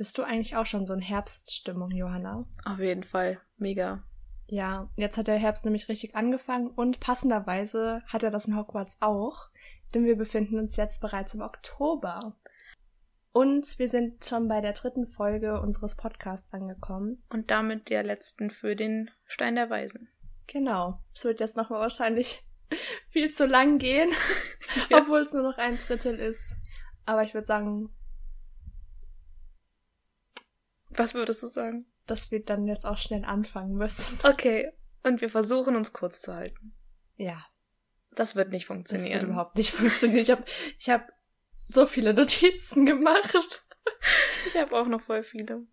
Bist du eigentlich auch schon so in Herbststimmung, Johanna? Auf jeden Fall. Mega. Ja, jetzt hat der Herbst nämlich richtig angefangen und passenderweise hat er das in Hogwarts auch, denn wir befinden uns jetzt bereits im Oktober. Und wir sind schon bei der dritten Folge unseres Podcasts angekommen. Und damit der letzten für den Stein der Weisen. Genau. Es wird jetzt nochmal wahrscheinlich viel zu lang gehen, ja. obwohl es nur noch ein Drittel ist. Aber ich würde sagen. Was würdest du sagen? Dass wir dann jetzt auch schnell anfangen müssen. Okay. Und wir versuchen uns kurz zu halten. Ja. Das wird nicht funktionieren. Das wird überhaupt nicht funktionieren. Ich habe ich hab so viele Notizen gemacht. ich habe auch noch voll viele.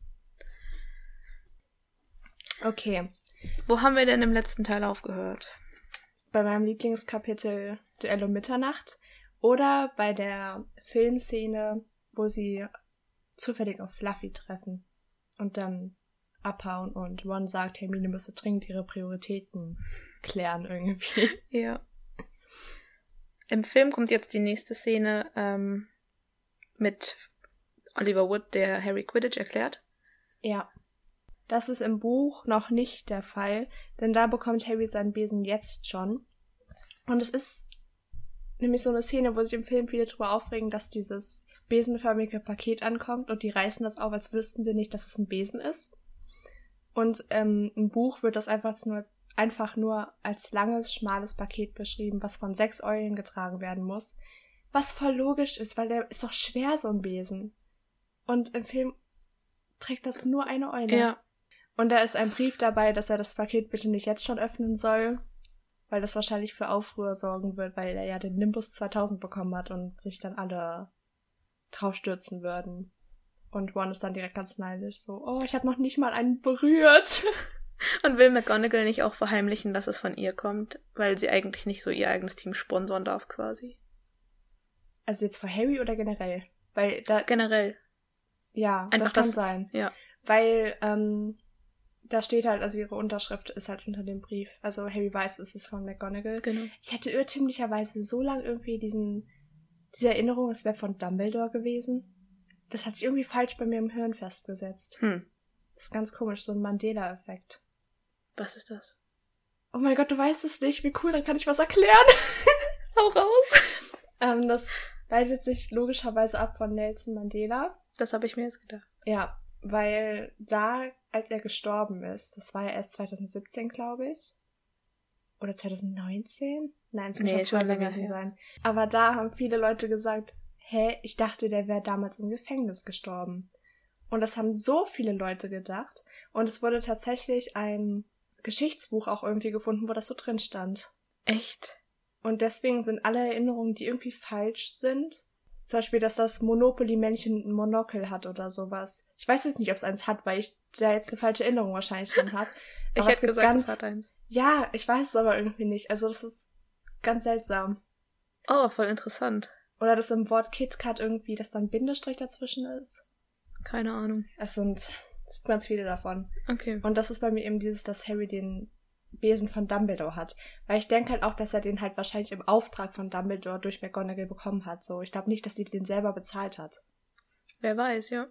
Okay. Wo haben wir denn im letzten Teil aufgehört? Bei meinem Lieblingskapitel Duell um Mitternacht oder bei der Filmszene, wo sie zufällig auf Fluffy treffen und dann abhauen und Ron sagt, Hermine müsse dringend ihre Prioritäten klären irgendwie. Ja. Im Film kommt jetzt die nächste Szene ähm, mit Oliver Wood, der Harry Quidditch erklärt. Ja. Das ist im Buch noch nicht der Fall, denn da bekommt Harry seinen Besen jetzt schon. Und es ist nämlich so eine Szene, wo sich im Film viele darüber aufregen, dass dieses besenförmige Paket ankommt und die reißen das auf, als wüssten sie nicht, dass es ein Besen ist. Und ähm, im Buch wird das einfach nur, einfach nur als langes, schmales Paket beschrieben, was von sechs Eulen getragen werden muss. Was voll logisch ist, weil der ist doch schwer, so ein Besen. Und im Film trägt das nur eine Eule. Ja. Und da ist ein Brief dabei, dass er das Paket bitte nicht jetzt schon öffnen soll, weil das wahrscheinlich für Aufruhr sorgen wird, weil er ja den Nimbus 2000 bekommen hat und sich dann alle draufstürzen würden. Und Ron ist dann direkt ganz neidisch, so, oh, ich habe noch nicht mal einen berührt. Und will McGonagall nicht auch verheimlichen, dass es von ihr kommt, weil sie eigentlich nicht so ihr eigenes Team sponsern darf, quasi. Also jetzt vor Harry oder generell? Weil da. Generell. Ja, Einfach das kann das, sein. Ja. Weil ähm, da steht halt, also ihre Unterschrift ist halt unter dem Brief. Also Harry weiß, es ist von McGonagall. Genau. Ich hatte irrtümlicherweise so lange irgendwie diesen, diese Erinnerung, es wäre von Dumbledore gewesen. Das hat sich irgendwie falsch bei mir im Hirn festgesetzt. Hm. Das ist ganz komisch, so ein Mandela-Effekt. Was ist das? Oh mein Gott, du weißt es nicht. Wie cool, dann kann ich was erklären. Hau raus. ähm, das leitet sich logischerweise ab von Nelson Mandela. Das habe ich mir jetzt gedacht. Ja, weil da als er gestorben ist, das war ja erst 2017, glaube ich. Oder 2019? Nein, es muss nee, schon länger gewesen sein. Aber da haben viele Leute gesagt, hä, ich dachte, der wäre damals im Gefängnis gestorben. Und das haben so viele Leute gedacht. Und es wurde tatsächlich ein Geschichtsbuch auch irgendwie gefunden, wo das so drin stand. Echt? Und deswegen sind alle Erinnerungen, die irgendwie falsch sind, zum Beispiel, dass das Monopoly-Männchen ein Monokel hat oder sowas. Ich weiß jetzt nicht, ob es eins hat, weil ich da jetzt eine falsche Erinnerung wahrscheinlich drin habe. ich hätte gesagt, ganz, es hat eins. Ja, ich weiß es aber irgendwie nicht. Also das ist ganz seltsam. Oh, voll interessant. Oder dass im Wort KitKat irgendwie, dass da ein Bindestrich dazwischen ist. Keine Ahnung. Es sind, es ganz viele davon. Okay. Und das ist bei mir eben dieses, dass Harry den Besen von Dumbledore hat. Weil ich denke halt auch, dass er den halt wahrscheinlich im Auftrag von Dumbledore durch McGonagall bekommen hat. So, ich glaube nicht, dass sie den selber bezahlt hat. Wer weiß, ja.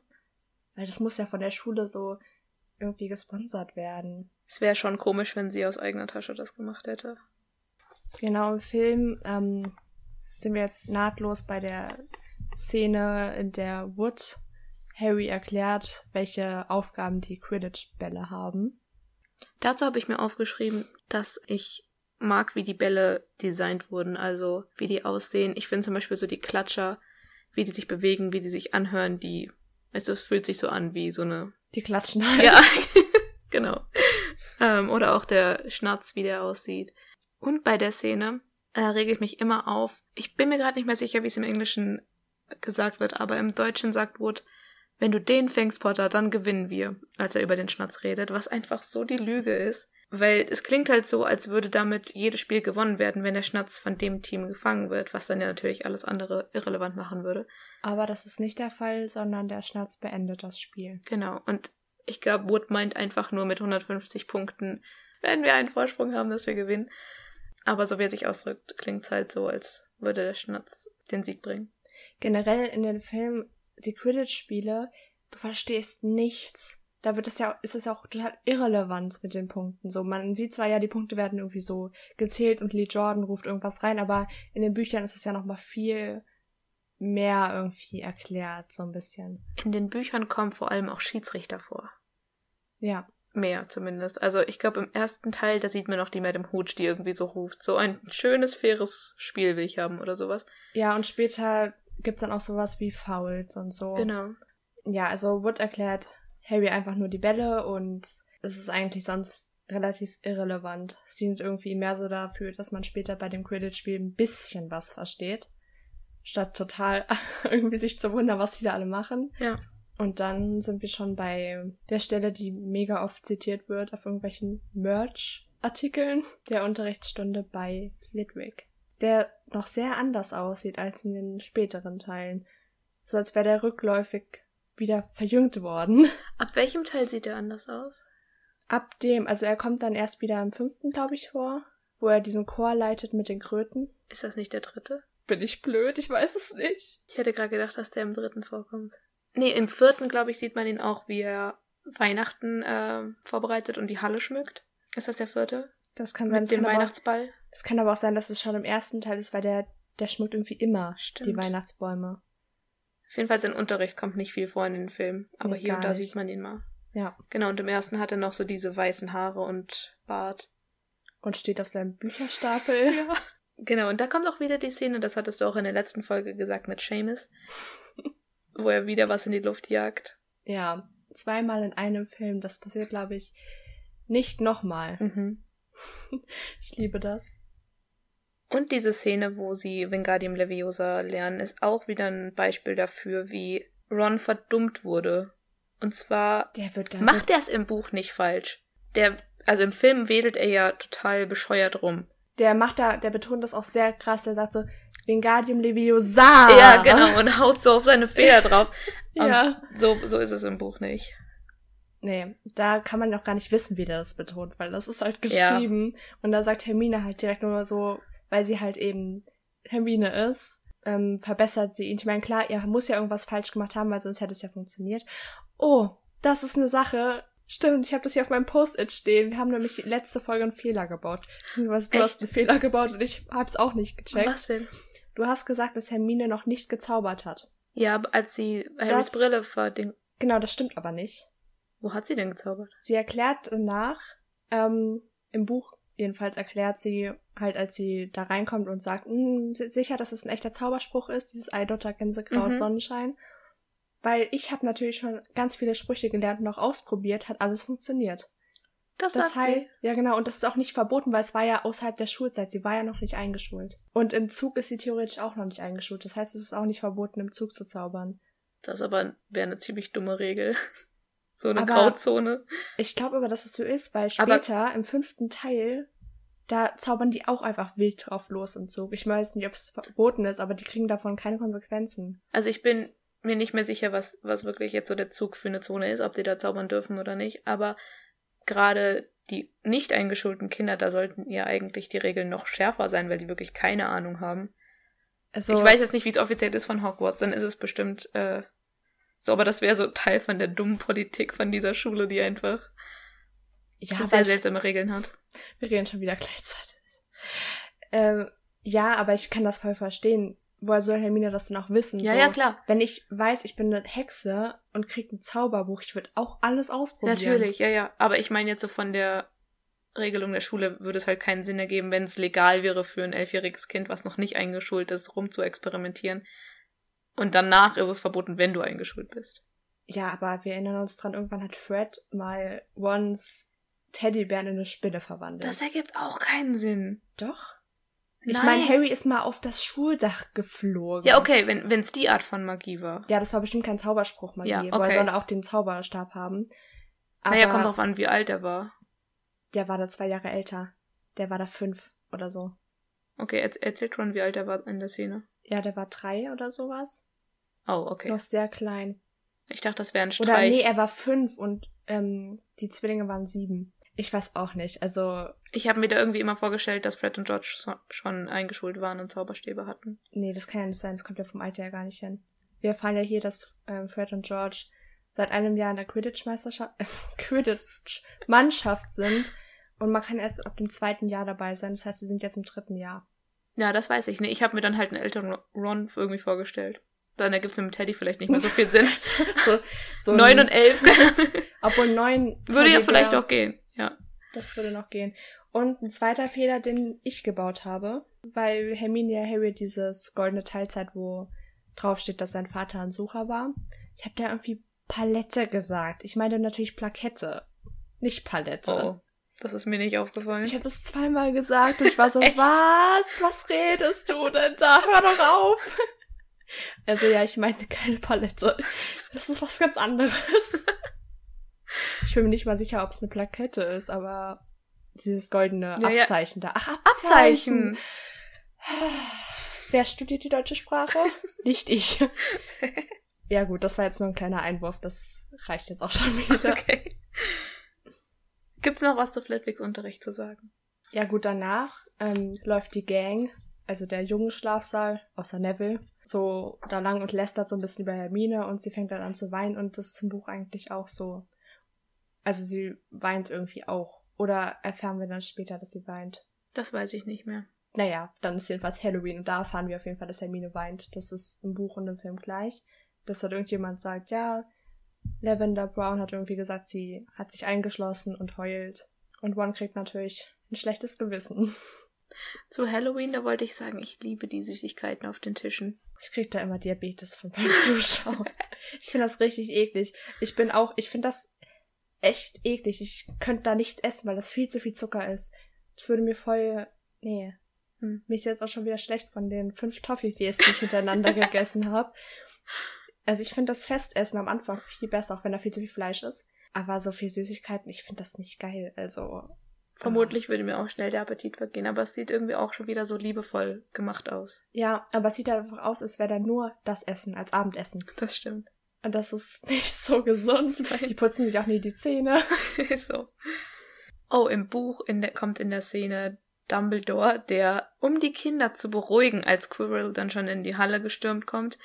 Weil das muss ja von der Schule so irgendwie gesponsert werden. Es wäre schon komisch, wenn sie aus eigener Tasche das gemacht hätte. Genau, im Film ähm, sind wir jetzt nahtlos bei der Szene, in der Wood Harry erklärt, welche Aufgaben die Quidditch-Bälle haben. Dazu habe ich mir aufgeschrieben, dass ich mag, wie die Bälle designt wurden, also wie die aussehen. Ich finde zum Beispiel so die Klatscher, wie die sich bewegen, wie die sich anhören, die, also es fühlt sich so an wie so eine. Die klatschen halt. Ja, genau. Ähm, oder auch der Schnatz, wie der aussieht. Und bei der Szene äh, rege ich mich immer auf. Ich bin mir gerade nicht mehr sicher, wie es im Englischen gesagt wird, aber im Deutschen sagt Wood, wenn du den fängst, Potter, dann gewinnen wir, als er über den Schnatz redet, was einfach so die Lüge ist. Weil es klingt halt so, als würde damit jedes Spiel gewonnen werden, wenn der Schnatz von dem Team gefangen wird, was dann ja natürlich alles andere irrelevant machen würde. Aber das ist nicht der Fall, sondern der Schnatz beendet das Spiel. Genau. Und ich glaube, Wood meint einfach nur mit 150 Punkten, wenn wir einen Vorsprung haben, dass wir gewinnen. Aber so wie er sich ausdrückt, klingt es halt so, als würde der Schnatz den Sieg bringen. Generell in den Filmen die Quidditch-Spiele du verstehst nichts. Da wird es ja, ist es ja auch total irrelevant mit den Punkten. So, man sieht zwar ja, die Punkte werden irgendwie so gezählt und Lee Jordan ruft irgendwas rein, aber in den Büchern ist es ja nochmal viel mehr irgendwie erklärt, so ein bisschen. In den Büchern kommen vor allem auch Schiedsrichter vor. Ja. Mehr zumindest. Also ich glaube, im ersten Teil, da sieht man noch die Madame Hooch, die irgendwie so ruft. So ein schönes, faires Spiel will ich haben oder sowas. Ja, und später gibt's dann auch sowas wie Fouls und so. Genau. Ja, also Wood erklärt Harry einfach nur die Bälle und es ist eigentlich sonst relativ irrelevant. Es dient irgendwie mehr so dafür, dass man später bei dem Quidditch-Spiel ein bisschen was versteht. Statt total irgendwie sich zu wundern, was die da alle machen. Ja. Und dann sind wir schon bei der Stelle, die mega oft zitiert wird auf irgendwelchen Merch-Artikeln der Unterrichtsstunde bei Flitwick. Der noch sehr anders aussieht als in den späteren Teilen. So als wäre der rückläufig wieder verjüngt worden. Ab welchem Teil sieht er anders aus? Ab dem, also er kommt dann erst wieder im fünften, glaube ich, vor, wo er diesen Chor leitet mit den Kröten. Ist das nicht der dritte? Bin ich blöd? Ich weiß es nicht. Ich hätte gerade gedacht, dass der im dritten vorkommt. Nee, im vierten, glaube ich, sieht man ihn auch, wie er Weihnachten äh, vorbereitet und die Halle schmückt. Ist das der vierte? Das kann sein. Mit dem Weihnachtsball? Es kann aber auch sein, dass es schon im ersten Teil ist, weil der, der schmückt irgendwie immer Stimmt. die Weihnachtsbäume. Auf jeden Fall sein Unterricht kommt nicht viel vor in den Film, aber Nee, hier und da nicht. sieht man ihn mal. Ja. Genau, und im ersten hat er noch so diese weißen Haare und Bart. Und steht auf seinem Bücherstapel. Ja. Genau, und da kommt auch wieder die Szene, das hattest du auch in der letzten Folge gesagt mit Seamus, wo er wieder was in die Luft jagt. Ja. Zweimal in einem Film. Das passiert, glaube ich, nicht nochmal. Mhm. Ich liebe das. Und diese Szene, wo sie Wingardium Leviosa lernen, ist auch wieder ein Beispiel dafür, wie Ron verdummt wurde. Und zwar macht er es im Buch nicht falsch. Der, also im Film wedelt er ja total bescheuert rum. Der macht da, der betont das auch sehr krass. Der sagt so, Wingardium Leviosa. Ja, genau, und haut so auf seine Feder drauf. Und Ja. So, so ist es im Buch nicht. Nee, da kann man auch gar nicht wissen, wie der das betont, weil das ist halt Ja. geschrieben. Und da sagt Hermine halt direkt nur so, weil sie halt eben Hermine ist, ähm, verbessert sie ihn. Ich meine, klar, er muss ja irgendwas falsch gemacht haben, weil sonst hätte es ja funktioniert. Oh, das ist eine Sache. Stimmt, ich habe das hier auf meinem Post-it stehen. Wir haben nämlich letzte Folge einen Fehler gebaut. Du Echt? hast einen Fehler gebaut und ich hab's auch nicht gecheckt. Was denn? Du hast gesagt, dass Hermine noch nicht gezaubert hat. Ja, als sie Harrys Das- Brille verding. Genau, das stimmt aber nicht. Wo hat sie denn gezaubert? Sie erklärt danach, ähm, im Buch jedenfalls erklärt sie halt, als sie da reinkommt und sagt, "Hm, si- sicher, dass es ein echter Zauberspruch ist, dieses Eidotter, Gänsekraut, Mhm. Sonnenschein. Weil ich habe natürlich schon ganz viele Sprüche gelernt und auch ausprobiert, hat alles funktioniert. Das, Das heißt, ja genau, und das ist auch nicht verboten, weil es war ja außerhalb der Schulzeit. Sie war ja noch nicht eingeschult. Und im Zug ist sie theoretisch auch noch nicht eingeschult. Das heißt, es ist auch nicht verboten, im Zug zu zaubern. sie. Das aber wäre eine ziemlich dumme Regel. So eine Aber- Grauzone. Ich glaube aber, dass es so ist, weil Aber- später im fünften Teil, da zaubern die auch einfach wild drauf los im Zug. Ich weiß nicht, ob es verboten ist, aber die kriegen davon keine Konsequenzen. Also ich bin mir nicht mehr sicher, was, was wirklich jetzt so der Zug für eine Zone ist, ob die da zaubern dürfen oder nicht. Aber gerade die nicht eingeschulten Kinder, da sollten ja eigentlich die Regeln noch schärfer sein, weil die wirklich keine Ahnung haben. Also, Ich weiß jetzt nicht, wie es offiziell ist von Hogwarts, dann ist es bestimmt äh, so, aber das wäre so Teil von der dummen Politik von dieser Schule, die einfach ja, sehr seltsame Regeln hat. wir reden schon wieder gleichzeitig. Ähm, ja, aber ich kann das voll verstehen. Woher soll Hermine das denn auch wissen? Ja, so, ja, klar. Wenn ich weiß, ich bin eine Hexe und krieg ein Zauberbuch, ich würde auch alles ausprobieren. Natürlich, ja, ja. Aber ich meine jetzt so von der Regelung der Schule würde es halt keinen Sinn ergeben, wenn es legal wäre für ein elfjähriges Kind, was noch nicht eingeschult ist, rum zu experimentieren. Und danach ist es verboten, wenn du eingeschult bist. Ja, aber wir erinnern uns dran, irgendwann hat Fred mal Rons Teddybären in eine Spinne verwandelt. Das ergibt auch keinen Sinn. Doch. Ich meine, Harry ist mal auf das Schuldach geflogen. Ja, okay, wenn es die Art von Magie war. Ja, das war bestimmt kein Zauberspruch Magie, Ja, okay. soll er auch den Zauberstab haben? Aber naja, kommt drauf an, wie alt er war. der war da zwei Jahre älter. Der war da fünf oder so. Okay, erz erzählt Ron, wie alt er war in der Szene. Ja, der war drei oder sowas. Oh, okay. Noch sehr klein. Ich dachte, das wäre ein Oder Streich. nee, er war fünf und ähm, die Zwillinge waren sieben. Ich weiß auch nicht. Also, Ich habe mir da irgendwie immer vorgestellt, dass Fred und George so, schon eingeschult waren und Zauberstäbe hatten. nee, das kann ja nicht sein. Das kommt ja vom Alter ja gar nicht hin. Wir erfahren ja hier, dass ähm, Fred und George seit einem Jahr in der Quidditch-Meisterschaft, äh, Quidditch-Mannschaft sind und man kann erst ab dem zweiten Jahr dabei sein. Das heißt, sie sind jetzt im dritten Jahr. Ja, das weiß ich. Nee, ich habe mir dann halt einen älteren Ron irgendwie vorgestellt. Dann ergibt es mit dem Teddy vielleicht nicht mehr so viel Sinn. so, so neun und elf. Obwohl neun. Würde ja vielleicht auch gehen, ja. Das würde noch gehen. Und ein zweiter Fehler, den ich gebaut habe, weil Hermine ja Harry dieses goldene Teilzeit, wo draufsteht, dass sein Vater ein Sucher war. Ich habe da irgendwie Palette gesagt. Ich meine natürlich Plakette, nicht Palette. Oh, das ist mir nicht aufgefallen. Ich habe das zweimal gesagt und ich war so, was? Was redest du denn da? Hör doch auf. Also ja, ich meine keine Palette. Das ist was ganz anderes. Ich bin mir nicht mal sicher, ob es eine Plakette ist, aber dieses goldene ja, Abzeichen ja. da. Ach, Abzeichen. Abzeichen. Wer studiert die deutsche Sprache? Nicht ich. Ja gut, das war jetzt nur ein kleiner Einwurf. Das reicht jetzt auch schon wieder. Okay. Gibt's noch was zu Flitwigs Unterricht zu sagen? Ja gut, danach ähm, läuft die Gang, also der junge Schlafsaal, außer Neville, so da lang und lästert so ein bisschen über Hermine und sie fängt dann an zu weinen und das ist im Buch eigentlich auch so. Also sie weint irgendwie auch. Oder erfahren wir dann später, dass sie weint? Das weiß ich nicht mehr. Naja, dann ist jedenfalls Halloween und da erfahren wir auf jeden Fall, dass Hermine weint. Das ist im Buch und im Film gleich. Dass dort irgendjemand sagt, ja, Lavender Brown hat irgendwie gesagt, sie hat sich eingeschlossen und heult. Und One kriegt natürlich ein schlechtes Gewissen. Zu Halloween, da wollte ich sagen, ich liebe die Süßigkeiten auf den Tischen. Ich krieg da immer Diabetes von meinen Zuschauern. ich finde das richtig eklig. Ich bin auch, ich finde das echt eklig. Ich könnte da nichts essen, weil das viel zu viel Zucker ist. Das würde mir voll. Nee. Hm. Mir ist jetzt auch schon wieder schlecht von den fünf Toffifees, die ich hintereinander gegessen habe. Also ich finde das Festessen am Anfang viel besser, auch wenn da viel zu viel Fleisch ist. Aber so viel Süßigkeiten, ich finde das nicht geil. Also. Vermutlich würde mir auch schnell der Appetit vergehen, aber es sieht irgendwie auch schon wieder so liebevoll gemacht aus. Ja, aber es sieht halt einfach aus, als wäre da nur das Essen als Abendessen. Das stimmt. Und das ist nicht so gesund. Die putzen sich auch nie die Zähne. so. Oh, im Buch in der, kommt in der Szene Dumbledore, der, um die Kinder zu beruhigen, als Quirrell dann schon in die Halle gestürmt kommt,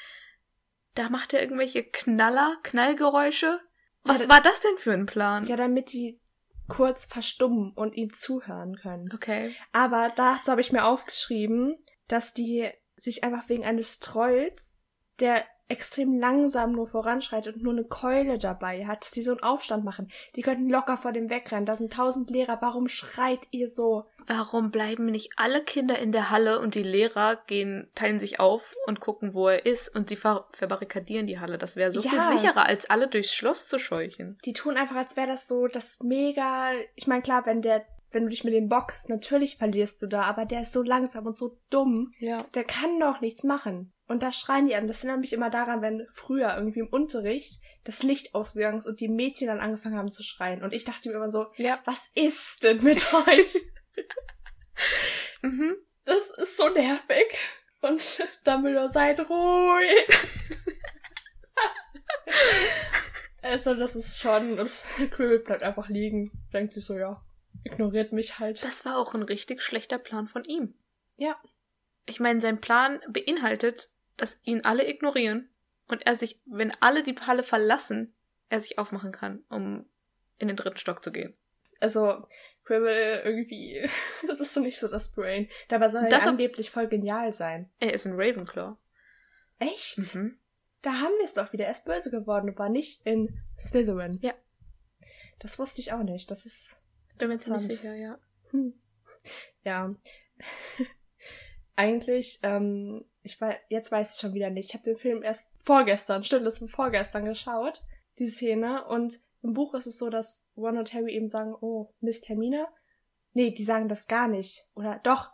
da macht er irgendwelche Knaller, Knallgeräusche. Was ja, war das denn für ein Plan? Ja, damit die kurz verstummen und ihm zuhören können. Okay. Aber dazu habe ich mir aufgeschrieben, dass die sich einfach wegen eines Trolls, der extrem langsam nur voranschreitet und nur eine Keule dabei hat, dass die so einen Aufstand machen. Die könnten locker vor dem wegrennen. Da sind tausend Lehrer. Warum schreit ihr so? Warum bleiben nicht alle Kinder in der Halle und die Lehrer gehen, teilen sich auf und gucken, wo er ist und sie ver verbarrikadieren die Halle? Das wäre so ja. viel sicherer, als alle durchs Schloss zu scheuchen. Die tun einfach, als wäre das so, das mega. Ich meine, klar, wenn der wenn du dich mit dem boxst, natürlich verlierst du da, aber der ist so langsam und so dumm. Ja. Der kann doch nichts machen. Und da schreien die an. Das erinnert mich immer daran, wenn früher irgendwie im Unterricht das Licht ausgegangen ist und die Mädchen dann angefangen haben zu schreien. Und ich dachte mir immer so, ja. was ist denn mit euch? mhm. Das ist so nervig. Und Dumbledore, seid ruhig. also, das ist schon. Und Quirrell bleibt einfach liegen. Denkt sich so, ja, ignoriert mich halt. Das war auch ein richtig schlechter Plan von ihm. Ja. Ich meine, sein Plan beinhaltet, dass ihn alle ignorieren und er sich, wenn alle die Halle verlassen, er sich aufmachen kann, um in den dritten Stock zu gehen. Also, Quibble irgendwie, das bist du nicht so das Brain. Dabei soll er angeblich voll genial sein. Er ist ein Ravenclaw. Echt? Mhm. Da haben wir es doch wieder. Er ist böse geworden und war nicht in Slytherin. Ja. Das wusste ich auch nicht. Das ist. Bin mir ziemlich sicher, ja. Hm. Ja. Eigentlich, ähm, ich weiß, jetzt weiß ich schon wieder nicht. Ich habe den Film erst vorgestern, stimmt, das war vorgestern geschaut, die Szene. Und im Buch ist es so, dass Ron und Harry eben sagen, oh, Miss Hermine. Nee, die sagen das gar nicht. Oder doch.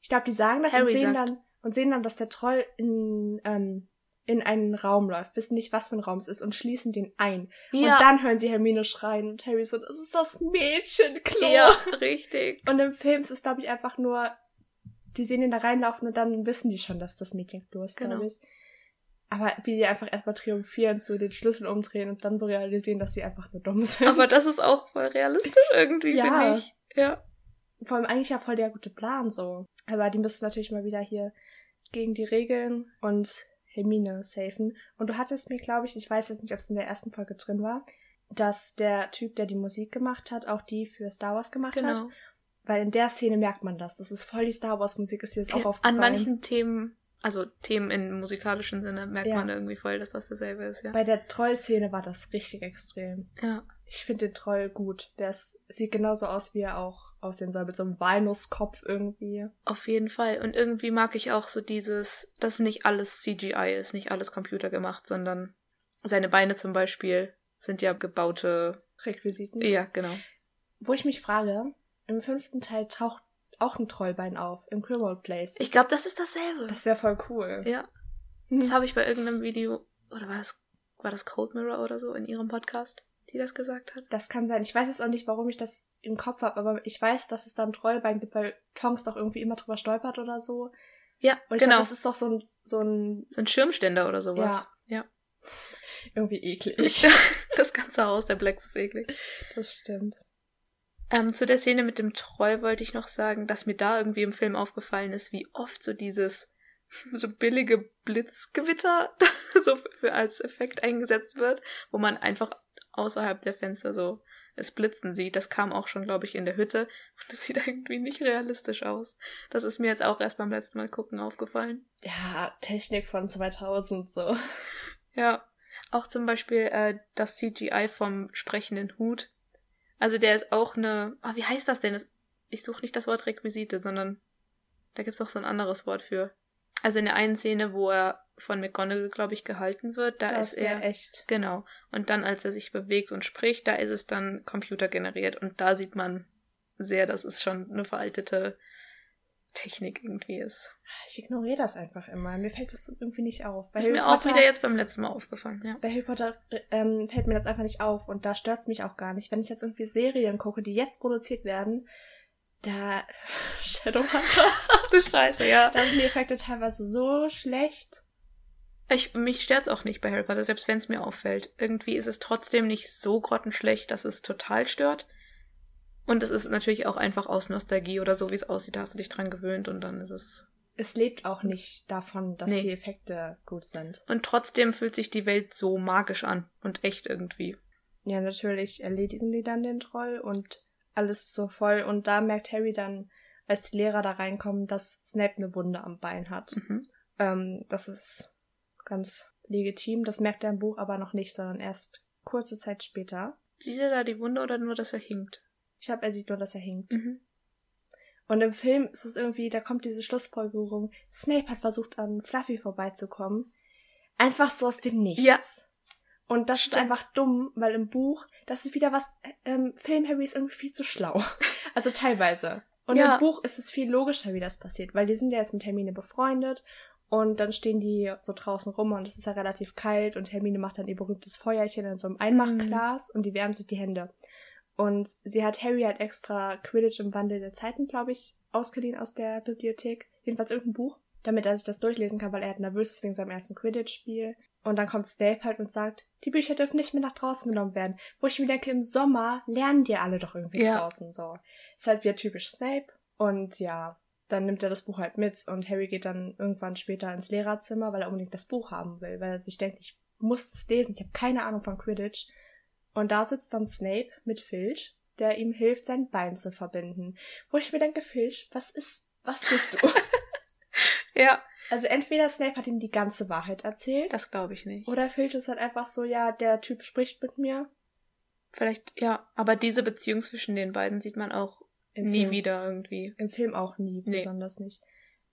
Ich glaube, die sagen das Harry und sehen sagt. dann und sehen dann, dass der Troll in, ähm, in einen Raum läuft, wissen nicht, was für ein Raum es ist und schließen den ein. Ja. Und dann hören sie Hermine schreien und Harry so, das ist das Mädchenklo. Ja, richtig. Und im Film ist es, glaube ich, einfach nur, die sehen ihn da reinlaufen und dann wissen die schon, dass das Mädchenklo ist, genau. glaube ich. Aber wie sie einfach erstmal triumphieren, zu den Schlüssel umdrehen und dann so realisieren, dass sie einfach nur dumm sind. Aber das ist auch voll realistisch irgendwie, ja. finde ich. Ja. Vor allem eigentlich ja voll der gute Plan so. Aber die müssen natürlich mal wieder hier gegen die Regeln und Hermine safen. Und du hattest mir, glaube ich, ich weiß jetzt nicht, ob es in der ersten Folge drin war, dass der Typ, der die Musik gemacht hat, auch die für Star Wars gemacht Genau. hat. Weil in der Szene merkt man das. Das ist voll die Star Wars Musik, ist dir das auch Ja, aufgefallen. An manchen Themen, also Themen im musikalischen Sinne, merkt Ja. man irgendwie voll, dass das dasselbe ist, ja. Bei der Troll-Szene war das richtig extrem. ja. Ich finde den Troll gut. Der ist, sieht genauso aus, wie er auch aussehen soll, mit so einem Walnusskopf irgendwie. Auf jeden Fall. Und irgendwie mag ich auch so dieses, dass nicht alles CGI ist, nicht alles computergemacht, sondern seine Beine zum Beispiel sind ja gebaute. Requisiten. Ja, genau. Wo ich mich frage, im fünften Teil taucht auch ein Trollbein auf, im Grimmauld Place. Ich glaube, das ist dasselbe. das wäre voll cool. ja. Hm. Das habe ich bei irgendeinem Video, oder war das, war das Cold Mirror oder so in ihrem Podcast, die das gesagt hat? Das kann sein. Ich weiß jetzt auch nicht, warum ich das im Kopf habe, aber ich weiß, dass es da ein Trollbein gibt, weil Tonks doch irgendwie immer drüber stolpert oder so. Ja, Und ich genau. glaube, das ist doch so ein, so ein so ein Schirmständer oder sowas. Ja. irgendwie eklig. das ganze Haus der Blacks ist eklig. Das stimmt. Ähm, zu der Szene mit dem Troll wollte ich noch sagen, dass mir da irgendwie im Film aufgefallen ist, wie oft so dieses so billige Blitzgewitter so für, als Effekt eingesetzt wird, wo man einfach außerhalb der Fenster so es blitzen sieht. Das kam auch schon, glaube ich, in der Hütte und das sieht irgendwie nicht realistisch aus. Das ist mir jetzt auch erst beim letzten Mal gucken aufgefallen. Ja, Technik von 2000 so. Ja. Auch zum Beispiel äh, das CGI vom sprechenden Hut. Also der ist auch eine. Ah, wie heißt das denn? Das, ich suche nicht das Wort Requisite, sondern da gibt's auch so ein anderes Wort für. Also in der einen Szene, wo er von McGonagall, glaube ich, gehalten wird, da Da ist ist er. echt. Genau. Und dann, als er sich bewegt und spricht, da ist es dann computergeneriert. Und da sieht man sehr, dass es schon eine veraltete Technik irgendwie ist. Ich ignoriere das einfach immer. Mir fällt das irgendwie nicht auf. Bei ist Harry mir auch Potter- wieder jetzt beim letzten Mal aufgefallen, ja. Bei Harry Potter ähm, fällt mir das einfach nicht auf und da stört's mich auch gar nicht. Wenn ich jetzt irgendwie Serien gucke, die jetzt produziert werden, da Shadowhunters, Ach du Scheiße, ja. da sind die Effekte teilweise so schlecht. Ich, mich stört's auch nicht bei Harry Potter, selbst wenn es mir auffällt. Irgendwie ist es trotzdem nicht so grottenschlecht, dass es total stört. Und es ist natürlich auch einfach aus Nostalgie oder so, wie es aussieht, da hast du dich dran gewöhnt und dann ist es. Es lebt auch nicht davon, dass Nee. die Effekte gut sind. Und trotzdem fühlt sich die Welt so magisch an und echt irgendwie. Ja, natürlich erledigen die dann den Troll und alles ist so voll. Und da merkt Harry dann, als die Lehrer da reinkommen, dass Snape eine Wunde am Bein hat. Mhm. Ähm, das ist ganz legitim. Das merkt er im Buch aber noch nicht, sondern erst kurze Zeit später. Sieht er da die Wunde oder nur, dass er hinkt? Ich glaube, er sieht nur, dass er hinkt. Mhm. Und im Film ist es irgendwie, da kommt diese Schlussfolgerung, Snape hat versucht, an Fluffy vorbeizukommen. Einfach so aus dem Nichts. Ja. Und das Stimmt. ist einfach dumm, weil im Buch, das ist wieder was, ähm, Film Harry ist irgendwie viel zu schlau. Also teilweise. Und Ja. im Buch ist es viel logischer, wie das passiert, weil die sind ja jetzt mit Hermine befreundet und dann stehen die so draußen rum und es ist ja relativ kalt und Hermine macht dann ihr berühmtes Feuerchen in so einem Einmachglas und die wärmen sich die Hände. Und sie hat Harry halt extra Quidditch im Wandel der Zeiten, glaube ich, ausgeliehen aus der Bibliothek. Jedenfalls irgendein Buch, damit er sich das durchlesen kann, weil er halt nervös ist wegen seinem ersten Quidditch-Spiel. Und dann kommt Snape halt und sagt, die Bücher dürfen nicht mehr nach draußen genommen werden. Wo ich mir denke, im Sommer lernen die alle doch irgendwie Ja. draußen so. Ist halt wieder typisch Snape. Und ja, dann nimmt er das Buch halt mit und Harry geht dann irgendwann später ins Lehrerzimmer, weil er unbedingt das Buch haben will, weil er sich denkt, ich muss es lesen, ich habe keine Ahnung von Quidditch. Und da sitzt dann Snape mit Filch, der ihm hilft, sein Bein zu verbinden. Wo ich mir denke, Filch, was ist, was bist du? Ja, also entweder Snape hat ihm die ganze Wahrheit erzählt, das glaube ich nicht. oder Filch ist halt einfach so, ja, der Typ spricht mit mir. Vielleicht, ja, aber diese Beziehung zwischen den beiden sieht man auch Im nie Film. wieder irgendwie. Im Film auch nie, Nee. besonders nicht.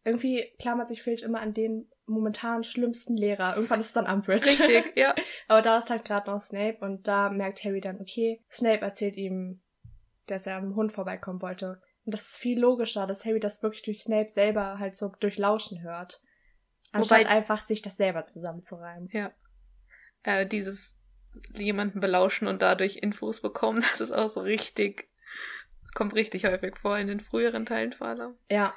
Irgendwie klammert sich Filch immer an den momentan schlimmsten Lehrer. Irgendwann ist es dann Umbridge. Richtig, ja. Aber da ist halt gerade noch Snape und da merkt Harry dann, okay, Snape erzählt ihm, dass er am Hund vorbeikommen wollte. Und das ist viel logischer, dass Harry das wirklich durch Snape selber halt so durchlauschen hört. Anstatt Wobei- einfach sich das selber zusammenzureimen. Ja. Äh, dieses jemanden belauschen und dadurch Infos bekommen, das ist auch so richtig, kommt richtig häufig vor in den früheren Teilen vor allem. Ja.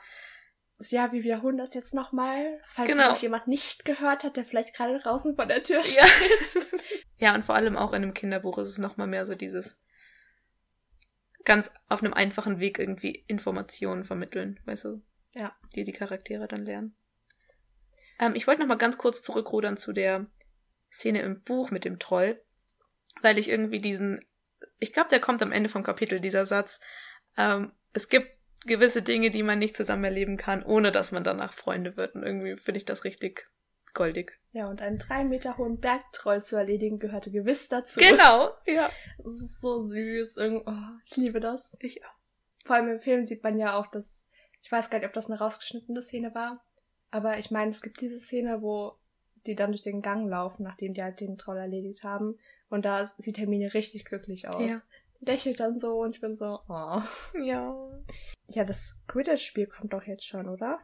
Ja, wir wiederholen das jetzt nochmal, falls Genau. es noch jemand nicht gehört hat, der vielleicht gerade draußen vor der Tür Ja. steht. ja, und vor allem auch in einem Kinderbuch ist es nochmal mehr so dieses ganz auf einem einfachen Weg irgendwie Informationen vermitteln, weißt du? Ja. Die die Charaktere dann lernen. Ähm, ich wollte noch mal ganz kurz zurückrudern zu der Szene im Buch mit dem Troll, weil ich irgendwie diesen, ich glaube, der kommt am Ende vom Kapitel, dieser Satz. Ähm, es gibt gewisse Dinge, die man nicht zusammen erleben kann, ohne dass man danach Freunde wird. Und irgendwie finde ich das richtig goldig. Ja, und einen drei Meter hohen Bergtroll zu erledigen gehörte gewiss dazu. Genau, ja. Das ist so süß. Oh, ich liebe das. Ich auch. Vor allem im Film sieht man ja auch, dass, ich weiß gar nicht, ob das eine rausgeschnittene Szene war, aber ich meine, es gibt diese Szene, wo die dann durch den Gang laufen, nachdem die halt den Troll erledigt haben. Und da sieht Hermine richtig glücklich aus. Ja. Lächelt dann so und ich bin so, oh. Ja. Ja, das Quidditch-Spiel kommt doch jetzt schon, oder?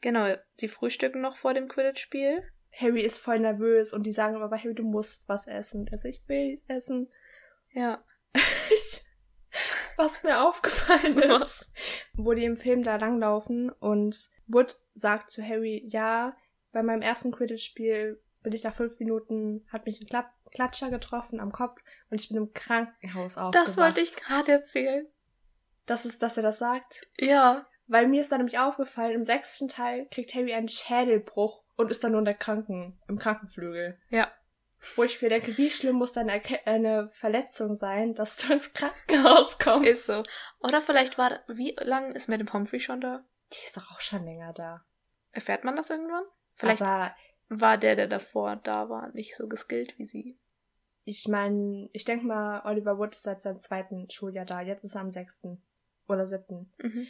Genau, sie frühstücken noch vor dem Quidditch-Spiel. Harry ist voll nervös und die sagen aber, Harry, du musst was essen. Also ich will essen. Ja. was mir aufgefallen ist, Was? wo die im Film da langlaufen und Wood sagt zu Harry, ja, bei meinem ersten Quidditch-Spiel bin ich nach fünf Minuten, hat mich ein Kla Klatscher getroffen am Kopf und ich bin im Krankenhaus aufgewacht. Das wollte ich gerade erzählen. Das ist, dass er das sagt. Ja. Weil mir ist dann nämlich aufgefallen, im sechsten Teil kriegt Harry einen Schädelbruch und ist dann nur in der Kranken, im Krankenflügel. Ja. Wo ich mir denke, wie schlimm muss deine Erke- eine Verletzung sein, dass du ins Krankenhaus kommst. Ist so. Oder vielleicht war, wie lang ist Madame Pomfrey schon da? Die ist doch auch schon länger da. Erfährt man das irgendwann? Vielleicht Aber war der, der davor da war, nicht so geskillt wie sie. ich meine, ich denke mal, Oliver Wood ist seit seinem zweiten Schuljahr da. Jetzt ist er am sechsten. Oder siebten. Mhm.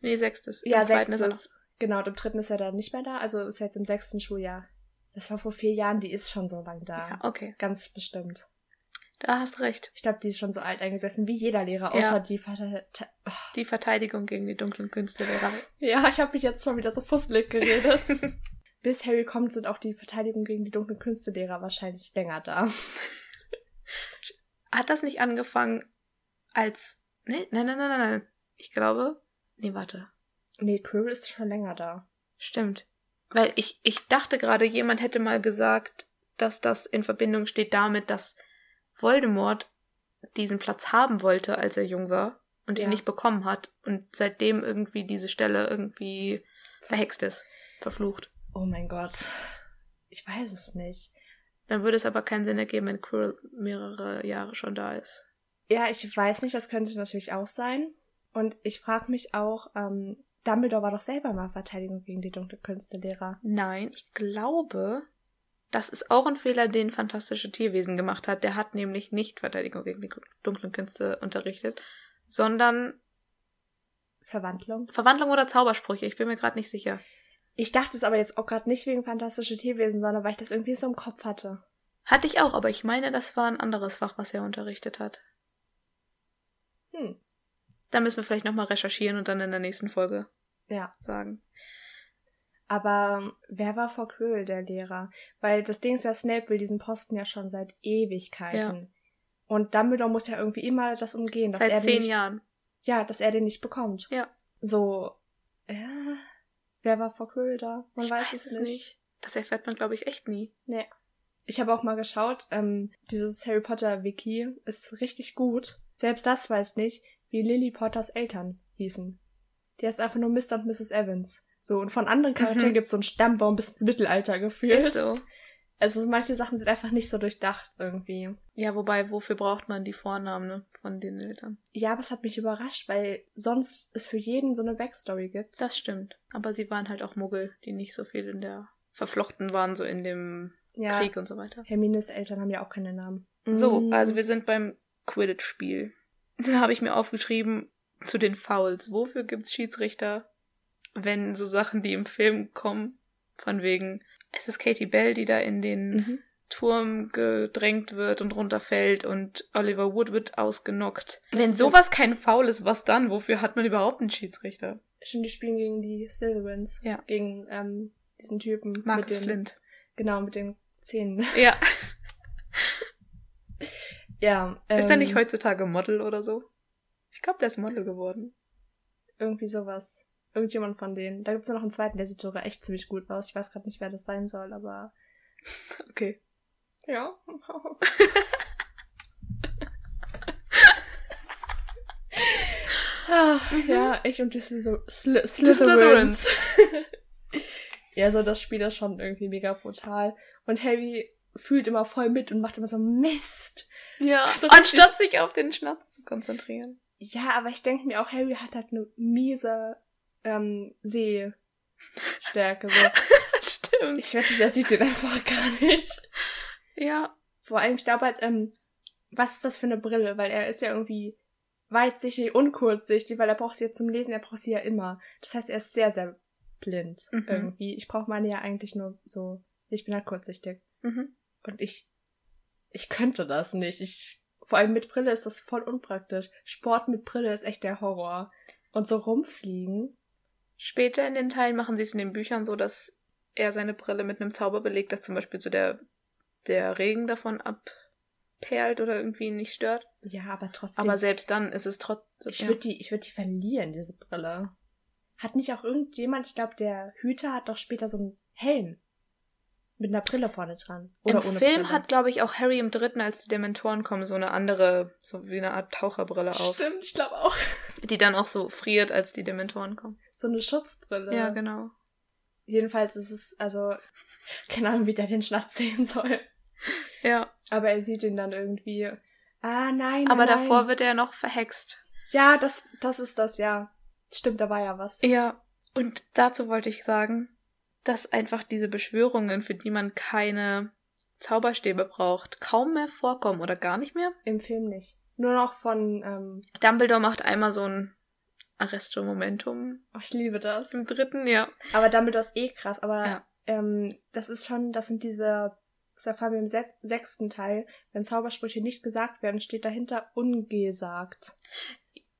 Nee, sechstes. Ja, Im zweiten ist sechstes. Genau, und im dritten ist er dann nicht mehr da. Also ist er jetzt im sechsten Schuljahr. Das war vor vier Jahren, die ist schon so lang da. Ja, okay. Ganz bestimmt. Da hast recht. Ich glaube, die ist schon so alt eingesessen wie jeder Lehrer, außer Ja. die Vater. Oh. Die Verteidigung gegen die dunklen Künste wäre. Ja, ich habe mich jetzt schon wieder so fusselig geredet. Bis Harry kommt, sind auch die Verteidigung gegen die dunklen Künstelehrer wahrscheinlich länger da. Hat das nicht angefangen als. Nee, nein, nein, nein, nein, nein. Ich glaube. Nee, warte. Nee, Quirrell ist schon länger da. Stimmt. Weil ich, ich dachte gerade, jemand hätte mal gesagt, dass das in Verbindung steht damit, dass Voldemort diesen Platz haben wollte, als er jung war und ihn Ja. nicht bekommen hat und seitdem irgendwie diese Stelle irgendwie verhext ist, verflucht. Oh mein Gott. Ich weiß es nicht. Dann würde es aber keinen Sinn ergeben, wenn Quirrell mehrere Jahre schon da ist. Ja, ich weiß nicht, das könnte natürlich auch sein. Und ich frage mich auch, ähm, Dumbledore war doch selber mal Verteidigung gegen die dunklen Künstelehrer. Nein, ich glaube, das ist auch ein Fehler, den Fantastische Tierwesen gemacht hat. Der hat nämlich nicht Verteidigung gegen die dunklen Künste unterrichtet, sondern Verwandlung. Verwandlung oder Zaubersprüche. Ich bin mir gerade nicht sicher. Ich dachte es aber jetzt auch gerade nicht wegen Fantastische Tierwesen, sondern weil ich das irgendwie so im Kopf hatte. Hatte ich auch, aber ich meine, das war ein anderes Fach, was er unterrichtet hat. Hm. Da müssen wir vielleicht nochmal recherchieren und dann in der nächsten Folge Ja. sagen. Aber ähm, wer war vor Quirrell der Lehrer? Weil das Ding ist ja, Snape will diesen Posten ja schon seit Ewigkeiten. Und Dumbledore muss ja irgendwie immer das umgehen, dass Seit er den zehn nicht, Jahren. Ja, dass er den nicht bekommt. Ja. So, ja. Wer war vor Quirrell da? Man ich weiß, es nicht. Das erfährt man, glaube ich, echt nie. Nee. Ich habe auch mal geschaut, ähm, dieses Harry Potter Wiki ist richtig gut. Selbst das weiß nicht, wie Lily Potters Eltern hießen. Die heißt einfach nur Mr. und Mrs. Evans. So, und von anderen Charakteren Mhm. gibt's so einen Stammbaum bis ins Mittelalter gefühlt. Ist so. Also manche Sachen sind einfach nicht so durchdacht irgendwie. Ja, wobei, wofür braucht man die Vornamen ne, von den Eltern? Ja, aber es hat mich überrascht, weil sonst es für jeden so eine Backstory gibt. Das stimmt. Aber sie waren halt auch Muggel, die nicht so viel in der verflochten waren, so in dem ja, Krieg und so weiter. Hermines Eltern haben ja auch keine Namen. So, Mm. also wir sind beim Quidditch-Spiel. Da habe ich mir aufgeschrieben zu den Fouls. Wofür gibt's Schiedsrichter, wenn so Sachen, die im Film kommen, von wegen, es ist Katie Bell, die da in den Mhm. Turm gedrängt wird und runterfällt und Oliver Wood wird ausgenockt. Das Wenn sowas kein Foul ist, was dann? Wofür hat man überhaupt einen Schiedsrichter? Stimmt, die spielen gegen die Slytherins. Ja. Gegen ähm, diesen Typen. Marcus mit den, Flint. Genau, mit den Zähnen. Ja. ja. Ähm, Ist er nicht heutzutage Model oder so? Ich glaube, der ist Model geworden. Irgendwie sowas. Irgendjemand von denen. Da gibt's ja noch einen zweiten, der sieht sogar echt ziemlich gut aus. Ich weiß gerade nicht, wer das sein soll, aber. Okay. Ja. Ah, ja, ich und die Slyther Sly Slytherins. Slytherins. Ja, so das Spiel ist schon irgendwie mega brutal. Und Harry fühlt immer voll mit und macht immer so Mist. Ja, So anstatt sich auf den Schnatz zu konzentrieren. Ja, aber ich denke mir auch, Harry hat halt eine miese ähm, Sehstärke. So. Stimmt. Ich wette, der sieht den einfach gar nicht. Ja. Vor allem, ich glaube halt, ähm, was ist das für eine Brille? Weil er ist ja irgendwie weitsichtig und kurzsichtig, weil er braucht sie ja zum Lesen, er braucht sie ja immer. Das heißt, er ist sehr, sehr blind Mhm. irgendwie. Ich brauche meine ja eigentlich nur so, ich bin halt kurzsichtig. Mhm. Und ich, ich könnte das nicht. Ich, vor allem mit Brille ist das voll unpraktisch. Sport mit Brille ist echt der Horror. Und so rumfliegen. Später in den Teilen machen sie es in den Büchern so, dass er seine Brille mit einem Zauber belegt, dass zum Beispiel so der, der Regen davon abperlt oder irgendwie ihn nicht stört. Ja, aber trotzdem. Aber selbst dann ist es trotzdem. ich würde die, ich würde die verlieren, diese Brille. Hat nicht auch irgendjemand, ich glaube, der Hüter hat doch später so einen Helm. Mit einer Brille vorne dran. Oder Im ohne Film Brille. hat, glaube ich, auch Harry im dritten, als die Dementoren kommen, so eine andere, so wie eine Art Taucherbrille auf. Stimmt, ich glaube auch. Die dann auch so friert, als die Dementoren kommen. So eine Schutzbrille. Ja, genau. Jedenfalls ist es, also, keine Ahnung, wie der den Schnatz sehen soll. Ja. Aber er sieht ihn dann irgendwie. Ah, nein. Aber nein, davor wird er noch verhext. Ja, das, das ist das, ja. Stimmt, da war ja was. Ja. Und dazu wollte ich sagen, dass einfach diese Beschwörungen, für die man keine Zauberstäbe braucht, kaum mehr vorkommen oder gar nicht mehr. Im Film nicht. Nur noch von, ähm, Dumbledore macht einmal so ein Arresto Momentum oh, ich liebe das. im dritten, ja. Aber Dumbledore ist eh krass, aber Ja. ähm, das ist schon, das sind diese, das erfahren wir im se sechsten Teil, wenn Zaubersprüche nicht gesagt werden, steht dahinter ungesagt.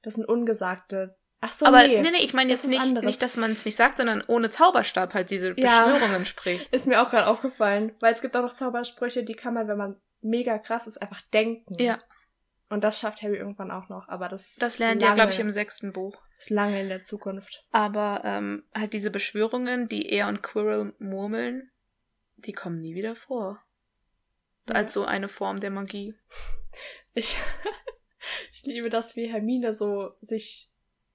Das sind ungesagte. Ach so, Aber nee. nee, nee, ich meine jetzt nicht, anderes. nicht, dass man es nicht sagt, sondern ohne Zauberstab halt diese Ja. Beschwörungen spricht. Ist mir auch gerade aufgefallen, weil es gibt auch noch Zaubersprüche, die kann man, wenn man mega krass ist, einfach denken. Ja, Und das schafft Harry irgendwann auch noch, aber das das ist lernt lange, glaube ich, im sechsten Buch. ist lange in der Zukunft. Aber ähm, halt diese Beschwörungen, die er und Quirrell murmeln, die kommen nie wieder vor. Ja. Als so eine Form der Magie. Ich, ich liebe das, wie Hermine so sich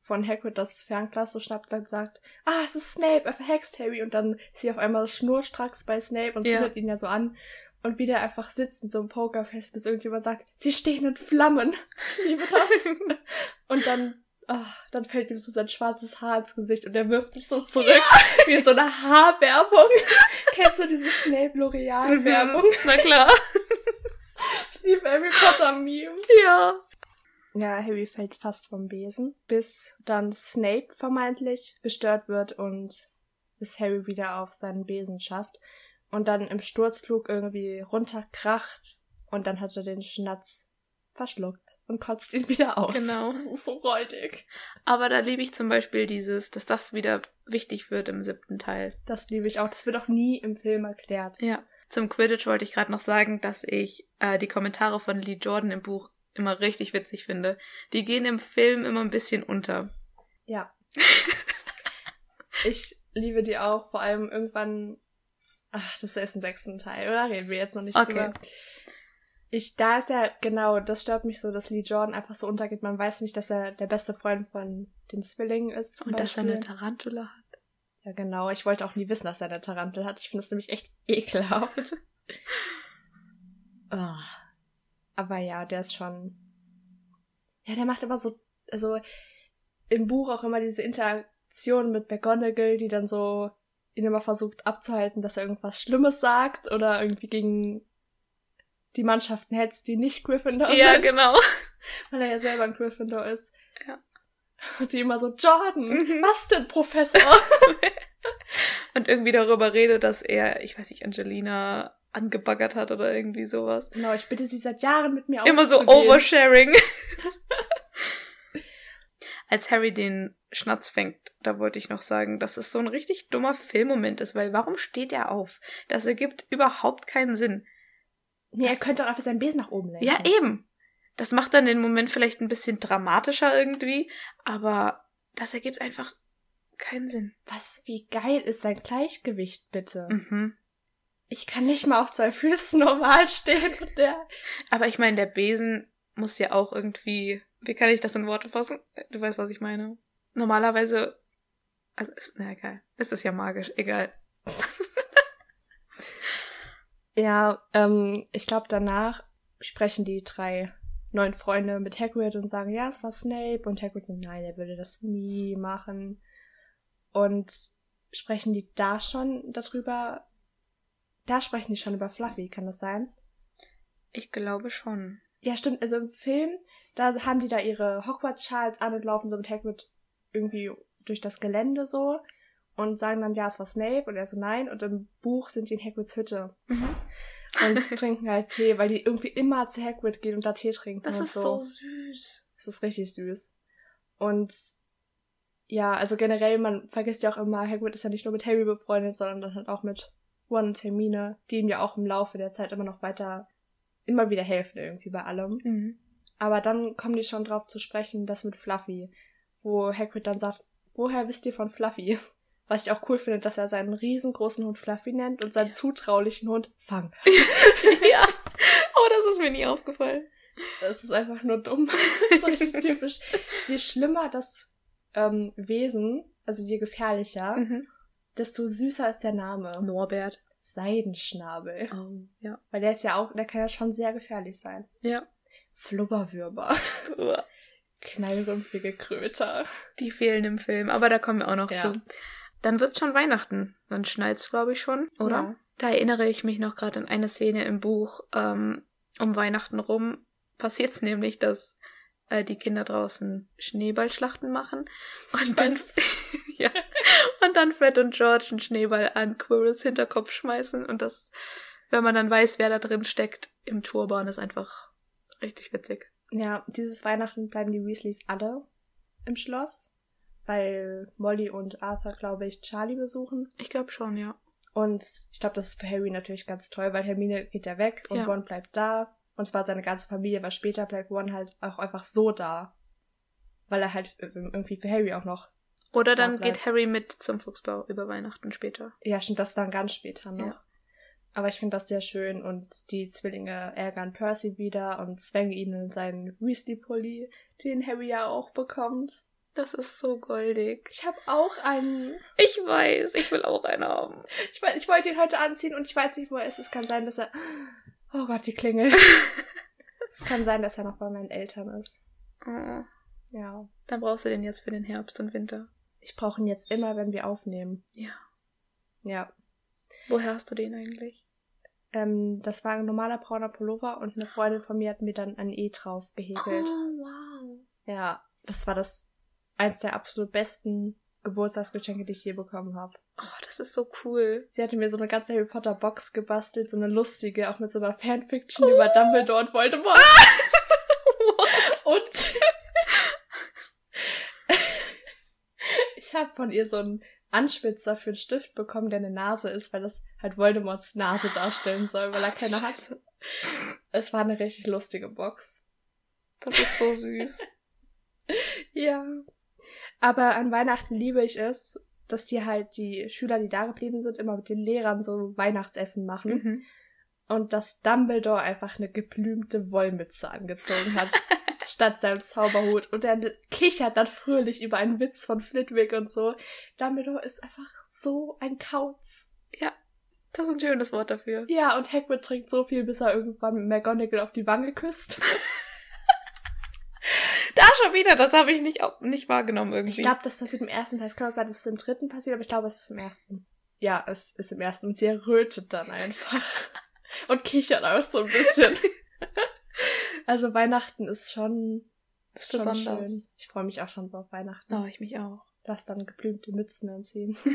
von Hagrid das Fernglas so schnappt und sagt, ah, es ist Snape, er verhext Harry. Und dann ist sie auf einmal schnurstracks bei Snape und Ja. zündet ihn ja so an. Und wie der einfach sitzt mit so einem Pokerfest, bis irgendjemand sagt, sie stehen in Flammen. Ich liebe das. und dann, ah, dann fällt ihm so sein schwarzes Haar ins Gesicht und er wirft sich so zurück, wie in so einer Haarwerbung. Kennst du diese Snape L'Oreal Werbung? Na klar. Ich liebe Harry Potter Memes. ja. Ja, Harry fällt fast vom Besen, bis dann Snape vermeintlich gestört wird und es Harry wieder auf seinen Besen schafft und dann im Sturzflug irgendwie runterkracht und dann hat er den Schnatz verschluckt und kotzt ihn wieder aus. Genau. Das ist so räudig. Aber da liebe ich zum Beispiel dieses, dass das wieder wichtig wird im siebten Teil. Das liebe ich auch. Das wird auch nie im Film erklärt. Ja. Zum Quidditch wollte ich gerade noch sagen, dass ich äh, die Kommentare von Lee Jordan im Buch immer richtig witzig finde. Die gehen im Film immer ein bisschen unter. Ja. ich liebe die auch, vor allem irgendwann. Ach, das ist erst im sechsten Teil, oder? Reden wir jetzt noch nicht Okay. drüber. Ich, da ist ja, genau, das stört mich so, dass Lee Jordan einfach so untergeht. Man weiß nicht, dass er der beste Freund von den Zwillingen ist. Und dass er Beispiel. eine Tarantula hat. Ja, genau. Ich wollte auch nie wissen, dass er eine Tarantel hat. Ich finde das nämlich echt ekelhaft. Ah. Aber ja, der ist schon. Ja, der macht immer so, also im Buch auch immer diese Interaktion mit McGonagall, die dann so ihn immer versucht abzuhalten, dass er irgendwas Schlimmes sagt oder irgendwie gegen die Mannschaften hetzt, die nicht Gryffindor Ja, sind. genau. Weil er ja selber ein Gryffindor ist. Ja. Und sie immer so, Jordan, Mhm. was denn, Professor? Und irgendwie darüber redet, dass er, ich weiß nicht, Angelina angebaggert hat oder irgendwie sowas. Genau, ich bitte sie seit Jahren mit mir Immer so. Oversharing. Als Harry den Schnatz fängt, da wollte ich noch sagen, dass es so ein richtig dummer Filmmoment ist, weil warum steht er auf? Das ergibt überhaupt keinen Sinn. Nee, er Das- könnte auch einfach seinen Besen nach oben lenken. Ja, eben. Das macht dann den Moment vielleicht ein bisschen dramatischer irgendwie, aber das ergibt einfach keinen Sinn. Was, wie geil ist sein Gleichgewicht, bitte? Mhm. Ich kann nicht mal auf zwei Füßen normal stehen der... Aber ich meine, der Besen muss ja auch irgendwie. Wie kann ich das in Worte fassen? Du weißt, was ich meine. Normalerweise. Also, na egal. Es ist ja magisch, egal. Ja, ähm, ich glaube, danach sprechen die drei neuen Freunde mit Hagrid und sagen, ja, es war Snape. Und Hagrid sagt, nein, er würde das nie machen. Und sprechen die da schon darüber? Da sprechen die schon über Fluffy, kann das sein? Ich glaube schon. Ja, stimmt. Also im Film, da haben die da ihre Hogwarts-Schals an und laufen so mit Hagrid irgendwie durch das Gelände so und sagen dann, ja, es war Snape und er so, nein. Und im Buch sind die in Hagrids Hütte. Mhm. Und trinken halt Tee, weil die irgendwie immer zu Hagrid gehen und da Tee trinken. Das ist so süß. Das ist richtig süß. Und ja, also generell, man vergisst ja auch immer, Hagrid ist ja nicht nur mit Harry befreundet, sondern dann halt auch mit Hermine, die ihm ja auch im Laufe der Zeit immer noch weiter, immer wieder helfen irgendwie bei allem. Mhm. Aber dann kommen die schon drauf zu sprechen, das mit Fluffy, wo Hagrid dann sagt, woher wisst ihr von Fluffy? Was ich auch cool finde, dass er seinen riesengroßen Hund Fluffy nennt und seinen Ja. zutraulichen Hund Fang. ja. Oh, das ist mir nie aufgefallen. Das ist einfach nur dumm. das ist richtig typisch. Je schlimmer das ähm, Wesen, also je gefährlicher, Mhm. Desto süßer ist der Name. Norbert. Seidenschnabel. Oh, ja. Weil der ist ja auch, der kann ja schon sehr gefährlich sein. Ja. Flubberwürmer. Knallrümpfige Kröter. Die fehlen im Film, aber da kommen wir auch noch Ja. zu. Dann wird's schon Weihnachten. Dann schneit's, glaube ich, schon, oder? Ja. Da erinnere ich mich noch gerade an eine Szene im Buch. Ähm, um Weihnachten rum passiert's nämlich, dass äh, die Kinder draußen Schneeballschlachten machen und dann ja und dann Fred und George einen Schneeball an Quirrells Hinterkopf schmeißen und das, wenn man dann weiß, wer da drin steckt im Turban, ist einfach richtig witzig. Ja, dieses Weihnachten bleiben die Weasleys alle im Schloss, weil Molly und Arthur, glaube ich, Charlie besuchen. Ich glaube schon, ja. Und ich glaube, das ist für Harry natürlich ganz toll, weil Hermine geht ja weg und Ja. Ron bleibt da. Und zwar seine ganze Familie, weil später bleibt Ron halt auch einfach so da. Weil er halt irgendwie für Harry auch noch. Oder Da dann bleibt. geht Harry mit zum Fuchsbau über Weihnachten später. Ja, stimmt, das dann ganz später noch. Ja. Aber ich finde das sehr schön und die Zwillinge ärgern Percy wieder und zwängen ihn in seinen Weasley-Pulli, den Harry ja auch bekommt. Das ist so goldig. Ich habe auch einen. Ich weiß, ich will auch einen haben. Ich, weiß, ich wollte ihn heute anziehen und ich weiß nicht, wo er ist. Es kann sein, dass er. Oh Gott, die Klingel. es kann sein, dass er noch bei meinen Eltern ist. Oh, Ja. dann brauchst du den jetzt für den Herbst und Winter. Ich brauche ihn jetzt immer, wenn wir aufnehmen. Ja. Ja. Woher hast du den eigentlich? Ähm, das war ein normaler brauner Pullover und eine Freundin von mir hat mir dann ein E drauf gehäkelt. Oh, wow. Ja, das war das eins der absolut besten Geburtstagsgeschenke, die ich je bekommen habe. Oh, das ist so cool. Sie hatte mir so eine ganze Harry Potter Box gebastelt, so eine lustige, auch mit so einer Fanfiction über Dumbledore und Voldemort. und ich habe von ihr so einen Anspitzer für einen Stift bekommen, der eine Nase ist, weil das halt Voldemorts Nase darstellen soll, weil er keine hat. Es war eine richtig lustige Box. Das ist so süß. Ja. Aber an Weihnachten liebe ich es, dass die halt die Schüler, die da geblieben sind, immer mit den Lehrern so Weihnachtsessen machen. mhm. Und dass Dumbledore einfach eine geblümte Wollmütze angezogen hat, statt seinem Zauberhut. Und er kichert dann fröhlich über einen Witz von Flitwick und so. Dumbledore ist einfach so ein Kauz. Ja, das ist ein schönes Wort dafür. Ja, und Hagrid trinkt so viel, bis er irgendwann McGonagall auf die Wange küsst. Da schon wieder, das habe ich nicht, nicht wahrgenommen Ich irgendwie. glaube, das passiert im ersten Teil. Es kann auch sein, dass es im dritten passiert, aber ich glaube, es ist im ersten. Ja, es ist im ersten. Und sie errötet dann einfach. Und kichert auch so ein bisschen. also Weihnachten ist schon, ist schon besonders. schön. Ich freue mich auch schon so auf Weihnachten. Oh, ich mich auch. Lass dann geblümte Mützen anziehen.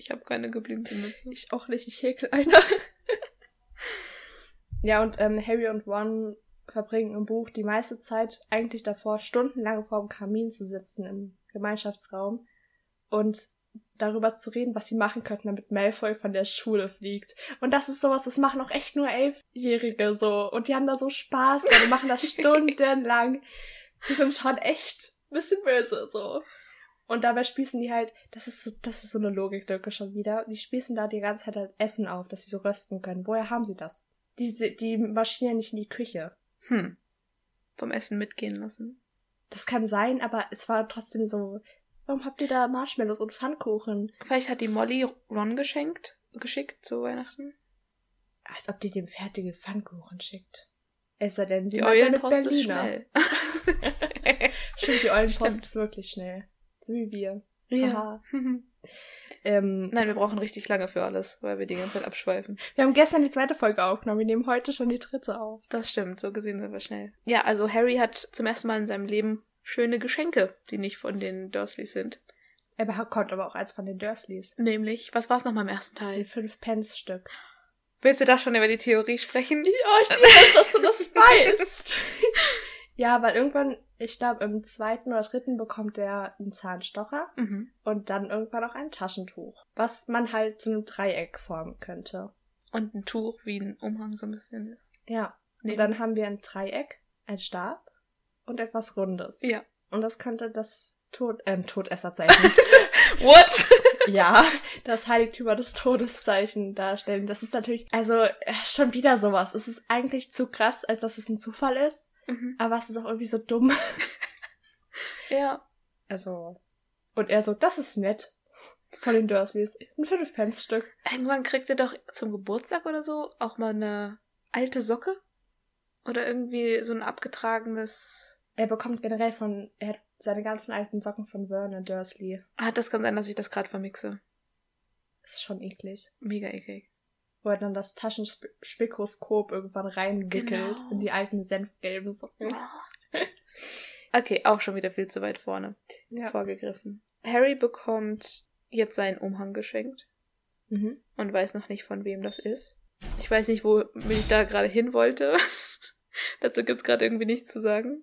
Ich habe keine geblümte Mütze. Ich auch nicht, ich häkel einer. ja, und ähm, Harry und Ron verbringen im Buch die meiste Zeit eigentlich davor, stundenlang vor dem Kamin zu sitzen im Gemeinschaftsraum und darüber zu reden, was sie machen könnten, damit Malfoy von der Schule fliegt. Und das ist sowas, das machen auch echt nur Elfjährige so. Und die haben da so Spaß, die machen das stundenlang. Die sind schon echt ein bisschen böse so. Und dabei spießen die halt, das ist so, das ist so eine Logiklücke schon wieder. Die spießen da die ganze Zeit halt Essen auf, dass sie so rösten können. Woher haben sie das? Die, die marschieren nicht in die Küche. Hm. Vom Essen mitgehen lassen. Das kann sein, aber es war trotzdem so, warum habt ihr da Marshmallows und Pfannkuchen? Vielleicht hat die Molly Ron geschenkt, geschickt zu Weihnachten. als ob die dem fertige Pfannkuchen schickt. Es sei denn, sie Die Eulenpost ist Berliner. schnell. Stimmt, die Eulenpost Stimmt. ist wirklich schnell. So wie wir. ja. Ähm, Nein, wir brauchen richtig lange für alles, weil wir die ganze Zeit abschweifen. wir haben gestern die zweite Folge aufgenommen. Wir nehmen heute schon die dritte auf. Das stimmt, so gesehen sind wir schnell. Ja, also Harry hat zum ersten Mal in seinem Leben schöne Geschenke, die nicht von den Dursleys sind. Er bekommt aber auch eins von den Dursleys. Nämlich, was war es nochmal im ersten Ein Teil? 5-Pence-Stück. Willst du da schon über die Theorie sprechen? Oh, ich weiß, dass du das weißt. ja, weil irgendwann, ich glaube, im zweiten oder dritten bekommt er einen Zahnstocher Mhm. und dann irgendwann auch ein Taschentuch, was man halt zu einem Dreieck formen könnte. Und ein Tuch, wie ein Umhang so ein bisschen ist. Ja. Nee. Und dann haben wir ein Dreieck, ein Stab und etwas Rundes. Ja. Und das könnte das Tod, ähm, Todesserzeichen. What? ja, das Heiligtümer des Todeszeichen darstellen. Das ist natürlich, also äh, schon wieder sowas. Es ist eigentlich zu krass, als dass es ein Zufall ist. mhm. Aber es ist auch irgendwie so dumm. Ja. Also. Und er so, das ist nett. Von den Dursleys. Ein 5-Pence-Stück. Irgendwann kriegt er doch zum Geburtstag oder so auch mal eine alte Socke? Oder irgendwie so ein abgetragenes. Er bekommt generell von, er hat seine ganzen alten Socken von Vernon Dursley. Ah, das kann sein, dass ich das gerade vermixe. Ist schon eklig. Mega eklig. Wo er dann das Taschenspikoskop irgendwann reinwickelt Genau. in die alten senfgelben Socken. Okay, auch schon wieder viel zu weit vorne Ja. vorgegriffen. Harry bekommt jetzt seinen Umhang geschenkt Mhm. und weiß noch nicht, von wem das ist. Ich weiß nicht, wo ich da gerade hin wollte. Dazu gibt's gerade irgendwie nichts zu sagen.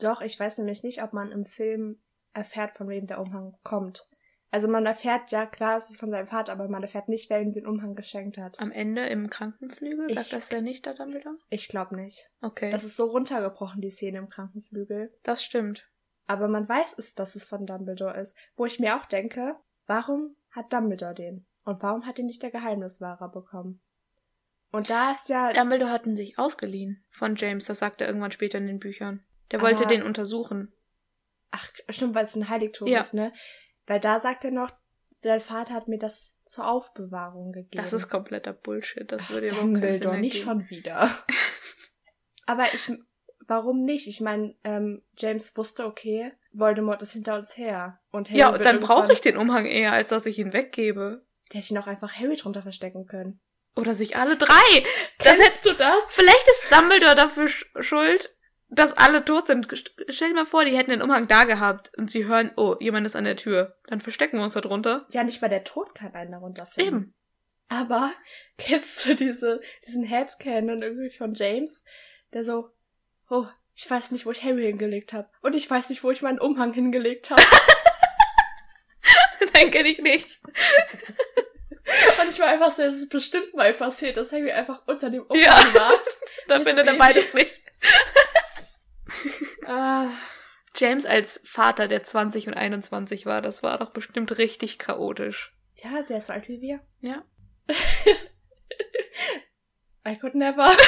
Doch, ich weiß nämlich nicht, ob man im Film erfährt, von wem der Umhang kommt. Also man erfährt, ja klar, es ist von seinem Vater, aber man erfährt nicht, wer ihm den Umhang geschenkt hat. Am Ende im Krankenflügel, Ich- sagt das der nicht, der Dumbledore? Ich glaube nicht. Okay, Das ist so runtergebrochen, die Szene im Krankenflügel. das stimmt. Aber man weiß es, dass es von Dumbledore ist. Wo ich mir auch denke, warum hat Dumbledore den? Und warum hat ihn nicht der Geheimniswahrer bekommen? Und da ist ja. Dumbledore hat ihn sich ausgeliehen von James, das sagt er irgendwann später in den Büchern. Der wollte Aber- den untersuchen. Ach, stimmt, weil es ein Heiligtum Ja. ist, ne? Weil da sagt er noch, dein Vater hat mir das zur Aufbewahrung gegeben. Das ist kompletter Bullshit. Das Ach, würde Sinn Dumbledore, nicht schon wieder. Aber ich, warum nicht? Ich meine, ähm, James wusste, okay, Voldemort ist hinter uns her. Und Harry Ja, dann brauche ich den Umhang eher, als dass ich ihn weggebe. Der hätte ihn auch einfach Harry drunter verstecken können. Oder sich alle drei. Das hättest du das? Vielleicht ist Dumbledore dafür sch schuld, dass alle tot sind. Stell dir mal vor, die hätten den Umhang da gehabt und sie hören, oh, jemand ist an der Tür. Dann verstecken wir uns da drunter. Ja, nicht mal der Tod kann einen darunter finden. Eben. Aber kennst du diese, diesen Headcanon irgendwie von James, der so, oh, ich weiß nicht, wo ich Harry hingelegt habe. Und ich weiß nicht, wo ich meinen Umhang hingelegt habe. Nein, kenne ich nicht. Und ich war einfach so, es ist bestimmt mal passiert, dass Harry einfach unter dem Umhang Ja. war. Da findet er beides nicht. Ah, James als Vater, der 20 und 21 war, das war doch bestimmt richtig chaotisch. ja, der ist so alt wie wir. Ja. I could never.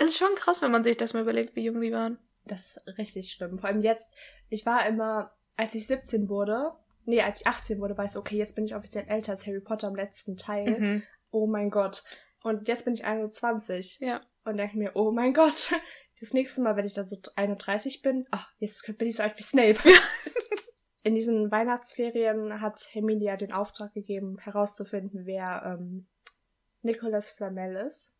Es ist schon krass, wenn man sich das mal überlegt, wie jung die waren. Das ist richtig schlimm. Vor allem jetzt, ich war immer, als ich 17 wurde, nee, als ich 18 wurde, war ich okay, jetzt bin ich offiziell älter als Harry Potter im letzten Teil. Mhm. Oh mein Gott. Und jetzt bin ich 21 Ja. und denke mir, oh mein Gott. Das nächste Mal, wenn ich dann so 31 bin, ach, jetzt bin ich so alt wie Snape. In diesen Weihnachtsferien hat Hermine ja den Auftrag gegeben, herauszufinden, wer ähm, Nicholas Flamel ist.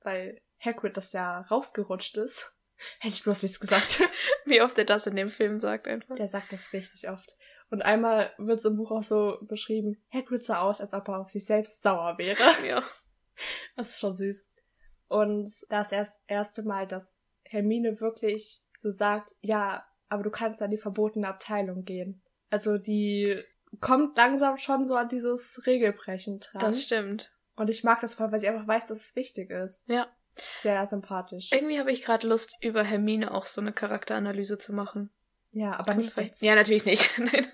Weil Hagrid das ja rausgerutscht ist. Hätte ich bloß nichts gesagt. Wie oft er das in dem Film sagt einfach. Der sagt das richtig oft. Und einmal wird es im Buch auch so beschrieben, Hagrid sah aus, als ob er auf sich selbst sauer wäre. Ja. Das ist schon süß. Und das erst erste Mal, dass Hermine wirklich so sagt, ja, aber du kannst an die verbotene Abteilung gehen. Also die kommt langsam schon so an dieses Regelbrechen dran. Das stimmt. Und ich mag das voll, weil sie einfach weiß, dass es wichtig ist. Ja. Sehr sympathisch. Irgendwie habe ich gerade Lust, über Hermine auch so eine Charakteranalyse zu machen. Ja, aber nicht jetzt. Ja, natürlich nicht. Nein.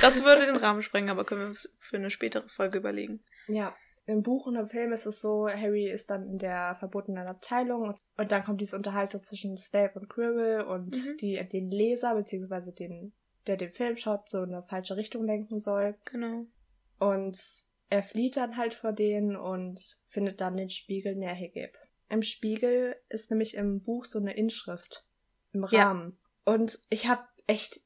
Das würde den Rahmen sprengen, aber können wir uns für eine spätere Folge überlegen. Ja, im Buch und im Film ist es so, Harry ist dann in der verbotenen Abteilung und, und dann kommt diese Unterhaltung zwischen Snape und Quirrell und Mhm. die den Leser beziehungsweise den, der den Film schaut, so in eine falsche Richtung lenken soll. Genau. Und er flieht dann halt vor denen und findet dann den Spiegel Nerhigeb. Im Spiegel ist nämlich im Buch so eine Inschrift im Rahmen. Ja. Und ich habe echt,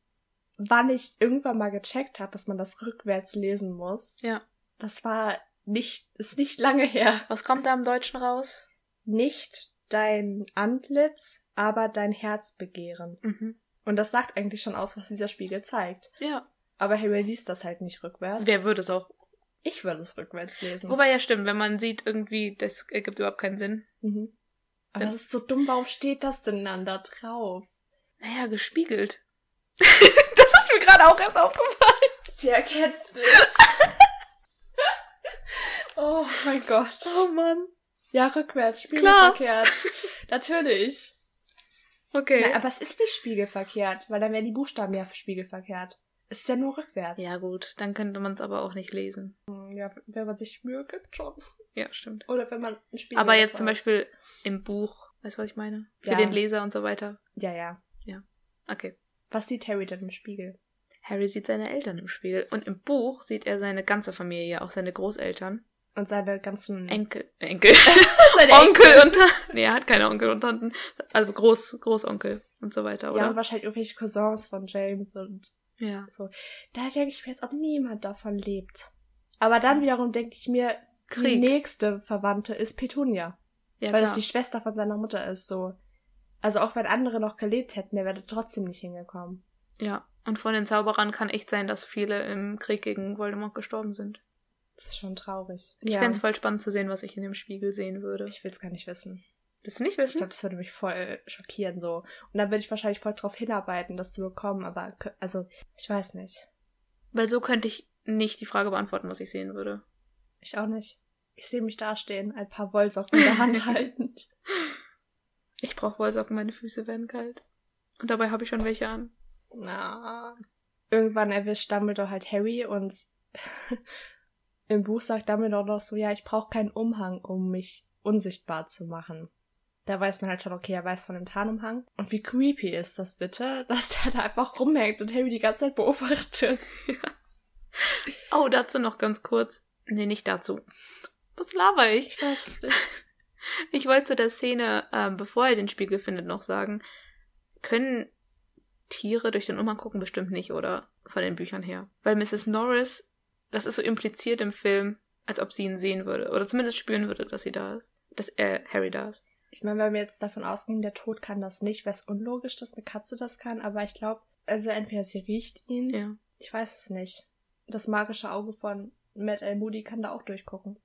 wann ich irgendwann mal gecheckt habe, dass man das rückwärts lesen muss. Ja. Das war nicht, ist nicht lange her. Was kommt da im Deutschen raus? Nicht dein Antlitz, aber dein Herz begehren. Mhm. Und das sagt eigentlich schon aus, was dieser Spiegel zeigt. Ja. Aber Harry liest das halt nicht rückwärts. Wer würde es auch? Ich würde es rückwärts lesen. Wobei ja stimmt, wenn man sieht irgendwie, das ergibt überhaupt keinen Sinn. Mhm. Aber das, das ist so dumm, warum steht das denn dann da drauf? Naja, gespiegelt. das ist mir gerade auch erst aufgefallen. Die Erkenntnis. Oh mein Gott. Oh Mann. Ja, rückwärts, spiegelverkehrt. Natürlich. Okay. Na, aber es ist nicht spiegelverkehrt, weil dann wären die Buchstaben ja spiegelverkehrt. Es ist ja nur rückwärts. Ja, gut, dann könnte man es aber auch nicht lesen. Hm, ja, wenn man sich Mühe gibt, schon. Ja, stimmt. Oder wenn man ein Spiegel Aber jetzt zum Beispiel im Buch, weißt du, was ich meine? Für ja. den Leser und so weiter. Ja, ja. Ja. Okay. Was sieht Harry denn im Spiegel? Harry sieht seine Eltern im Spiegel. Und im Buch sieht er seine ganze Familie, auch seine Großeltern. Und seine ganzen Enkel. Enkel. seine Onkel Enkel. und Nee, er hat keine Onkel und Tanten. Also Groß, Großonkel und so weiter, oder? Ja, und wahrscheinlich irgendwelche Cousins von James und ja. so. Da denke ich mir jetzt, ob niemand davon lebt. Aber dann wiederum denke ich mir, Krieg. die nächste Verwandte ist Petunia. Ja, weil klar. das die Schwester von seiner Mutter ist, so. Also auch wenn andere noch gelebt hätten, der wäre trotzdem nicht hingekommen. Ja, und von den Zauberern kann echt sein, dass viele im Krieg gegen Voldemort gestorben sind. Das ist schon traurig. Ich ja. fände es voll spannend zu sehen, was ich in dem Spiegel sehen würde. Ich will es gar nicht wissen. Willst du nicht wissen? Ich glaube, das würde mich voll schockieren so. Und dann würde ich wahrscheinlich voll drauf hinarbeiten, das zu bekommen, aber also, ich weiß nicht. Weil so könnte ich nicht die Frage beantworten, was ich sehen würde. Ich auch nicht. Ich sehe mich dastehen, ein paar Wollsocken in der Hand haltend. Ich brauche Wollsocken, meine Füße werden kalt. Und dabei habe ich schon welche an. Na. Irgendwann erwischt Dumbledore halt Harry und im Buch sagt Dumbledore noch so, ja, ich brauche keinen Umhang, um mich unsichtbar zu machen. Da weiß man halt schon, okay, er weiß von dem Tarnumhang. Und wie creepy ist das bitte, dass der da einfach rumhängt und Harry die ganze Zeit beobachtet. Ja. Oh, dazu noch ganz kurz. Nee, nicht dazu. Was laber ich? Ich weiß es nicht. Ich wollte zu der Szene, äh, bevor er den Spiegel findet, noch sagen, können Tiere durch den Umhang gucken? Bestimmt nicht, oder? Von den Büchern her. Weil Mrs. Norris, das ist so impliziert im Film, als ob sie ihn sehen würde. Oder zumindest spüren würde, dass sie da ist. Dass er, Harry da ist. Ich meine, wenn wir jetzt davon ausgehen, der Tod kann das nicht, wäre es unlogisch, dass eine Katze das kann, aber ich glaube, also entweder sie riecht ihn. Ja. Ich weiß es nicht. Das magische Auge von Matt L. Moody kann da auch durchgucken.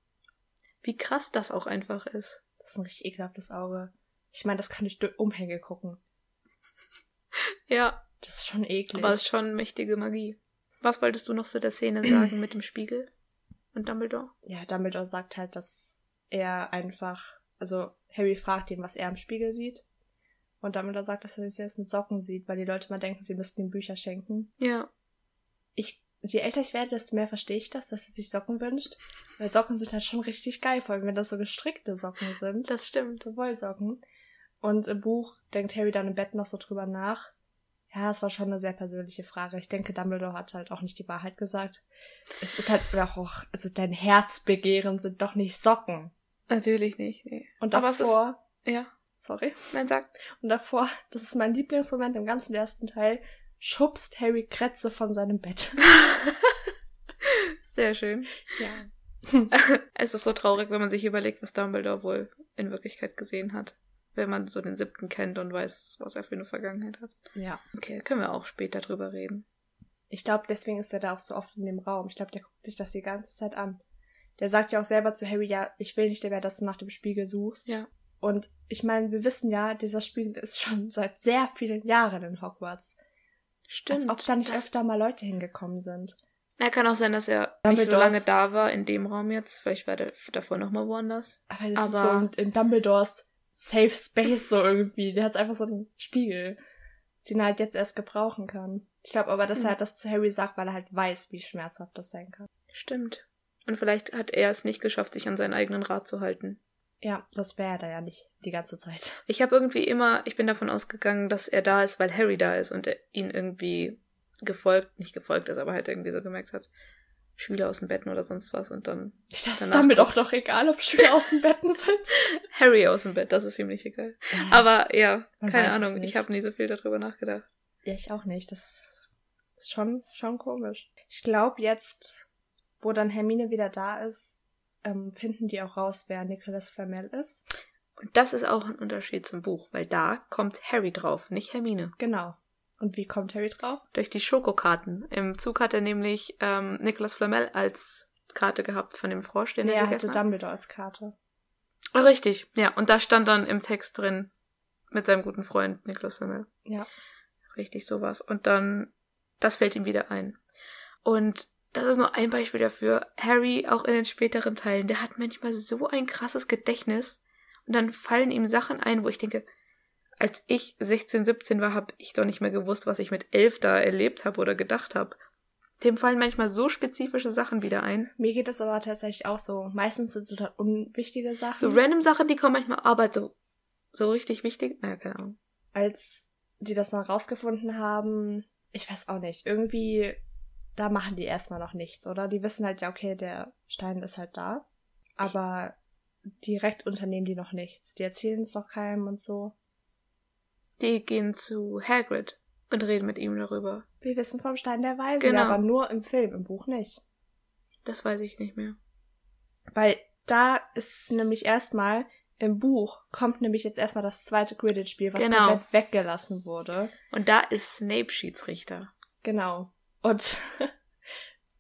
Wie krass das auch einfach ist. Das ist ein richtig ekelhaftes Auge. Ich meine, das kann durch Umhänge gucken. ja. Das ist schon eklig. Aber es ist schon mächtige Magie. Was wolltest du noch zu der Szene sagen mit dem Spiegel und Dumbledore? Ja, Dumbledore sagt halt, dass er einfach, also Harry fragt ihn, was er im Spiegel sieht. Und Dumbledore sagt, dass er sich selbst mit Socken sieht, weil die Leute mal denken, sie müssten ihm Bücher schenken. Ja. Ich, je älter ich werde, desto mehr verstehe ich das, dass er sich Socken wünscht. Weil Socken sind halt schon richtig geil, vor allem wenn das so gestrickte Socken sind. Das stimmt. So Wollsocken. Und im Buch denkt Harry dann im Bett noch so drüber nach. Ja, das war schon eine sehr persönliche Frage. Ich denke, Dumbledore hat halt auch nicht die Wahrheit gesagt. Es ist halt auch, also dein Herzbegehren sind doch nicht Socken. Natürlich nicht, nee. Und davor, ist, ja. Sorry. Nein, sag. Und davor, das ist mein Lieblingsmoment im ganzen ersten Teil, schubst Harry Kretze von seinem Bett. Sehr schön. Ja. es ist so traurig, wenn man sich überlegt, was Dumbledore wohl in Wirklichkeit gesehen hat. Wenn man so den siebten kennt und weiß, was er für eine Vergangenheit hat. Ja. Okay, können wir auch später drüber reden. Ich glaube, deswegen ist er da auch so oft in dem Raum. Ich glaube, der guckt sich das die ganze Zeit an. Der sagt ja auch selber zu Harry, ja, ich will nicht mehr, dass du nach dem Spiegel suchst. Ja. Und ich meine, wir wissen ja, dieser Spiegel ist schon seit sehr vielen Jahren in Hogwarts. Stimmt. Als ob da nicht öfter mal Leute hingekommen sind. Ja, kann auch sein, dass er nicht so lange da war in dem Raum jetzt. Vielleicht war der davor noch mal woanders. Aber das aber ist so in Dumbledores Safe Space so irgendwie. Der hat einfach so einen Spiegel, den er halt jetzt erst gebrauchen kann. Ich glaube aber, dass er das zu Harry sagt, weil er halt weiß, wie schmerzhaft das sein kann. Stimmt. Und vielleicht hat er es nicht geschafft, sich an seinen eigenen Rat zu halten. Ja, das wäre er da ja nicht die ganze Zeit. Ich habe irgendwie immer, ich bin davon ausgegangen, dass er da ist, weil Harry da ist und er ihn irgendwie gefolgt, nicht gefolgt ist, aber halt irgendwie so gemerkt hat. Schüler aus den Betten oder sonst was und dann. Das ist damit auch doch egal, ob Schüler aus den Betten sind. Harry aus dem Bett, das ist ziemlich egal. Ja, Aber ja, keine Ahnung, ich habe nie so viel darüber nachgedacht. Ja, ich auch nicht. Das ist schon, schon komisch. Ich glaube, jetzt, wo dann Hermine wieder da ist, ähm, finden die auch raus, wer Nicholas Flamel ist. Und das ist auch ein Unterschied zum Buch, weil da kommt Harry drauf, nicht Hermine. Genau. Und wie kommt Harry drauf? Durch die Schokokarten. Im Zug hat er nämlich ähm, Nicholas Flamel als Karte gehabt von dem Frosch, den nee, er er hatte Dumbledore als Karte. Oh, richtig, ja. Und da stand dann im Text drin mit seinem guten Freund Nicholas Flamel. Ja. Richtig sowas. Und dann, das fällt ihm wieder ein. Und das ist nur ein Beispiel dafür. Harry, auch in den späteren Teilen, der hat manchmal so ein krasses Gedächtnis. Und dann fallen ihm Sachen ein, wo ich denke, als ich 16, 17 war, habe ich doch nicht mehr gewusst, was ich mit 11 da erlebt habe oder gedacht habe. Dem fallen manchmal so spezifische Sachen wieder ein. Mir geht das aber tatsächlich auch so. Meistens sind es total unwichtige Sachen. So random Sachen, die kommen manchmal, aber so, so richtig wichtig. Naja, keine Ahnung. Als die das dann rausgefunden haben, ich weiß auch nicht, irgendwie, da machen die erstmal noch nichts, oder? Die wissen halt, ja, okay, der Stein ist halt da. Aber direkt unternehmen die noch nichts. Die erzählen es noch keinem und so. Die gehen zu Hagrid und reden mit ihm darüber. Wir wissen vom Stein der Weise, Genau. aber nur im Film, im Buch nicht. Das weiß ich nicht mehr. Weil da ist nämlich erstmal, im Buch kommt nämlich jetzt erstmal das zweite Quidditch-Spiel, was Genau. komplett weggelassen wurde. Und da ist Snape Schiedsrichter. Genau. Und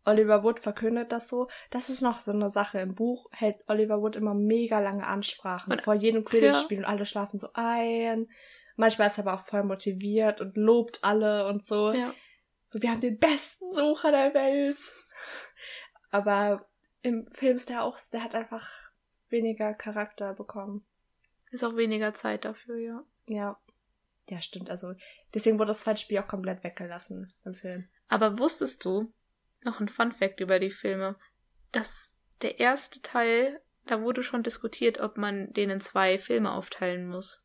Oliver Wood verkündet das so. Das ist noch so eine Sache. Im Buch hält Oliver Wood immer mega lange Ansprachen Und- vor jedem Quidditch-Spiel und alle schlafen so ein. Manchmal ist er aber auch voll motiviert und lobt alle und so. Ja. So, wir haben den besten Sucher der Welt. Aber im Film ist der auch, der hat einfach weniger Charakter bekommen. Ist auch weniger Zeit dafür, ja. Ja. Ja, stimmt. Also, deswegen wurde das zweite Spiel auch komplett weggelassen im Film. Aber wusstest du, noch ein Fun Fact über die Filme, dass der erste Teil, da wurde schon diskutiert, ob man den in zwei Filme aufteilen muss.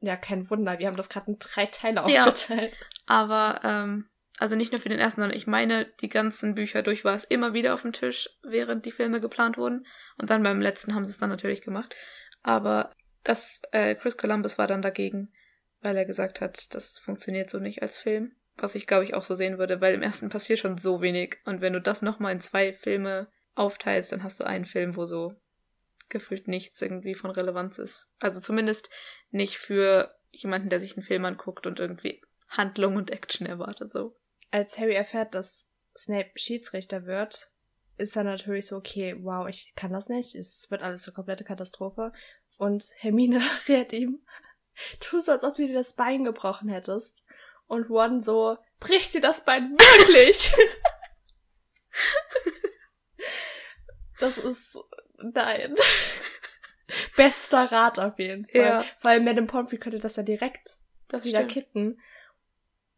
Ja, kein Wunder. Wir haben das gerade in drei Teile Ja. aufgeteilt. Aber, ähm, also nicht nur für den ersten, sondern ich meine, die ganzen Bücher durch war es immer wieder auf dem Tisch, während die Filme geplant wurden. Und dann beim letzten haben sie es dann natürlich gemacht. Aber das, äh, Chris Columbus war dann dagegen, weil er gesagt hat, das funktioniert so nicht als Film. Was ich, glaube ich, auch so sehen würde, weil im ersten passiert schon so wenig. Und wenn du das nochmal in zwei Filme aufteilst, dann hast du einen Film, wo so gefühlt nichts irgendwie von Relevanz ist. Also zumindest nicht für jemanden, der sich einen Film anguckt und irgendwie Handlung und Action erwartet, so. Als Harry erfährt, dass Snape Schiedsrichter wird, ist er natürlich so, okay, wow, ich kann das nicht. Es wird alles eine komplette Katastrophe. Und Hermine rät ihm, tu so, als ob du dir das Bein gebrochen hättest. Und Ron so, brich dir das Bein wirklich! das ist, nein. Bester Rat auf jeden Fall. Ja. Allem Madame Pomfrey könnte das ja direkt Das wieder stimmt. kitten.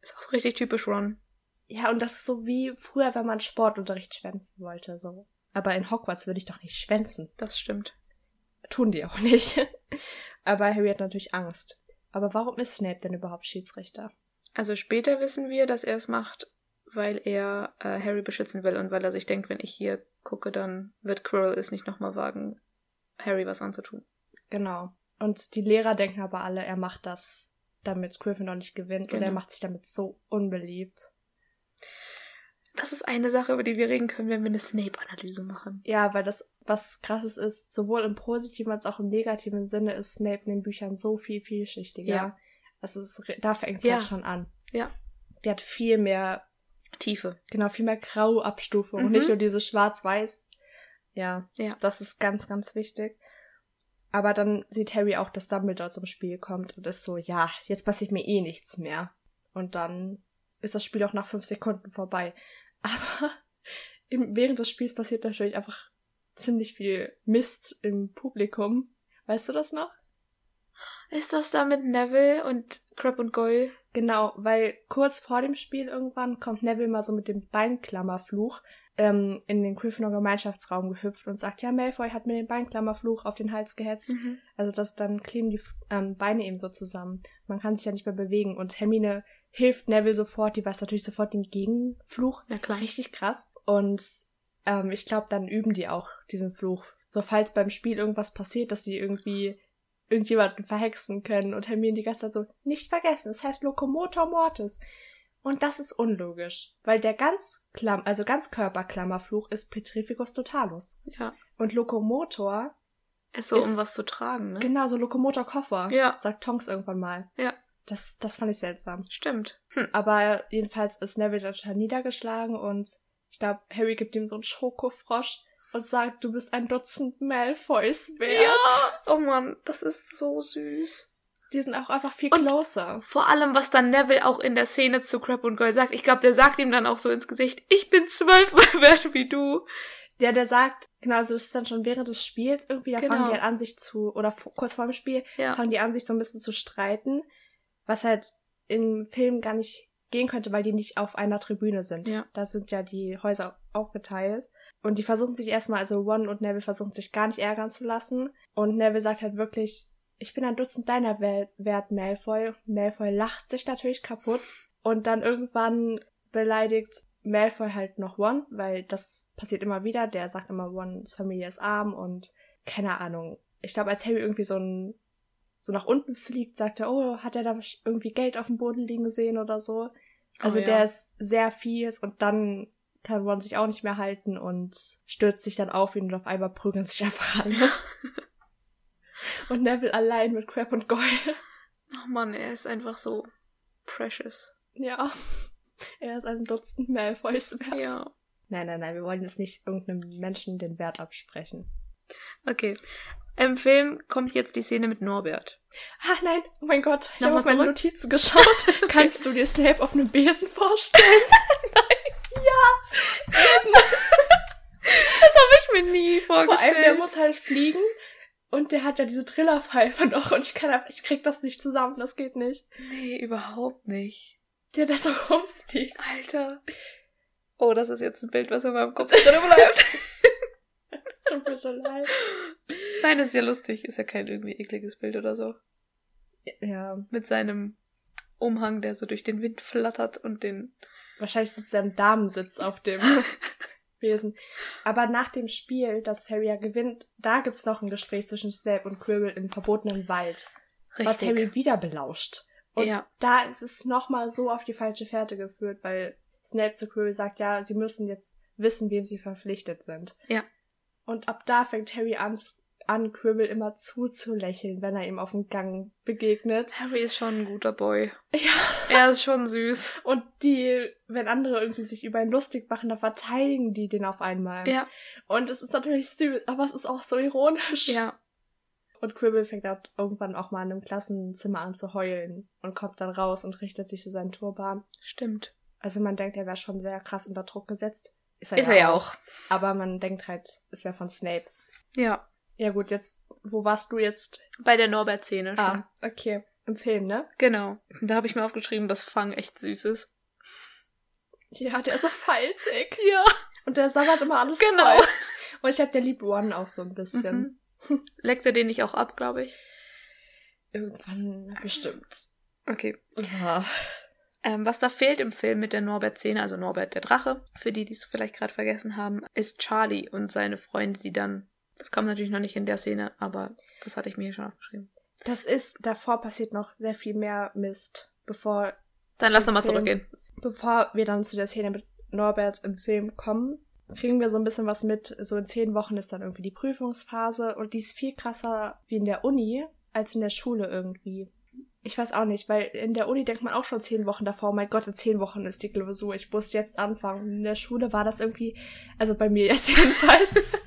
Ist auch so richtig typisch Ron. Ja, und das ist so wie früher, wenn man Sportunterricht schwänzen wollte, so. Aber in Hogwarts würde ich doch nicht schwänzen. Das stimmt. Tun die auch nicht. Aber Harry hat natürlich Angst. Aber warum ist Snape denn überhaupt Schiedsrichter? Also später wissen wir, dass er es macht, weil er äh, Harry beschützen will und weil er sich denkt, wenn ich hier gucke, dann wird Quirrell es nicht nochmal wagen, Harry was anzutun. Genau. Und die Lehrer denken aber alle, er macht das, damit Gryffindor nicht gewinnt. Und Genau. er macht sich damit so unbeliebt. Das ist eine Sache, über die wir reden können, wenn wir eine Snape-Analyse machen. Ja, weil das was krasses ist, sowohl im positiven als auch im negativen Sinne ist Snape in den Büchern so viel vielschichtiger. Ja. Das ist, da fängt es Ja. halt schon an. Ja. Der hat viel mehr Tiefe. Genau, viel mehr Grauabstufung und Mhm. nicht nur diese Schwarz-Weiß. Ja, Ja. das ist ganz, ganz wichtig. Aber dann sieht Harry auch, dass Dumbledore zum Spiel kommt und ist so, ja, jetzt passiert mir eh nichts mehr. Und dann ist das Spiel auch nach fünf Sekunden vorbei. Aber im, während des Spiels passiert natürlich einfach ziemlich viel Mist im Publikum. Weißt du das noch? Ist das da mit Neville und Crab und Goyle? Genau, weil kurz vor dem Spiel irgendwann kommt Neville mal so mit dem Beinklammerfluch ähm, in den Gryffindor Gemeinschaftsraum gehüpft und sagt, ja, Malfoy hat mir den Beinklammerfluch auf den Hals gehetzt. Mhm. Also das dann kleben die ähm, Beine eben so zusammen. Man kann sich ja nicht mehr bewegen und Hermine hilft Neville sofort, die weiß natürlich sofort den Gegenfluch. Na klar. Richtig krass. Und ähm, ich glaube, dann üben die auch diesen Fluch. So, falls beim Spiel irgendwas passiert, dass die irgendwie irgendjemanden verhexen können und Hermine die ganze Zeit so, nicht vergessen, das heißt Lokomotor Mortis. Und das ist unlogisch, weil der ganz Klamm, also ganz Körperklammerfluch ist Petrificus Totalus. Ja. Und Lokomotor Ist so, Ist- um was zu tragen, ne? Genau, so Lokomotorkoffer. Ja. Sagt Tonks irgendwann mal. Ja. Das, das fand ich seltsam. Stimmt. Hm. Aber jedenfalls ist Neville total niedergeschlagen und ich glaube, Harry gibt ihm so einen Schokofrosch und sagt, du bist ein Dutzend Malfoys wert. Ja. Oh Mann, das ist so süß. Die sind auch einfach viel Und- closer. Vor allem, was dann Neville auch in der Szene zu Crab und Goyle sagt. Ich glaube, der sagt ihm dann auch so ins Gesicht, ich bin zwölfmal wert wie du. Ja, der sagt, genau, also das ist dann schon während des Spiels irgendwie, da Genau. fangen die halt an, sich zu, oder vor- kurz vor dem Spiel, Ja. fangen die an, sich so ein bisschen zu streiten, was halt im Film gar nicht gehen könnte, weil die nicht auf einer Tribüne sind. Ja. Da sind ja die Häuser aufgeteilt. Und die versuchen sich erstmal, also Ron und Neville versuchen sich gar nicht ärgern zu lassen. Und Neville sagt halt wirklich, ich bin ein Dutzend deiner Wel wert, Malfoy. Malfoy lacht sich natürlich kaputt. Und dann irgendwann beleidigt Malfoy halt noch Ron, weil das passiert immer wieder. Der sagt immer, Rons Familie ist arm und keine Ahnung. Ich glaube, als Harry irgendwie so ein so nach unten fliegt, sagt er, oh, hat er da irgendwie Geld auf dem Boden liegen sehen oder so. Also Oh, ja. der ist sehr fies und dann kann Ron sich auch nicht mehr halten und stürzt sich dann auf ihn und auf einmal prügeln sich einfach alle. und Neville allein mit Crab und Goyle. Oh Mann, er ist einfach so precious. Ja. Er ist ein Dutzend Malfoys wert. Ja. Nein, nein, nein, wir wollen jetzt nicht irgendeinem Menschen den Wert absprechen. Okay. Im Film kommt jetzt die Szene mit Norbert. Ah, nein, oh mein Gott, ich habe auf meine? Notizen geschaut. Kannst du dir Snape auf einem Besen vorstellen? Das habe ich mir nie Vor allem, der vorgestellt. muss halt fliegen und der hat ja diese Trillerpfeife noch und ich kann einfach, ich krieg das nicht zusammen, das geht nicht. nee, überhaupt nicht. Der da so rumfliegt. Alter. Oh, das ist jetzt ein Bild, was in meinem Kopf drin bleibt. Das tut mir so leid. Nein, ist ja lustig. Ist ja kein irgendwie ekliges Bild oder so. Ja, Mit seinem Umhang, der so durch den Wind flattert und den. Wahrscheinlich sitzt er im Damensitz auf dem Besen. Aber nach dem Spiel, das Harry ja gewinnt, da gibt's noch ein Gespräch zwischen Snape und Quirrell im verbotenen Wald. was Harry wieder belauscht. Und Ja. da ist es nochmal so auf die falsche Fährte geführt, weil Snape zu Quirrell sagt, ja, sie müssen jetzt wissen, wem sie verpflichtet sind. Ja. Und ab da fängt Harry an, an Quirrell immer zuzulächeln, wenn er ihm auf dem Gang begegnet. Harry ist schon ein guter Boy. Ja. Er ist schon süß. Und die, wenn andere irgendwie sich über ihn lustig machen, dann verteidigen die den auf einmal. Ja. Und es ist natürlich süß, aber es ist auch so ironisch. Ja. Und Quirrell fängt auch irgendwann auch mal in einem Klassenzimmer an zu heulen und kommt dann raus und richtet sich so seinen Turban. Stimmt. Also man denkt, er wäre schon sehr krass unter Druck gesetzt. Ist er ja auch. Aber man denkt halt, es wäre von Snape. Ja. Ja gut, jetzt, wo warst du jetzt? Bei der Norbert-Szene schon. Ah, okay. Im Film, ne? Genau. Da habe ich mir aufgeschrieben, dass Fang echt süß ist. Ja, der ist so falzig. Ja. Und der sabbert immer alles Genau. voll. Und ich hab der liebt One auch so ein bisschen. Mhm. Leckt er den nicht auch ab, glaube ich? Irgendwann bestimmt. Okay. Ja. Ähm, was da fehlt im Film mit der Norbert-Szene, also Norbert der Drache, für die, die es vielleicht gerade vergessen haben, ist Charlie und seine Freunde, die dann. Das kam natürlich noch nicht in der Szene, aber das hatte ich mir hier schon aufgeschrieben. Das ist, davor passiert noch sehr viel mehr Mist, bevor Dann lass doch mal Film. zurückgehen. bevor wir dann zu der Szene mit Norbert im Film kommen, kriegen wir so ein bisschen was mit. So in zehn Wochen ist dann irgendwie die Prüfungsphase und die ist viel krasser wie in der Uni als in der Schule irgendwie. Ich weiß auch nicht, weil in der Uni denkt man auch schon zehn Wochen davor, oh mein Gott, in zehn Wochen ist die Klausur, ich muss jetzt anfangen. In der Schule war das irgendwie, also bei mir jetzt jedenfalls,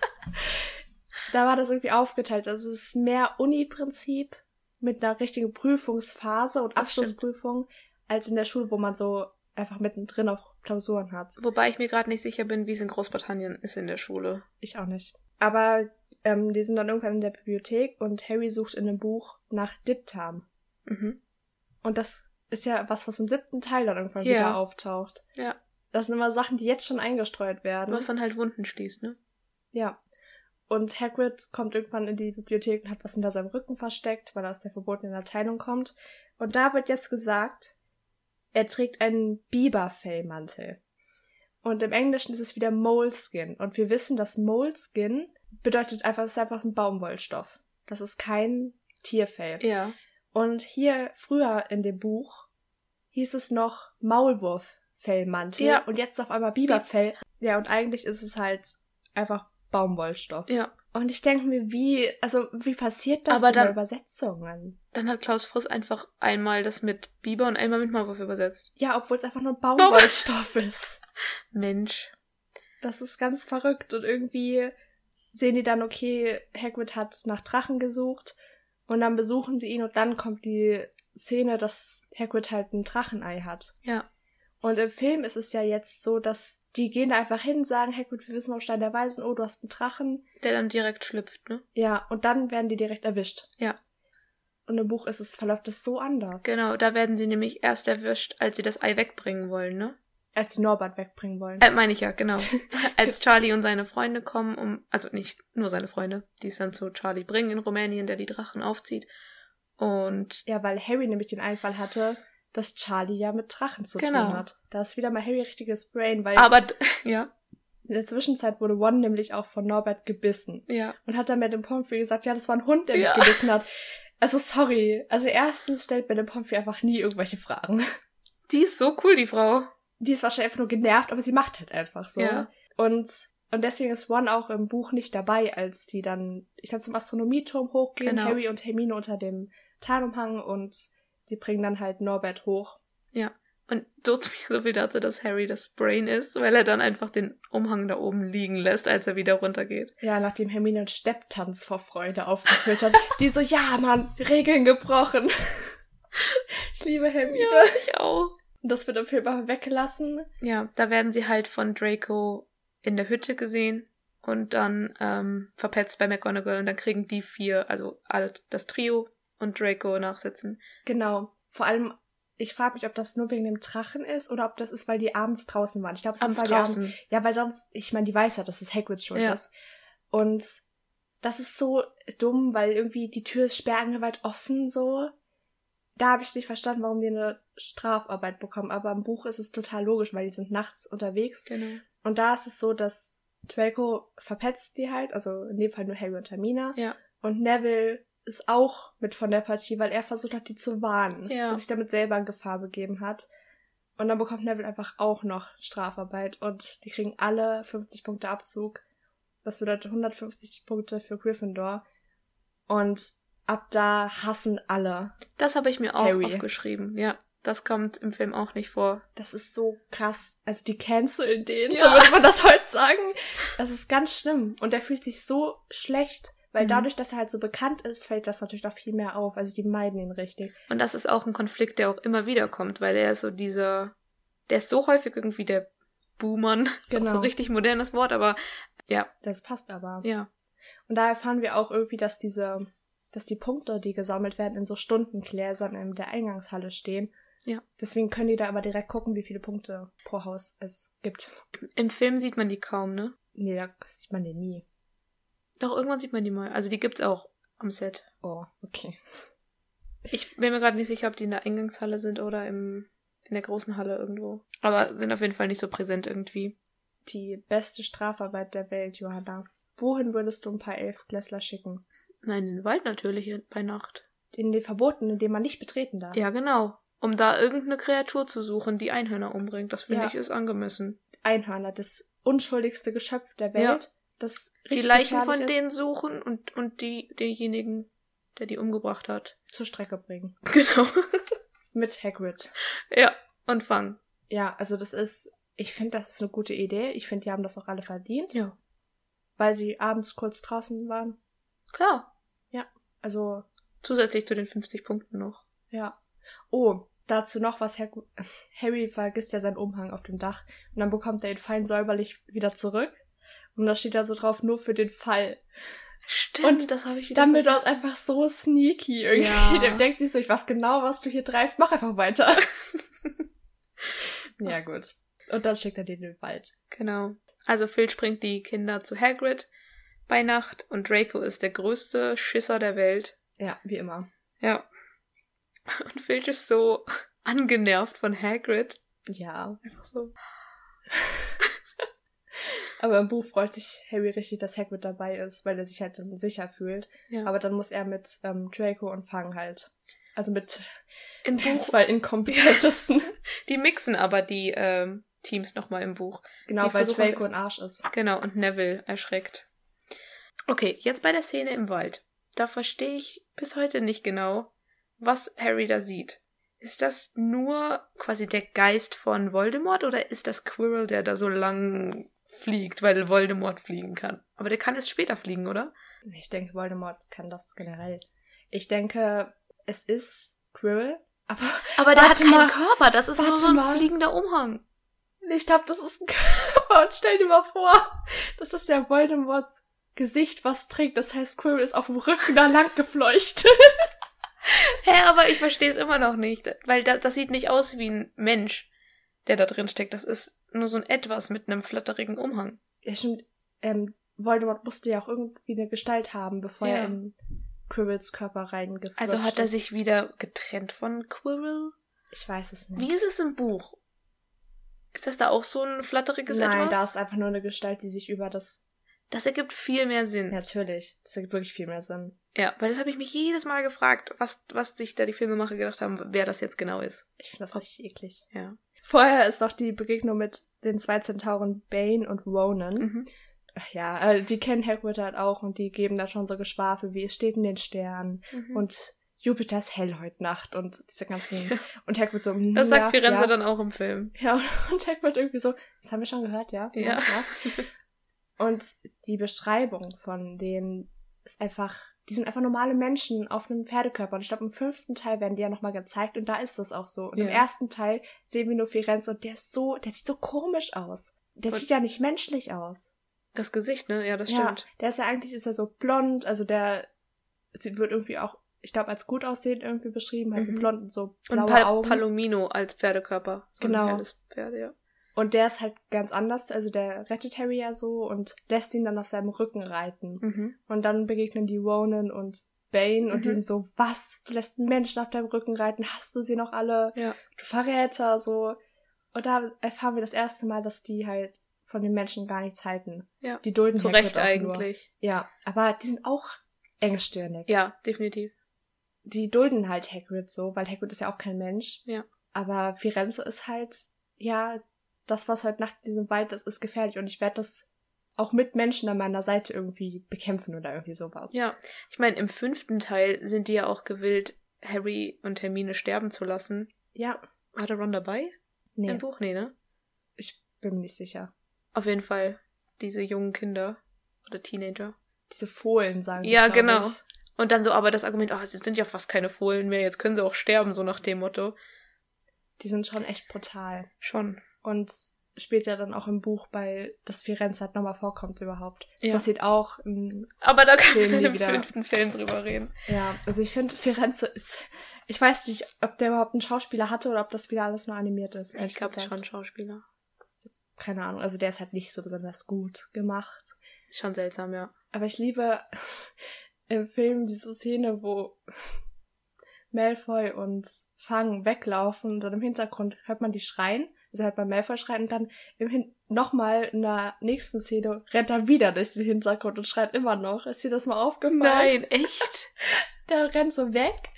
da war das irgendwie aufgeteilt. Also es ist mehr Uni-Prinzip mit einer richtigen Prüfungsphase und Das stimmt. Abschlussprüfung als in der Schule, wo man so einfach mittendrin auch Klausuren hat. Wobei ich mir gerade nicht sicher bin, wie es in Großbritannien ist in der Schule. Ich auch nicht. Aber ähm, die sind dann irgendwann in der Bibliothek und Harry sucht in einem Buch nach Diptam. Mhm. Und das ist ja was, was im siebten Teil dann irgendwann Ja. wieder auftaucht. Ja. Das sind immer Sachen, die jetzt schon eingestreut werden. Was dann halt Wunden schließt, ne? Ja. Und Hagrid kommt irgendwann in die Bibliothek und hat was hinter seinem Rücken versteckt, weil er aus der verbotenen Abteilung kommt. Und da wird jetzt gesagt, er trägt einen Biberfellmantel. Und im Englischen ist es wieder Moleskin. Und wir wissen, dass Moleskin bedeutet einfach, es ist einfach ein Baumwollstoff. Das ist kein Tierfell. Ja. Und hier früher in dem Buch hieß es noch Maulwurffellmantel. Ja. Und jetzt auf einmal Biberfell. Ja, und eigentlich ist es halt einfach Baumwollstoff. Ja. Und ich denke mir, wie, also wie passiert das Aber dann- Übersetzungen? Dann hat Klaus Friss einfach einmal das mit Biber und einmal mit Maulwurf übersetzt. Ja, obwohl es einfach nur Baumwollstoff ist. Mensch. Das ist ganz verrückt. Und irgendwie sehen die dann, okay, Hagrid hat nach Drachen gesucht. Und dann besuchen sie ihn und dann kommt die Szene, dass Hagrid halt ein Drachenei hat. Ja. Und im Film ist es ja jetzt so, dass die gehen da einfach hin, sagen, Hagrid, wir wissen vom Stein der Weisen, oh, du hast einen Drachen. Der dann direkt schlüpft, ne? Ja, und dann werden die direkt erwischt. Ja. Und im Buch ist es, verläuft es so anders. Genau, da werden sie nämlich erst erwischt, als sie das Ei wegbringen wollen, ne? Als sie Norbert wegbringen wollen. Äh, meine ich ja, genau. Als Charlie und seine Freunde kommen, um, also nicht nur seine Freunde, die es dann zu Charlie bringen in Rumänien, der die Drachen aufzieht. Und Ja, weil Harry nämlich den Einfall hatte, dass Charlie ja mit Drachen zu Genau. tun hat. Da ist wieder mal Harry richtiges Brain, weil aber ja, in der Zwischenzeit wurde One nämlich auch von Norbert gebissen. ja. Und hat dann mit dem Pomfrey gesagt, ja, das war ein Hund, der mich Ja. gebissen hat. Also sorry. Also erstens stellt der Pomfrey einfach nie irgendwelche Fragen. Die ist so cool, die Frau. Die ist wahrscheinlich einfach nur genervt, aber sie macht halt einfach so. Ja. Und, und deswegen ist One auch im Buch nicht dabei, als die dann, ich glaube, zum Astronomieturm hochgehen, Genau. Harry und Hermine unter dem Tarnumhang und die bringen dann halt Norbert hoch. Ja. Und so, so viel dazu, dass Harry das Brain ist, weil er dann einfach den Umhang da oben liegen lässt, als er wieder runtergeht. Ja, nachdem Hermine einen Stepptanz vor Freude aufgeführt hat. Die so, ja, Mann, Regeln gebrochen. ich liebe Hermine. Ich auch. Und das wird im Film aber weggelassen. Ja, da werden sie halt von Draco in der Hütte gesehen und dann ähm, verpetzt bei McGonagall und dann kriegen die vier, also alle, das Trio und Draco nachsitzen. Genau. Vor allem, ich frage mich, ob das nur wegen dem Drachen ist oder ob das ist, weil die abends draußen waren. Ich glaube, es Abends ist, weil die abends draußen. Ja, weil sonst, ich meine, die weiß ja, dass es Hagrids Schuld Ja. ist. Und das ist so dumm, weil irgendwie die Tür ist sperrangeweit offen, so. Da habe ich nicht verstanden, warum die eine Strafarbeit bekommen. Aber im Buch ist es total logisch, weil die sind nachts unterwegs. Genau. Und da ist es so, dass Draco verpetzt die halt, also in dem Fall nur Harry und Hermine. Ja. Und Neville ist auch mit von der Partie, weil er versucht hat, die zu warnen. Ja. Und sich damit selber in Gefahr begeben hat. Und dann bekommt Neville einfach auch noch Strafarbeit und die kriegen alle 50 Punkte Abzug. Das bedeutet 150 Punkte für Gryffindor. Und ab da hassen alle. Das habe ich mir auch Harry. aufgeschrieben. Ja, das kommt im Film auch nicht vor. Das ist so krass. Also die canceln den, Ja. so würde man das heute sagen. Das ist ganz schlimm. Und er fühlt sich so schlecht, weil Mhm. dadurch, dass er halt so bekannt ist, fällt das natürlich noch viel mehr auf. Also die meiden ihn richtig. Und das ist auch ein Konflikt, der auch immer wieder kommt, weil er ist so dieser, der ist so häufig irgendwie der Buhmann. Ist auch Genau. so ein richtig modernes Wort, aber ja, Das passt aber. ja. Und da erfahren wir auch irgendwie, dass diese, dass die Punkte, die gesammelt werden, in so Stundengläsern in der Eingangshalle stehen. Ja. Deswegen können die da aber direkt gucken, wie viele Punkte pro Haus es gibt. Im Film sieht man die kaum, ne? Nee, da sieht man den nie. Doch, irgendwann sieht man die mal. Also die gibt's auch am Set. Oh, okay. Ich bin mir gerade nicht sicher, ob die in der Eingangshalle sind oder im, in der großen Halle irgendwo. Aber sind auf jeden Fall nicht so präsent irgendwie. Die beste Strafarbeit der Welt, Johanna. Wohin würdest du ein paar Elfklässler schicken? Nein, in den Wald natürlich bei Nacht. In den Verbotenen, den man nicht betreten darf. Ja, genau. Um da irgendeine Kreatur zu suchen, die Einhörner umbringt. Das finde Ja. ich ist angemessen. Einhörner, das unschuldigste Geschöpf der Ja. Das Die Leichen von ist, denen suchen und, und die, denjenigen, der die umgebracht hat. zur Strecke bringen. Genau. Mit Hagrid. ja, und fangen. Ja, also das ist, ich finde, das ist eine gute Idee. Ich finde, die haben das auch alle verdient, Ja. weil sie abends kurz draußen waren. Klar. Also, Zusätzlich zu den 50 Punkten noch. ja. Oh, dazu noch was, Harry vergisst ja seinen Umhang auf dem Dach und dann bekommt er ihn fein säuberlich wieder zurück. Und da steht da so drauf, nur für den Fall. Stimmt, Und das habe ich wieder Dumbledore ist einfach so sneaky irgendwie. Ja. Der denkt sich so, ich weiß genau, was du hier treibst, mach einfach weiter. ja, gut. Und dann schickt er den in den Wald. Genau. Also Filch bringt die Kinder zu Hagrid bei Nacht und Draco ist der größte Schisser der Welt. Ja, wie immer. Ja. Und Filch ist so angenervt von Hagrid. Ja. Einfach so. Aber im Buch freut sich Harry richtig, dass Hagrid dabei ist, weil er sich halt dann sicher fühlt. Ja. Aber dann muss er mit ähm, Draco und Fang halt. Also mit Im den Buch, zwei inkompetentesten. die mixen aber die ähm, Teams nochmal im Buch. genau, Die weil Draco ein Arsch ist. Genau, und Neville erschreckt. Okay, jetzt bei der Szene im Wald. Da verstehe ich bis heute nicht genau, was Harry da sieht. Ist das nur quasi der Geist von Voldemort oder ist das Quirrell, der da so lang fliegt, weil Voldemort fliegen kann? Aber der kann erst später fliegen, oder? Ich denke, Voldemort kann das generell. Ich denke, es ist Quirrell, aber Aber der hat keinen mal. Körper, das ist nur so ein mal. fliegender Umhang. ich glaube, das ist ein Körper. Und stell dir mal vor, das ist ja Voldemorts Gesicht, was trägt. Das heißt, Quirrell ist auf dem Rücken da lang gefleucht. Hä, aber ich verstehe es immer noch nicht, weil da, das sieht nicht aus wie ein Mensch, der da drin steckt. Das ist nur so ein Etwas mit einem flatterigen Umhang. ja, stimmt. Ähm, Voldemort musste ja auch irgendwie eine Gestalt haben, bevor Ja. er in Quirrells Körper reingeflutscht Also hat er ist. sich wieder getrennt von Quirrell? Ich weiß es nicht. Wie ist es im Buch? Ist das da auch so ein flatteriges Nein, Etwas? da ist einfach nur eine Gestalt, die sich über das. das ergibt viel mehr Sinn. Ja, Natürlich. Das ergibt wirklich viel mehr Sinn. weil das habe ich mich jedes Mal gefragt, was, was sich da die Filmemacher gedacht haben, wer das jetzt genau ist. Ich finde das richtig eklig. Ja. Vorher ist noch die Begegnung mit den zwei Zentauren Bane und Ronan. Mhm. Ja, äh, die kennen Hagrid halt auch und die geben da schon so Geschwafel, wie es steht in den Sternen Mhm. und Jupiter ist hell heute Nacht und diese ganzen und Hagrid so das sagt ja, Firenze ja. dann auch im Film. Ja, und Hagrid irgendwie so, das haben wir schon gehört, ja? So, Ja. Und die Beschreibung von denen ist einfach, die sind einfach normale Menschen auf einem Pferdekörper. Und ich glaube, im fünften Teil werden die ja nochmal gezeigt und da ist das auch so. Und im Ja. ersten Teil sehen wir nur Firenze und der ist so, der sieht so komisch aus. Der Und- sieht ja nicht menschlich aus. Das Gesicht, ne? Ja, das Ja, stimmt. der ist ja eigentlich, ist er so blond, also der sie wird irgendwie auch, ich glaube, als gut aussehend irgendwie beschrieben, also Mhm. blond und so Und blaue Pal Augen. Palomino als Pferdekörper. So Genau. ein helles Pferd, ja. Und der ist halt ganz anders, also der rettet Harry ja so und lässt ihn dann auf seinem Rücken reiten. Mhm. Und dann begegnen die Ronan und Bane und die Mhm. sind so, was? Du lässt einen Menschen auf deinem Rücken reiten, hast du sie noch alle? Ja. Du Verräter, so. Und da erfahren wir das erste Mal, dass die halt von den Menschen gar nichts halten. Ja. Die dulden Zu Recht auch Nur. eigentlich. Ja, aber die sind auch engstirnig. Ja, definitiv. Die dulden halt Hagrid so, weil Hagrid ist ja auch kein Mensch. Ja. Aber Firenze ist halt, ja, das, was heute Nacht in diesem Wald ist, ist gefährlich und ich werde das auch mit Menschen an meiner Seite irgendwie bekämpfen oder irgendwie sowas. Ja. Ich meine, im fünften Teil sind die ja auch gewillt, Harry und Hermine sterben zu lassen. Ja. Der Ron dabei? Nee, Im Buch? Nee, ne? ich bin mir nicht sicher. Auf jeden Fall. Diese jungen Kinder. Oder Teenager. Diese Fohlen sagen die, Ja, genau. Ich. Und dann so aber das Argument, oh, sie sind ja fast keine Fohlen mehr, jetzt können sie auch sterben, so nach dem Motto. Die sind schon echt brutal. Schon. Und später dann auch im Buch bei, dass Firenze halt nochmal vorkommt überhaupt. Das Ja. passiert auch im Aber da können Film wir im wieder. fünften Film drüber reden. Ja, also ich finde, Firenze ist. Ich weiß nicht, ob der überhaupt einen Schauspieler hatte oder ob das wieder alles nur animiert ist. Ich glaube schon Schauspieler. Keine Ahnung. Also der ist halt nicht so besonders gut gemacht. Ist schon seltsam, ja. Aber ich liebe im Film diese Szene, wo Malfoy und Fang weglaufen und dann im Hintergrund hört man die schreien. Also hört man Malfoy schreien und dann im Hin nochmal in der nächsten Szene rennt er wieder durch den Hintergrund und schreit immer noch. Ist dir das mal aufgefallen? Nein, echt? der rennt so weg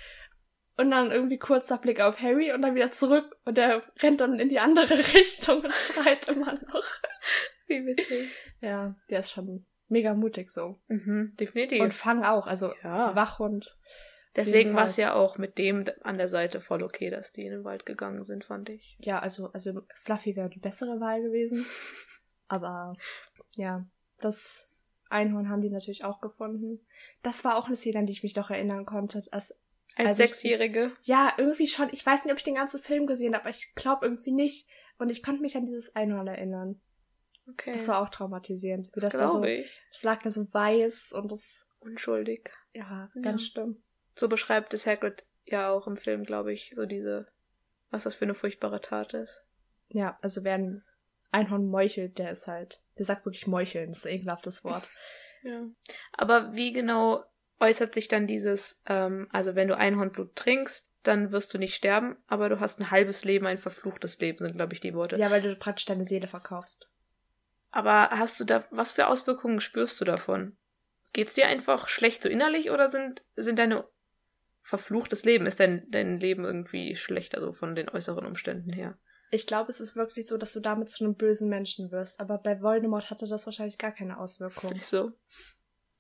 und dann irgendwie kurzer Blick auf Harry und dann wieder zurück und der rennt dann in die andere Richtung und schreit immer noch. Wie witzig. Ja, der ist schon mega mutig so. Mhm, definitiv. Und Fang auch, also ja. Wachhund. Deswegen war es ja auch mit dem an der Seite voll okay, dass die in den Wald gegangen sind, fand ich. Ja, also, also Fluffy wäre die bessere Wahl gewesen. Aber ja, das Einhorn haben die natürlich auch gefunden. Das war auch eine Szene, an die ich mich doch erinnern konnte. Als, Als Als ich- Sechsjährige. ja, irgendwie schon. Ich weiß nicht, ob ich den ganzen Film gesehen habe, aber ich glaube irgendwie nicht. Und ich konnte mich an dieses Einhorn erinnern. Okay. Das war auch traumatisierend. Wie das das da so, ich. das lag da so weiß und das, Unschuldig. ja, Ja. ganz schlimm. So beschreibt es Hagrid ja auch im Film, glaube ich, so diese, was das für eine furchtbare Tat ist. Ja, also wer ein Einhorn meuchelt, der ist halt, der sagt wirklich meucheln, das ist ein ekelhaftes Wort. Ja. Aber wie genau äußert sich dann dieses, ähm, also wenn du Einhornblut trinkst, dann wirst du nicht sterben, aber du hast ein halbes Leben, ein verfluchtes Leben, sind, glaube ich, die Worte. Ja, weil du praktisch deine Seele verkaufst. Aber hast du da, was für Auswirkungen spürst du davon? Geht's dir einfach schlecht so innerlich oder sind, sind deine verfluchtes Leben? Ist dein, dein Leben irgendwie schlechter, so von den äußeren Umständen her? Ich glaube, es ist wirklich so, dass du damit zu einem bösen Menschen wirst. Aber bei Voldemort hatte das wahrscheinlich gar keine Auswirkung. Nicht so.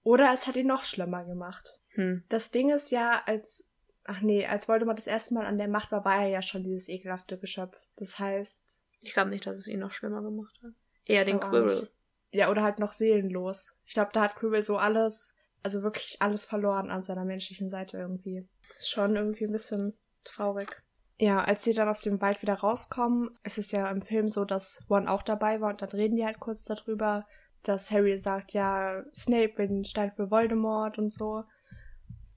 Oder es hat ihn noch schlimmer gemacht. Hm. Das Ding ist ja, als. Ach nee, als Voldemort das erste Mal an der Macht war, war er ja schon dieses ekelhafte Geschöpf. Das heißt. Ich glaube nicht, dass es ihn noch schlimmer gemacht hat. Eher den Quirrell. Ja, oder halt noch seelenlos. Ich glaube, da hat Quirrell so alles, also wirklich alles verloren an seiner menschlichen Seite irgendwie. Ist schon irgendwie ein bisschen traurig. Ja, als sie dann aus dem Wald wieder rauskommen, ist es ja im Film so, dass Ron auch dabei war und dann reden die halt kurz darüber, dass Harry sagt, ja, Snape will den Stein für Voldemort und so.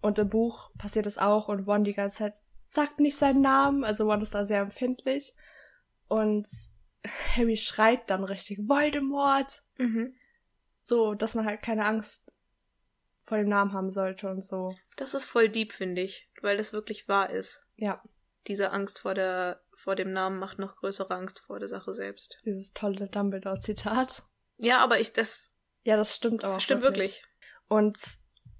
Und im Buch passiert es auch und Ron die ganze Zeit sagt nicht seinen Namen, also Ron ist da sehr empfindlich. Und Harry schreit dann richtig, Voldemort! Mhm. So, dass man halt keine Angst vor dem Namen haben sollte und so. Das ist voll deep, finde ich, weil das wirklich wahr ist. Ja, Diese Angst vor der, vor dem Namen macht noch größere Angst vor der Sache selbst. dieses tolle Dumbledore-Zitat. Ja, aber ich, das Ja, das stimmt aber. auch stimmt wirklich. Und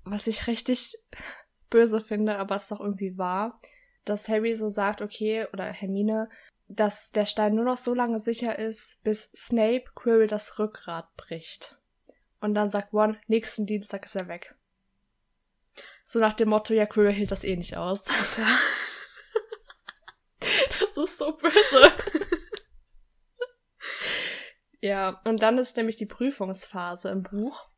was ich richtig böse finde, aber es ist doch irgendwie wahr, dass Harry so sagt, okay, oder Hermine, dass der Stein nur noch so lange sicher ist, bis Snape Quirrell das Rückgrat bricht. Und dann sagt Ron, nächsten Dienstag ist er weg. So nach dem Motto, ja, Quirrell hält das eh nicht aus. Das ist so böse. ja, und dann ist nämlich die Prüfungsphase im Buch.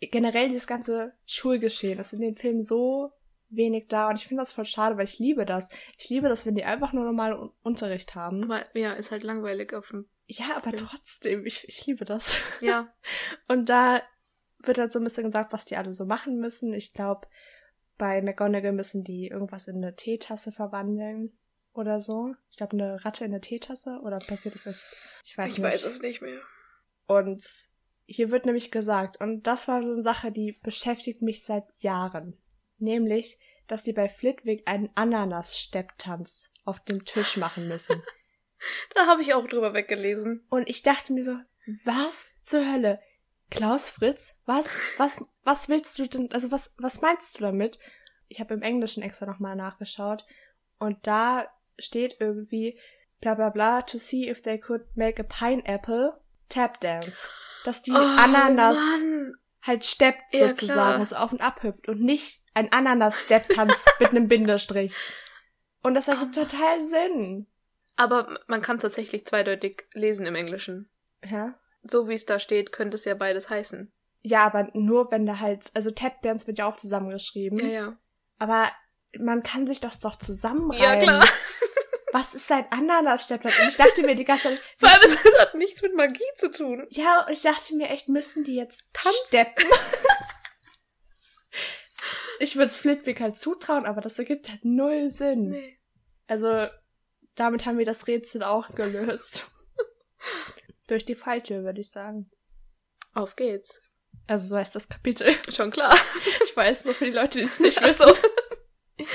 Generell dieses ganze Schulgeschehen ist in den Filmen so wenig da und ich finde das voll schade, weil ich liebe das. Ich liebe das, wenn die einfach nur normalen Un- Unterricht haben. Aber ja, ist halt langweilig auf dem. Ja, aber Film. trotzdem, ich, ich liebe das. Ja. Und da wird halt so ein bisschen gesagt, was die alle so machen müssen. Ich glaube, bei McGonagall müssen die irgendwas in eine Teetasse verwandeln oder so. Ich glaube, eine Ratte in eine Teetasse oder passiert das erst? Ich weiß ich nicht. weiß es nicht mehr. Und hier wird nämlich gesagt, und das war so eine Sache, die beschäftigt mich seit Jahren. Nämlich, dass die bei Flitwick einen Ananas-Stepptanz auf dem Tisch machen müssen. Da habe ich auch drüber weggelesen. Und ich dachte mir so, was zur Hölle? Klaus Fritz? Was, was, was willst du denn, also was, was meinst du damit? Ich habe im Englischen extra nochmal nachgeschaut und da steht irgendwie bla bla bla to see if they could make a pineapple tap dance. Dass die Ananas Oh, Mann. halt steppt Ja, sozusagen klar. und so auf und ab hüpft und nicht ein Ananas-Stepptanz mit einem Bindestrich. Und das ergibt Oh. total Sinn. Aber man kann tatsächlich zweideutig lesen im Englischen. Ja. So wie es da steht, könnte es ja beides heißen. Ja, aber nur wenn da halt, also Tap Dance wird ja auch zusammengeschrieben. Ja, ja. Aber man kann sich das doch zusammenreimen. Ja, klar. Was ist ein Ananas-Stepptanz? Und ich dachte mir die ganze Zeit, Vor allem, es hat nichts mit Magie zu tun. ja, und ich dachte mir echt, müssen die jetzt Tanzen? steppen? Ich würde es Flitwick halt zutrauen, aber das ergibt halt null Sinn. Nee. Also, damit haben wir das Rätsel auch gelöst. Durch die Falltür, würde ich sagen. Auf geht's. Also, so heißt das Kapitel. Schon klar. Ich weiß nur für die Leute, die es nicht wissen. so.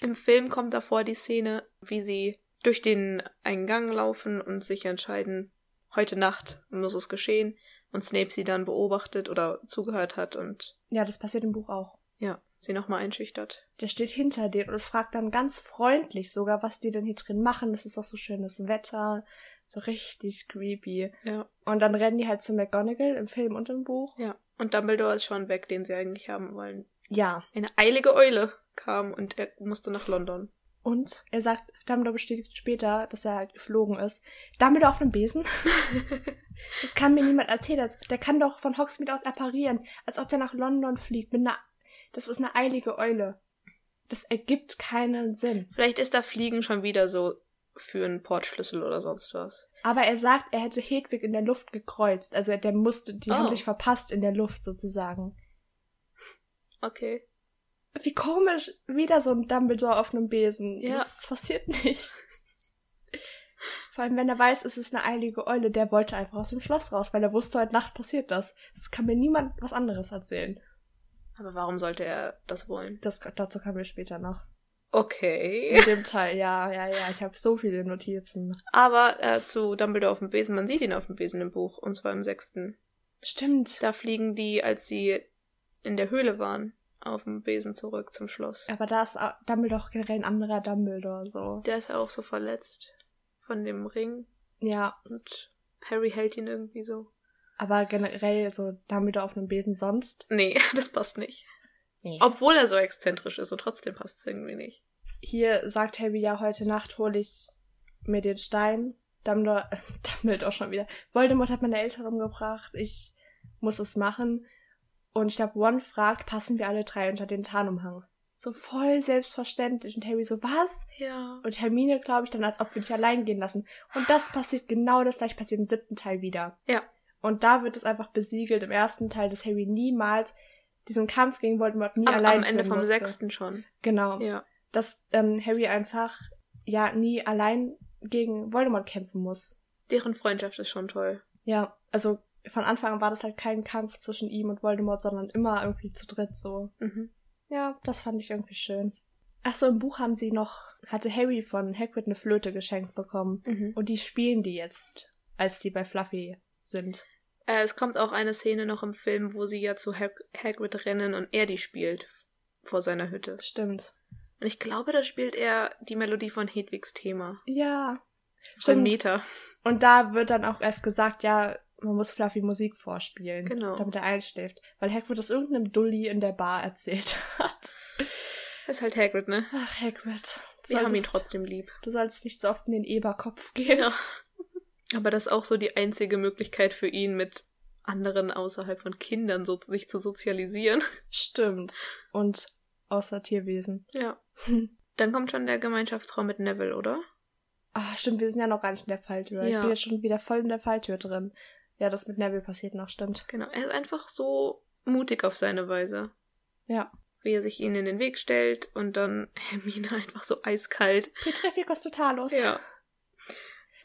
Im Film kommt davor die Szene, wie sie durch den einen Gang laufen und sich entscheiden, heute Nacht muss es geschehen und Snape sie dann beobachtet oder zugehört hat und Ja, das passiert im Buch auch. ja, sie nochmal einschüchtert. Der steht hinter denen und fragt dann ganz freundlich sogar, was die denn hier drin machen. Das ist doch so schönes Wetter. So richtig creepy. Ja. Und dann rennen die halt zu McGonagall im Film und im Buch. Ja. Und Dumbledore ist schon weg, den sie eigentlich haben wollen. Ja. Eine eilige Eule kam und er musste nach London. Und er sagt, Dumbledore bestätigt später, dass er halt geflogen ist. Dumbledore auf einem Besen? das kann mir niemand erzählen. Als- Der kann doch von Hogsmeade aus apparieren. Als ob der nach London fliegt. Mit einer, das ist eine eilige Eule. Das ergibt keinen Sinn. Vielleicht ist da Fliegen schon wieder so für einen Portschlüssel oder sonst was. Aber er sagt, er hätte Hedwig in der Luft gekreuzt. Also der musste, die Oh. haben sich verpasst in der Luft sozusagen. Okay. Wie komisch, wieder so ein Dumbledore auf einem Besen. Ja. Das passiert nicht. Vor allem, wenn er weiß, es ist eine eilige Eule, der wollte einfach aus dem Schloss raus, weil er wusste, heute Nacht passiert das. Das kann mir niemand was anderes erzählen. Aber warum sollte er das wollen? Das, dazu kommen wir später noch. Okay. In dem Teil, ja, ja, ja. Ich habe so viele Notizen. Aber äh, zu Dumbledore auf dem Besen, man sieht ihn auf dem Besen im Buch, und zwar im sechsten. Stimmt. Da fliegen die, als sie in der Höhle waren, auf dem Besen zurück zum Schloss. Aber da ist Dumbledore generell ein anderer Dumbledore, so. Der ist ja auch so verletzt von dem Ring Ja, und Harry hält ihn irgendwie so. Aber generell so Dumbledore auf einem Besen sonst. Nee, das passt nicht. Nee. Obwohl er so exzentrisch ist und trotzdem passt es irgendwie nicht. Hier sagt Harry ja, heute Nacht hole ich mir den Stein. Dumbledore, äh, Dumbledore schon wieder. Voldemort hat meine Eltern umgebracht. Ich muss es machen. Und ich glaube, One fragt, passen wir alle drei unter den Tarnumhang? So voll selbstverständlich. Und Harry so, was? Ja. Und Hermine, glaube ich, dann, als ob wir dich allein gehen lassen. Und das passiert genau das gleiche passiert im siebten Teil wieder. Ja. Und da wird es einfach besiegelt im ersten Teil, dass Harry niemals diesen Kampf gegen Voldemort nie Am, allein am Ende vom musste. sechsten schon. Genau. Ja. Dass ähm, Harry einfach ja nie allein gegen Voldemort kämpfen muss. Deren Freundschaft ist schon toll. Ja, also von Anfang an war das halt kein Kampf zwischen ihm und Voldemort, sondern immer irgendwie zu dritt so. Mhm. Ja, das fand ich irgendwie schön. Ach so, im Buch haben sie noch, hatte Harry von Hagrid eine Flöte geschenkt bekommen. Mhm. Und die spielen die jetzt, als die bei Fluffy sind. Äh, es kommt auch eine Szene noch im Film, wo sie ja zu Hag Hagrid rennen und er die spielt. Vor seiner Hütte. Stimmt. Und ich glaube, da spielt er die Melodie von Hedwigs Thema. Ja. Von Stimmt. Meta. Und da wird dann auch erst gesagt, ja, man muss Fluffy Musik vorspielen. Genau. Damit er einschläft. Weil Hagrid das irgendeinem Dulli in der Bar erzählt hat. Das ist halt Hagrid, ne? Ach, Hagrid. Du Wir haben ihn solltest- trotzdem lieb. Du sollst nicht so oft in den Eberkopf gehen. Ja. Aber das ist auch so die einzige Möglichkeit für ihn, mit anderen außerhalb von Kindern so sich zu sozialisieren. Stimmt. Und außer Tierwesen. Ja. Dann kommt schon der Gemeinschaftsraum mit Neville, oder? Ah, stimmt, wir sind ja noch gar nicht in der Falltür. Ich Ja. bin jetzt schon wieder voll in der Falltür drin. Ja, das mit Neville passiert noch, stimmt. Genau. Er ist einfach so mutig auf seine Weise. Ja. Wie er sich ihnen in den Weg stellt und dann Hermine einfach so eiskalt. Petrificus totalus. Ja.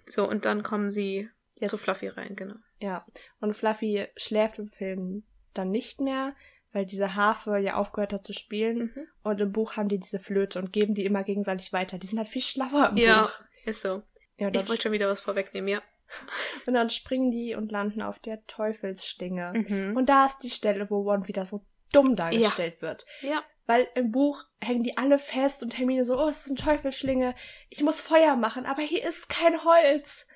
So, und dann kommen sie Jetzt, zu Fluffy rein, genau. ja. Und Fluffy schläft im Film dann nicht mehr, weil diese Harfe ja aufgehört hat zu spielen. Mhm. Und im Buch haben die diese Flöte und geben die immer gegenseitig weiter. Die sind halt viel schlauer im Ja, Buch. ist so. Ja, Ich wollte schon wieder was vorwegnehmen, ja. und dann springen die und landen auf der Teufelsschlinge. Mhm. Und da ist die Stelle, wo Ron wieder so dumm dargestellt wird. ja. Weil im Buch hängen die alle fest und Hermine so, oh, es ist eine Teufelsschlinge. Ich muss Feuer machen, aber hier ist kein Holz.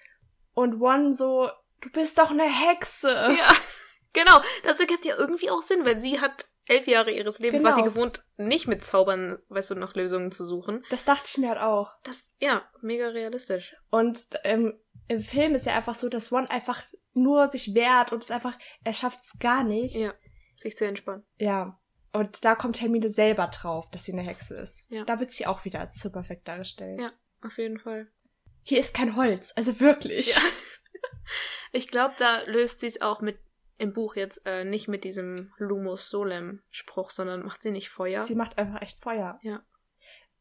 Und One so, du bist doch eine Hexe. Ja, genau. Das ergibt ja irgendwie auch Sinn, weil sie hat elf Jahre ihres Lebens, war sie Genau. gewohnt, nicht mit Zaubern, weißt du, nach Lösungen zu suchen. Das dachte ich mir halt auch. Das, ja, mega realistisch. Und ähm, im Film ist ja einfach so, dass One einfach nur sich wehrt und es einfach, er schafft es gar nicht. Ja, sich zu entspannen. Ja. Und da kommt Hermine selber drauf, dass sie eine Hexe ist. Ja. Da wird sie auch wieder als zu perfekt dargestellt. Ja. Auf jeden Fall. Hier ist kein Holz, also wirklich. Ja. Ich glaube, da löst sie es auch mit im Buch jetzt äh, nicht mit diesem Lumus Solem Spruch, sondern macht sie nicht Feuer. Sie macht einfach echt Feuer. Ja.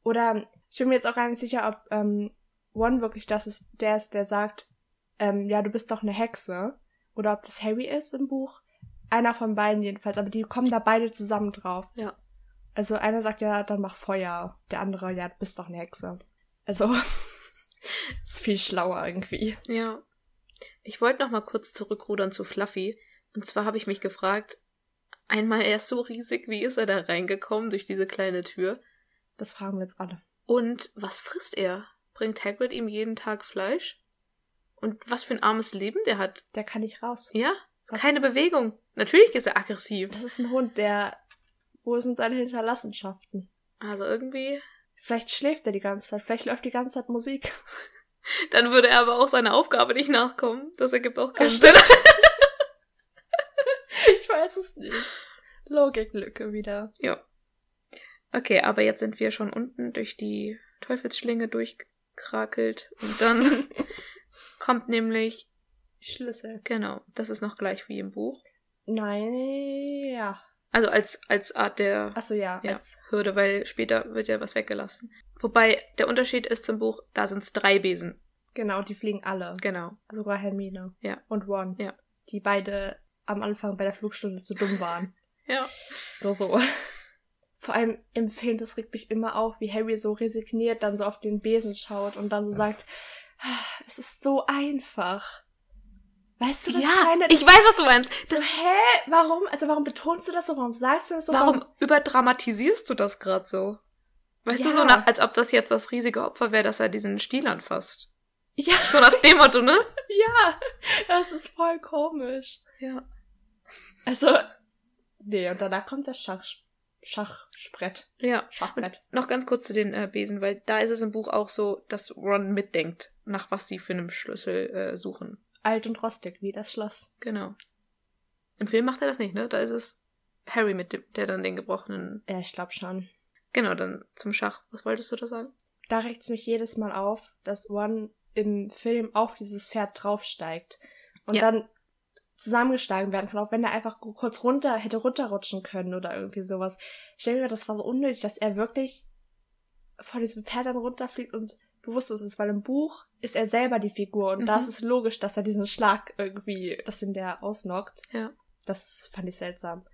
Oder ich bin mir jetzt auch gar nicht sicher, ob ähm, One wirklich das ist, der ist, der sagt, ähm, ja, du bist doch eine Hexe. Oder ob das Harry ist im Buch. Einer von beiden jedenfalls, aber die kommen da beide zusammen drauf. Ja. Also einer sagt ja, dann mach Feuer. Der andere, ja, du bist doch eine Hexe. Also, ist viel schlauer irgendwie. Ja. Ich wollte noch mal kurz zurückrudern zu Fluffy. Und zwar habe ich mich gefragt, einmal er ist so riesig, wie ist er da reingekommen durch diese kleine Tür? Das fragen wir jetzt alle. Und was frisst er? Bringt Hagrid ihm jeden Tag Fleisch? Und was für ein armes Leben der hat. Der kann nicht raus. Ja, Was- keine Bewegung. Natürlich ist er aggressiv. Das ist ein Hund, der. Wo sind seine Hinterlassenschaften? Also irgendwie. Vielleicht schläft er die ganze Zeit, vielleicht läuft die ganze Zeit Musik. Dann würde er aber auch seiner Aufgabe nicht nachkommen. Das ergibt auch keinen Sinn. ich weiß es nicht. Logiklücke wieder. Ja. Okay, aber jetzt sind wir schon unten durch die Teufelsschlinge durchgekrakelt. Und dann kommt nämlich, Die Schlüssel. genau, das ist noch gleich wie im Buch. Nein, ja. Also als, als Art der Achso, ja. ja, Als, Hürde, weil später wird ja was weggelassen. Wobei der Unterschied ist zum Buch, da sind es drei Besen. genau, die fliegen alle. Genau. Sogar Hermine. Ja. Und Ron. Ja. Die beide am Anfang bei der Flugstunde zu dumm waren. Ja. Nur so. Vor allem im Film, das regt mich immer auf, wie Harry so resigniert dann so auf den Besen schaut und dann so sagt, "Ah, es ist so einfach. Weißt du, was ja, ich meine? ich Das- weiß, was du meinst. So, Das, hä? Warum? Also warum betonst du das so? Warum sagst du das so? warum überdramatisierst du das gerade so? Weißt du, Ja. so nach, als ob das jetzt das riesige Opfer wäre, dass er diesen Stiel anfasst. Ja, So nach dem Motto, ne? ja. Das ist voll komisch. Ja. Also, nee, und danach kommt das Schach, Schachsprett. Ja. Schachbrett. Noch ganz kurz zu den äh, Besen, weil da ist es im Buch auch so, dass Ron mitdenkt, nach was sie für einen Schlüssel äh, suchen. Alt und rostig, wie das Schloss. Genau. Im Film macht er das nicht, ne? Da ist es Harry mit dem, der dann den gebrochenen. Ja, ich glaube schon. Genau, dann zum Schach. Was wolltest du da sagen? Da regt es mich jedes Mal auf, dass Ron im Film auf dieses Pferd draufsteigt und Ja. dann zusammengeschlagen werden kann, auch wenn er einfach kurz runter hätte runterrutschen können oder irgendwie sowas. Ich denke mir, das war so unnötig, dass er wirklich von diesem Pferd dann runterfliegt und bewusstlos ist, weil im Buch ist er selber die Figur und da Mhm. ist es logisch, dass er diesen Schlag irgendwie, dass ihn der ausnockt. Ja. Das fand ich seltsam.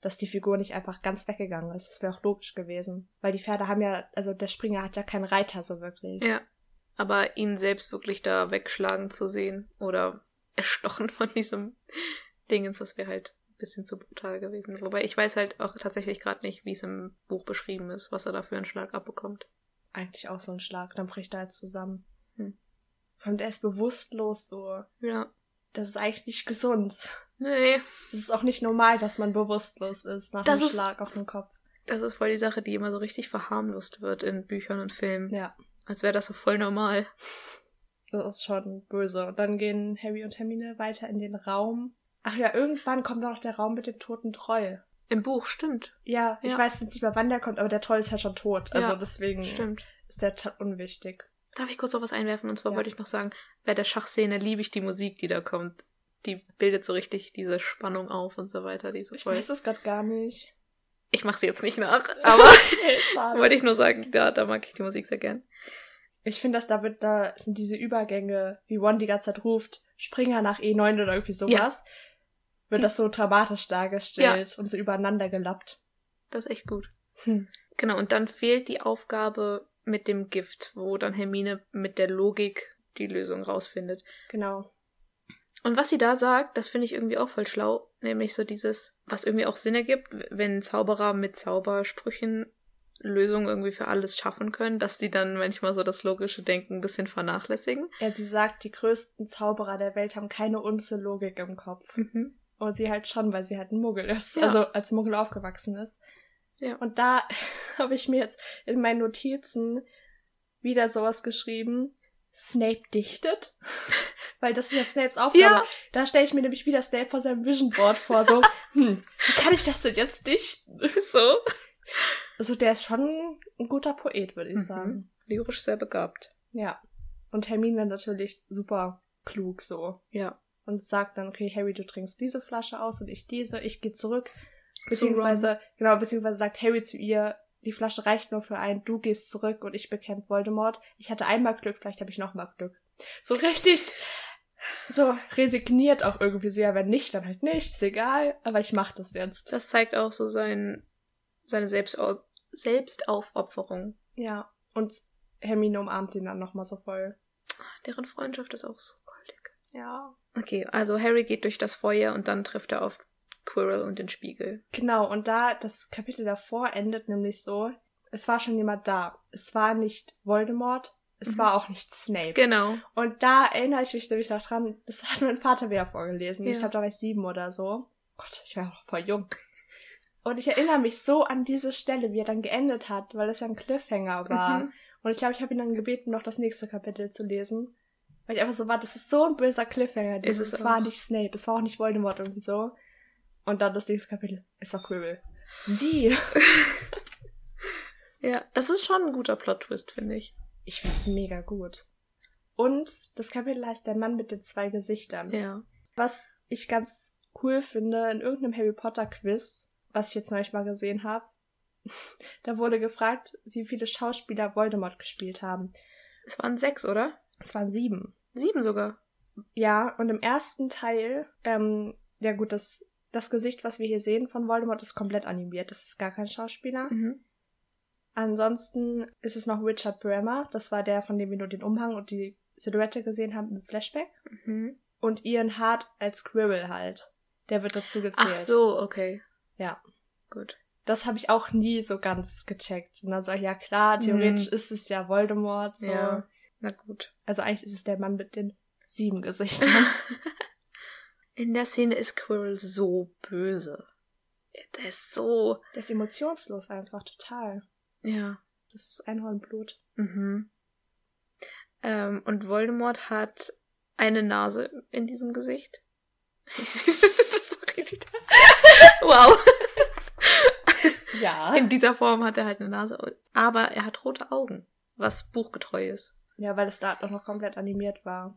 Dass die Figur nicht einfach ganz weggegangen ist. Das wäre auch logisch gewesen. Weil die Pferde haben ja, also der Springer hat ja keinen Reiter so wirklich. Ja. Aber ihn selbst wirklich da wegschlagen zu sehen oder erstochen von diesem Dingens, das wäre halt ein bisschen zu brutal gewesen. Wobei ich weiß halt auch tatsächlich gerade nicht, wie es im Buch beschrieben ist, was er da für einen Schlag abbekommt. Eigentlich auch so ein Schlag. Dann bricht er jetzt zusammen. Hm. Vor allem der ist bewusstlos so. Ja. Das ist eigentlich nicht gesund. Nee, Es ist auch nicht normal, dass man bewusstlos ist nach Das einem ist- Schlag auf den Kopf. das ist voll die Sache, die immer so richtig verharmlost wird in Büchern und Filmen. Ja, Als wäre das so voll normal. das ist schon böse. Und dann gehen Harry und Hermine weiter in den Raum. Ach ja, irgendwann kommt noch der Raum mit dem toten Troll. Im Buch, stimmt. Ja, ich Ja. weiß jetzt nicht mehr, wann der kommt, aber der Troll ist ja schon tot. Also Ja, deswegen Stimmt. ist der unwichtig. Darf ich kurz noch was einwerfen? Und zwar Ja. wollte ich noch sagen, bei der Schachszene liebe ich die Musik, die da kommt. Die bildet so richtig diese Spannung auf und so weiter. Die ist so Ich voll. weiß es gerade gar nicht. Ich mache sie jetzt nicht nach, aber wollte ich nur sagen, da, da mag ich die Musik sehr gern. Ich finde, dass da wird, da sind diese Übergänge, wie One die ganze Zeit ruft, Springer nach E9 oder irgendwie sowas, wird das so dramatisch dargestellt und so übereinander gelappt. Das ist echt gut. Hm. Genau, und dann fehlt die Aufgabe mit dem Gift, wo dann Hermine mit der Logik die Lösung rausfindet. Genau. Und was sie da sagt, das finde ich irgendwie auch voll schlau, nämlich so dieses, was irgendwie auch Sinn ergibt, wenn Zauberer mit Zaubersprüchen Lösungen irgendwie für alles schaffen können, dass sie dann manchmal so das logische Denken ein bisschen vernachlässigen. Ja, sie sagt, die größten Zauberer der Welt haben keine Unze Logik im Kopf. Mhm. Und sie halt schon, weil sie halt ein Muggel ist. Ja. Also als Muggel aufgewachsen ist. Ja. Und da habe ich mir jetzt in meinen Notizen wieder sowas geschrieben. Snape dichtet. Weil das ist ja Snapes Aufgabe. Ja. Da stelle ich mir nämlich wieder Snape vor seinem Vision Board vor. So, hm, wie kann ich das denn jetzt dichten? So. Also der ist schon ein guter Poet, würde ich Mhm. sagen. Lyrisch sehr begabt. Ja. Und Hermine natürlich super klug so. Ja. Und sagt dann, okay, Harry, du trinkst diese Flasche aus und ich diese, ich gehe zurück. Zu Beziehungsweise, genau, beziehungsweise sagt Harry zu ihr, die Flasche reicht nur für einen, du gehst zurück und ich bekämpfe Voldemort. Ich hatte einmal Glück, vielleicht habe ich noch mal Glück. So richtig, so resigniert auch irgendwie so, ja, wenn nicht, dann halt nicht, ist egal, aber ich mach das jetzt. Das zeigt auch so sein, seine Selbstau Selbstaufopferung. Ja, und Hermine umarmt ihn dann noch mal so voll. Deren Freundschaft ist auch so. Ja. Okay, also Harry geht durch das Feuer und dann trifft er auf Quirrell und den Spiegel. Genau, und da, das Kapitel davor endet nämlich so, es war schon jemand da. Es war nicht Voldemort, es Mhm. war auch nicht Snape. Genau. und da erinnere ich mich nämlich noch dran, das hat mein Vater wieder vorgelesen. Ich Ja. glaube, da war ich sieben oder so. Gott, ich war auch voll jung. Und ich erinnere mich so an diese Stelle, wie er dann geendet hat, weil es ja ein Cliffhanger war. Mhm. Und ich glaube, ich habe ihn dann gebeten, noch das nächste Kapitel zu lesen. Weil ich einfach so war, das ist so ein böser Cliffhanger. Ist es es war nicht Snape, es war auch nicht Voldemort irgendwie so. Und dann das nächste Kapitel, es war Quirrell. Sie! Ja, das ist schon ein guter Plot-Twist, finde ich. Ich find's mega gut. Und das Kapitel heißt Der Mann mit den zwei Gesichtern. Ja. Was ich ganz cool finde, in irgendeinem Harry Potter Quiz, was ich jetzt neulich mal gesehen habe, da wurde gefragt, wie viele Schauspieler Voldemort gespielt haben. Es waren sechs, oder? Es waren sieben. Sieben sogar. Ja, und im ersten Teil, ähm, ja gut, das das Gesicht, was wir hier sehen von Voldemort, ist komplett animiert. Das ist gar kein Schauspieler. Mhm. Ansonsten ist es noch Richard Bremer. Das war der, von dem wir nur den Umhang und die Silhouette gesehen haben im Flashback. Mhm. Und Ian Hart als Quirrell halt. Der wird dazu gezählt. Ach so, okay. Ja. Gut. Das habe ich auch nie so ganz gecheckt. Und dann so, ja klar, theoretisch Mhm. ist es ja Voldemort. So. Ja. Na gut. Also eigentlich ist es der Mann mit den sieben Gesichtern. In der Szene ist Quirrell so böse. Der ist so. der ist emotionslos einfach, total. Ja. Das ist Einhornblut. Mhm. Ähm, und Voldemort hat eine Nase in diesem Gesicht. das war richtig. Wow. Ja. In dieser Form hat er halt eine Nase. Aber er hat rote Augen, was buchgetreu ist. Ja, weil es da auch noch komplett animiert war.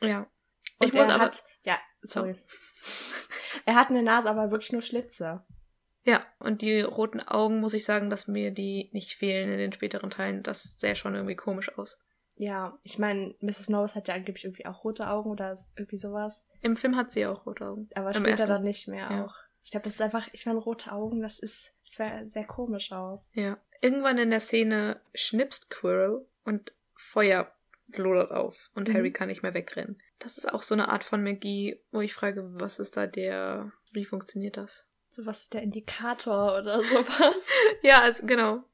Ja. Und ich muss er aber. hat, ja, sorry. er hat eine Nase, aber wirklich nur Schlitze. Ja, und die roten Augen muss ich sagen, dass mir die nicht fehlen in den späteren Teilen. Das sähe schon irgendwie komisch aus. Ja, ich meine, Mrs. Norris hat ja angeblich irgendwie auch rote Augen oder irgendwie sowas. Im Film hat sie auch rote Augen. Aber Im später ersten. dann nicht mehr Ja. auch. Ich glaube, das ist einfach, ich meine, rote Augen, das ist, das wäre sehr komisch aus. Ja. Irgendwann in der Szene schnipst Quirrell und Feuer lodert auf und Mhm. Harry kann nicht mehr wegrennen. Das ist auch so eine Art von Magie, wo ich frage, was ist da der, wie funktioniert das? So was ist der Indikator oder sowas. Ja, also genau.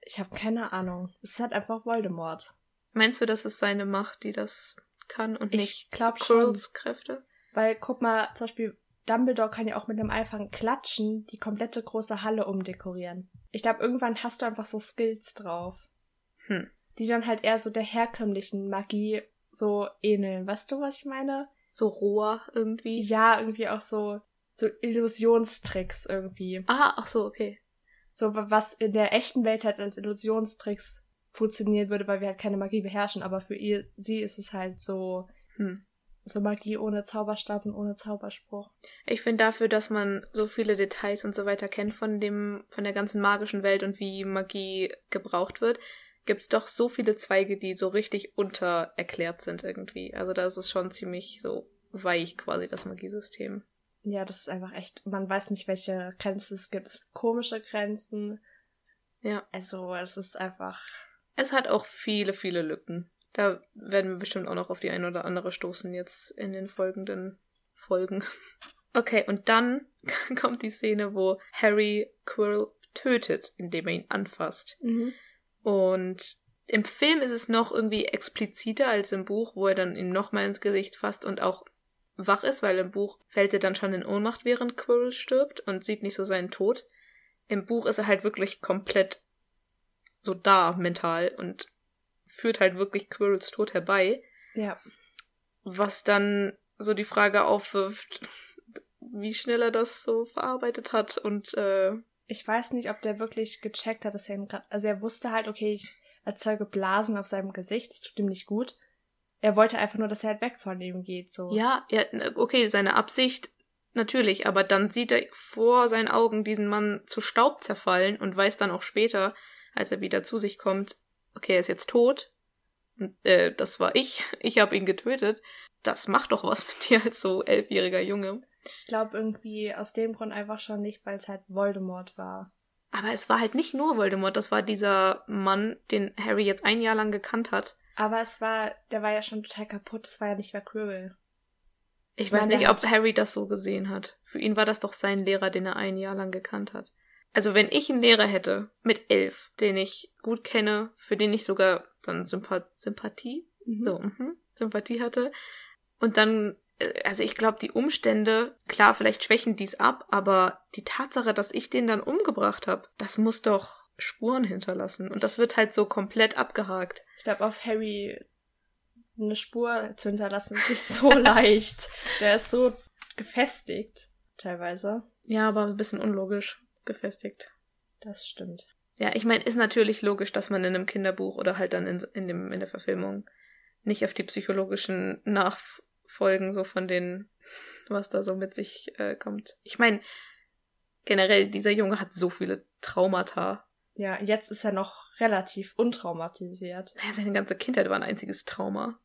Ich habe keine Ahnung. Es ist halt einfach Voldemort. Meinst du, das ist seine Macht, die das kann und Ich nicht glaub Quirrells Kräfte? Weil, guck mal, zum Beispiel, Dumbledore kann ja auch mit einem einfachen Klatschen die komplette große Halle umdekorieren. Ich glaube, irgendwann hast du einfach so Skills drauf, Hm. Die dann halt eher so der herkömmlichen Magie so ähneln. Weißt du, was ich meine? So roher irgendwie? Ja, irgendwie auch so, so Illusionstricks irgendwie. Ah, ach so, okay. So, wa- was in der echten Welt halt als Illusionstricks funktionieren würde, weil wir halt keine Magie beherrschen, aber für ihr, sie ist es halt so, Hm. so Magie ohne Zauberstab und ohne Zauberspruch. Ich finde dafür, dass man so viele Details und so weiter kennt von dem, von der ganzen magischen Welt und wie Magie gebraucht wird, gibt's doch so viele Zweige, die so richtig untererklärt sind irgendwie. Also da ist es schon ziemlich so weich quasi, das Magiesystem. Ja, das ist einfach echt, man weiß nicht, welche Grenzen es gibt. Es gibt komische Grenzen. Ja. Also, es ist einfach, Es hat auch viele, viele Lücken. Da werden wir bestimmt auch noch auf die eine oder andere stoßen jetzt in den folgenden Folgen. Okay, und dann kommt die Szene, wo Harry Quirrell tötet, indem er ihn anfasst. Und im Film ist es noch irgendwie expliziter als im Buch, wo er dann ihm nochmal ins Gesicht fasst und auch wach ist, weil im Buch fällt er dann schon in Ohnmacht, während Quirrell stirbt und sieht nicht so seinen Tod. Im Buch ist er halt wirklich komplett so da mental und führt halt wirklich Quirrells Tod herbei, ja. was dann so die Frage aufwirft, wie schnell er das so verarbeitet hat und äh, Ich weiß nicht, ob der wirklich gecheckt hat, dass er ihm gerade, also er wusste halt, okay, ich erzeuge Blasen auf seinem Gesicht, das tut ihm nicht gut. Er wollte einfach nur, dass er halt weg von ihm geht, so. Ja, ja, okay, seine Absicht natürlich, aber dann sieht er vor seinen Augen diesen Mann zu Staub zerfallen und weiß dann auch später, als er wieder zu sich kommt, okay, er ist jetzt tot. Und, äh, das war ich. Ich habe ihn getötet. Das macht doch was mit dir als so elfjähriger Junge. Ich glaube irgendwie aus dem Grund einfach schon nicht, weil es halt Voldemort war. Aber es war halt nicht nur Voldemort, das war dieser Mann, den Harry jetzt ein Jahr lang gekannt hat. Aber es war, der war ja schon total kaputt, es war ja nicht mehr Quirrell. Ich Ich weiß meine, nicht, ob Harry das so gesehen hat. Für ihn war das doch sein Lehrer, den er ein Jahr lang gekannt hat. Also wenn ich einen Lehrer hätte mit elf, den ich gut kenne, für den ich sogar dann Sympath Sympathie, Mhm. so mhm, Sympathie hatte, und dann, also ich glaube, die Umstände, klar, vielleicht schwächen dies ab, aber die Tatsache, dass ich den dann umgebracht habe, das muss doch Spuren hinterlassen. Und das wird halt so komplett abgehakt. Ich glaube, auf Harry eine Spur zu hinterlassen ist so leicht. Der ist so gefestigt, teilweise. Ja, aber ein bisschen unlogisch gefestigt. Das stimmt. Ja, ich meine, ist natürlich logisch, dass man in einem Kinderbuch oder halt dann in, in, dem, in der Verfilmung nicht auf die psychologischen Nachfolgen so von den, was da so mit sich äh, kommt. Ich meine, generell, dieser Junge hat so viele Traumata. Ja, jetzt ist er noch relativ untraumatisiert. Ja, Seine ganze Kindheit war ein einziges Trauma.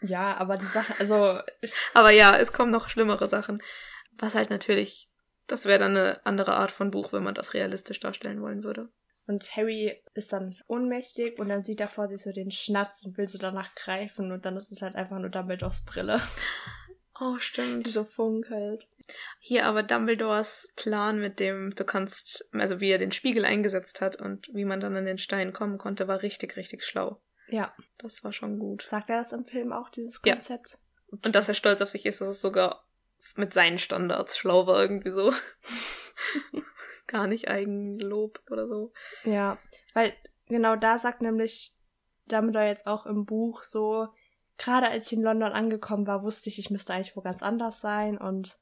Ja, aber die Sache, also, Aber ja, es kommen noch schlimmere Sachen. Was halt natürlich Das wäre dann eine andere Art von Buch, wenn man das realistisch darstellen wollen würde. Und Harry ist dann ohnmächtig und dann sieht er vor sich so den Schnatz und will so danach greifen und dann ist es halt einfach nur Dumbledores Brille. Oh, stimmt. Die so funkelt. Hier aber Dumbledores Plan mit dem, du kannst, also wie er den Spiegel eingesetzt hat und wie man dann an den Stein kommen konnte, war richtig, richtig schlau. Ja. Das war schon gut. Sagt er das im Film auch, dieses Konzept? Ja. Und dass er stolz auf sich ist, dass es sogar mit seinen Standards schlau war, irgendwie so. Gar nicht Eigenlob oder so. Ja, weil genau da sagt nämlich Dumbledore jetzt auch im Buch so, gerade als ich in London angekommen war, wusste ich, ich müsste eigentlich wo ganz anders sein und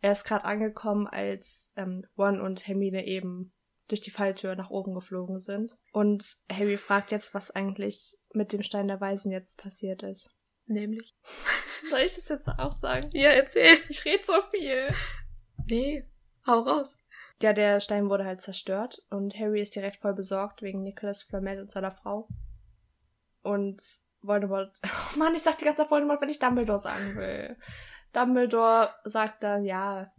er ist gerade angekommen, als ähm, Ron und Hermine eben durch die Falltür nach oben geflogen sind. Und Harry fragt jetzt, was eigentlich mit dem Stein der Weisen jetzt passiert ist. Nämlich. Soll ich das jetzt auch sagen? Ja, erzähl. Ich rede so viel. Nee, hau raus. Ja, der Stein wurde halt zerstört und Harry ist direkt voll besorgt wegen Nicholas Flamel und seiner Frau. Und Voldemort. Oh Mann, ich sag die ganze Zeit Voldemort, wenn ich Dumbledore sagen will. Dumbledore sagt dann, ja,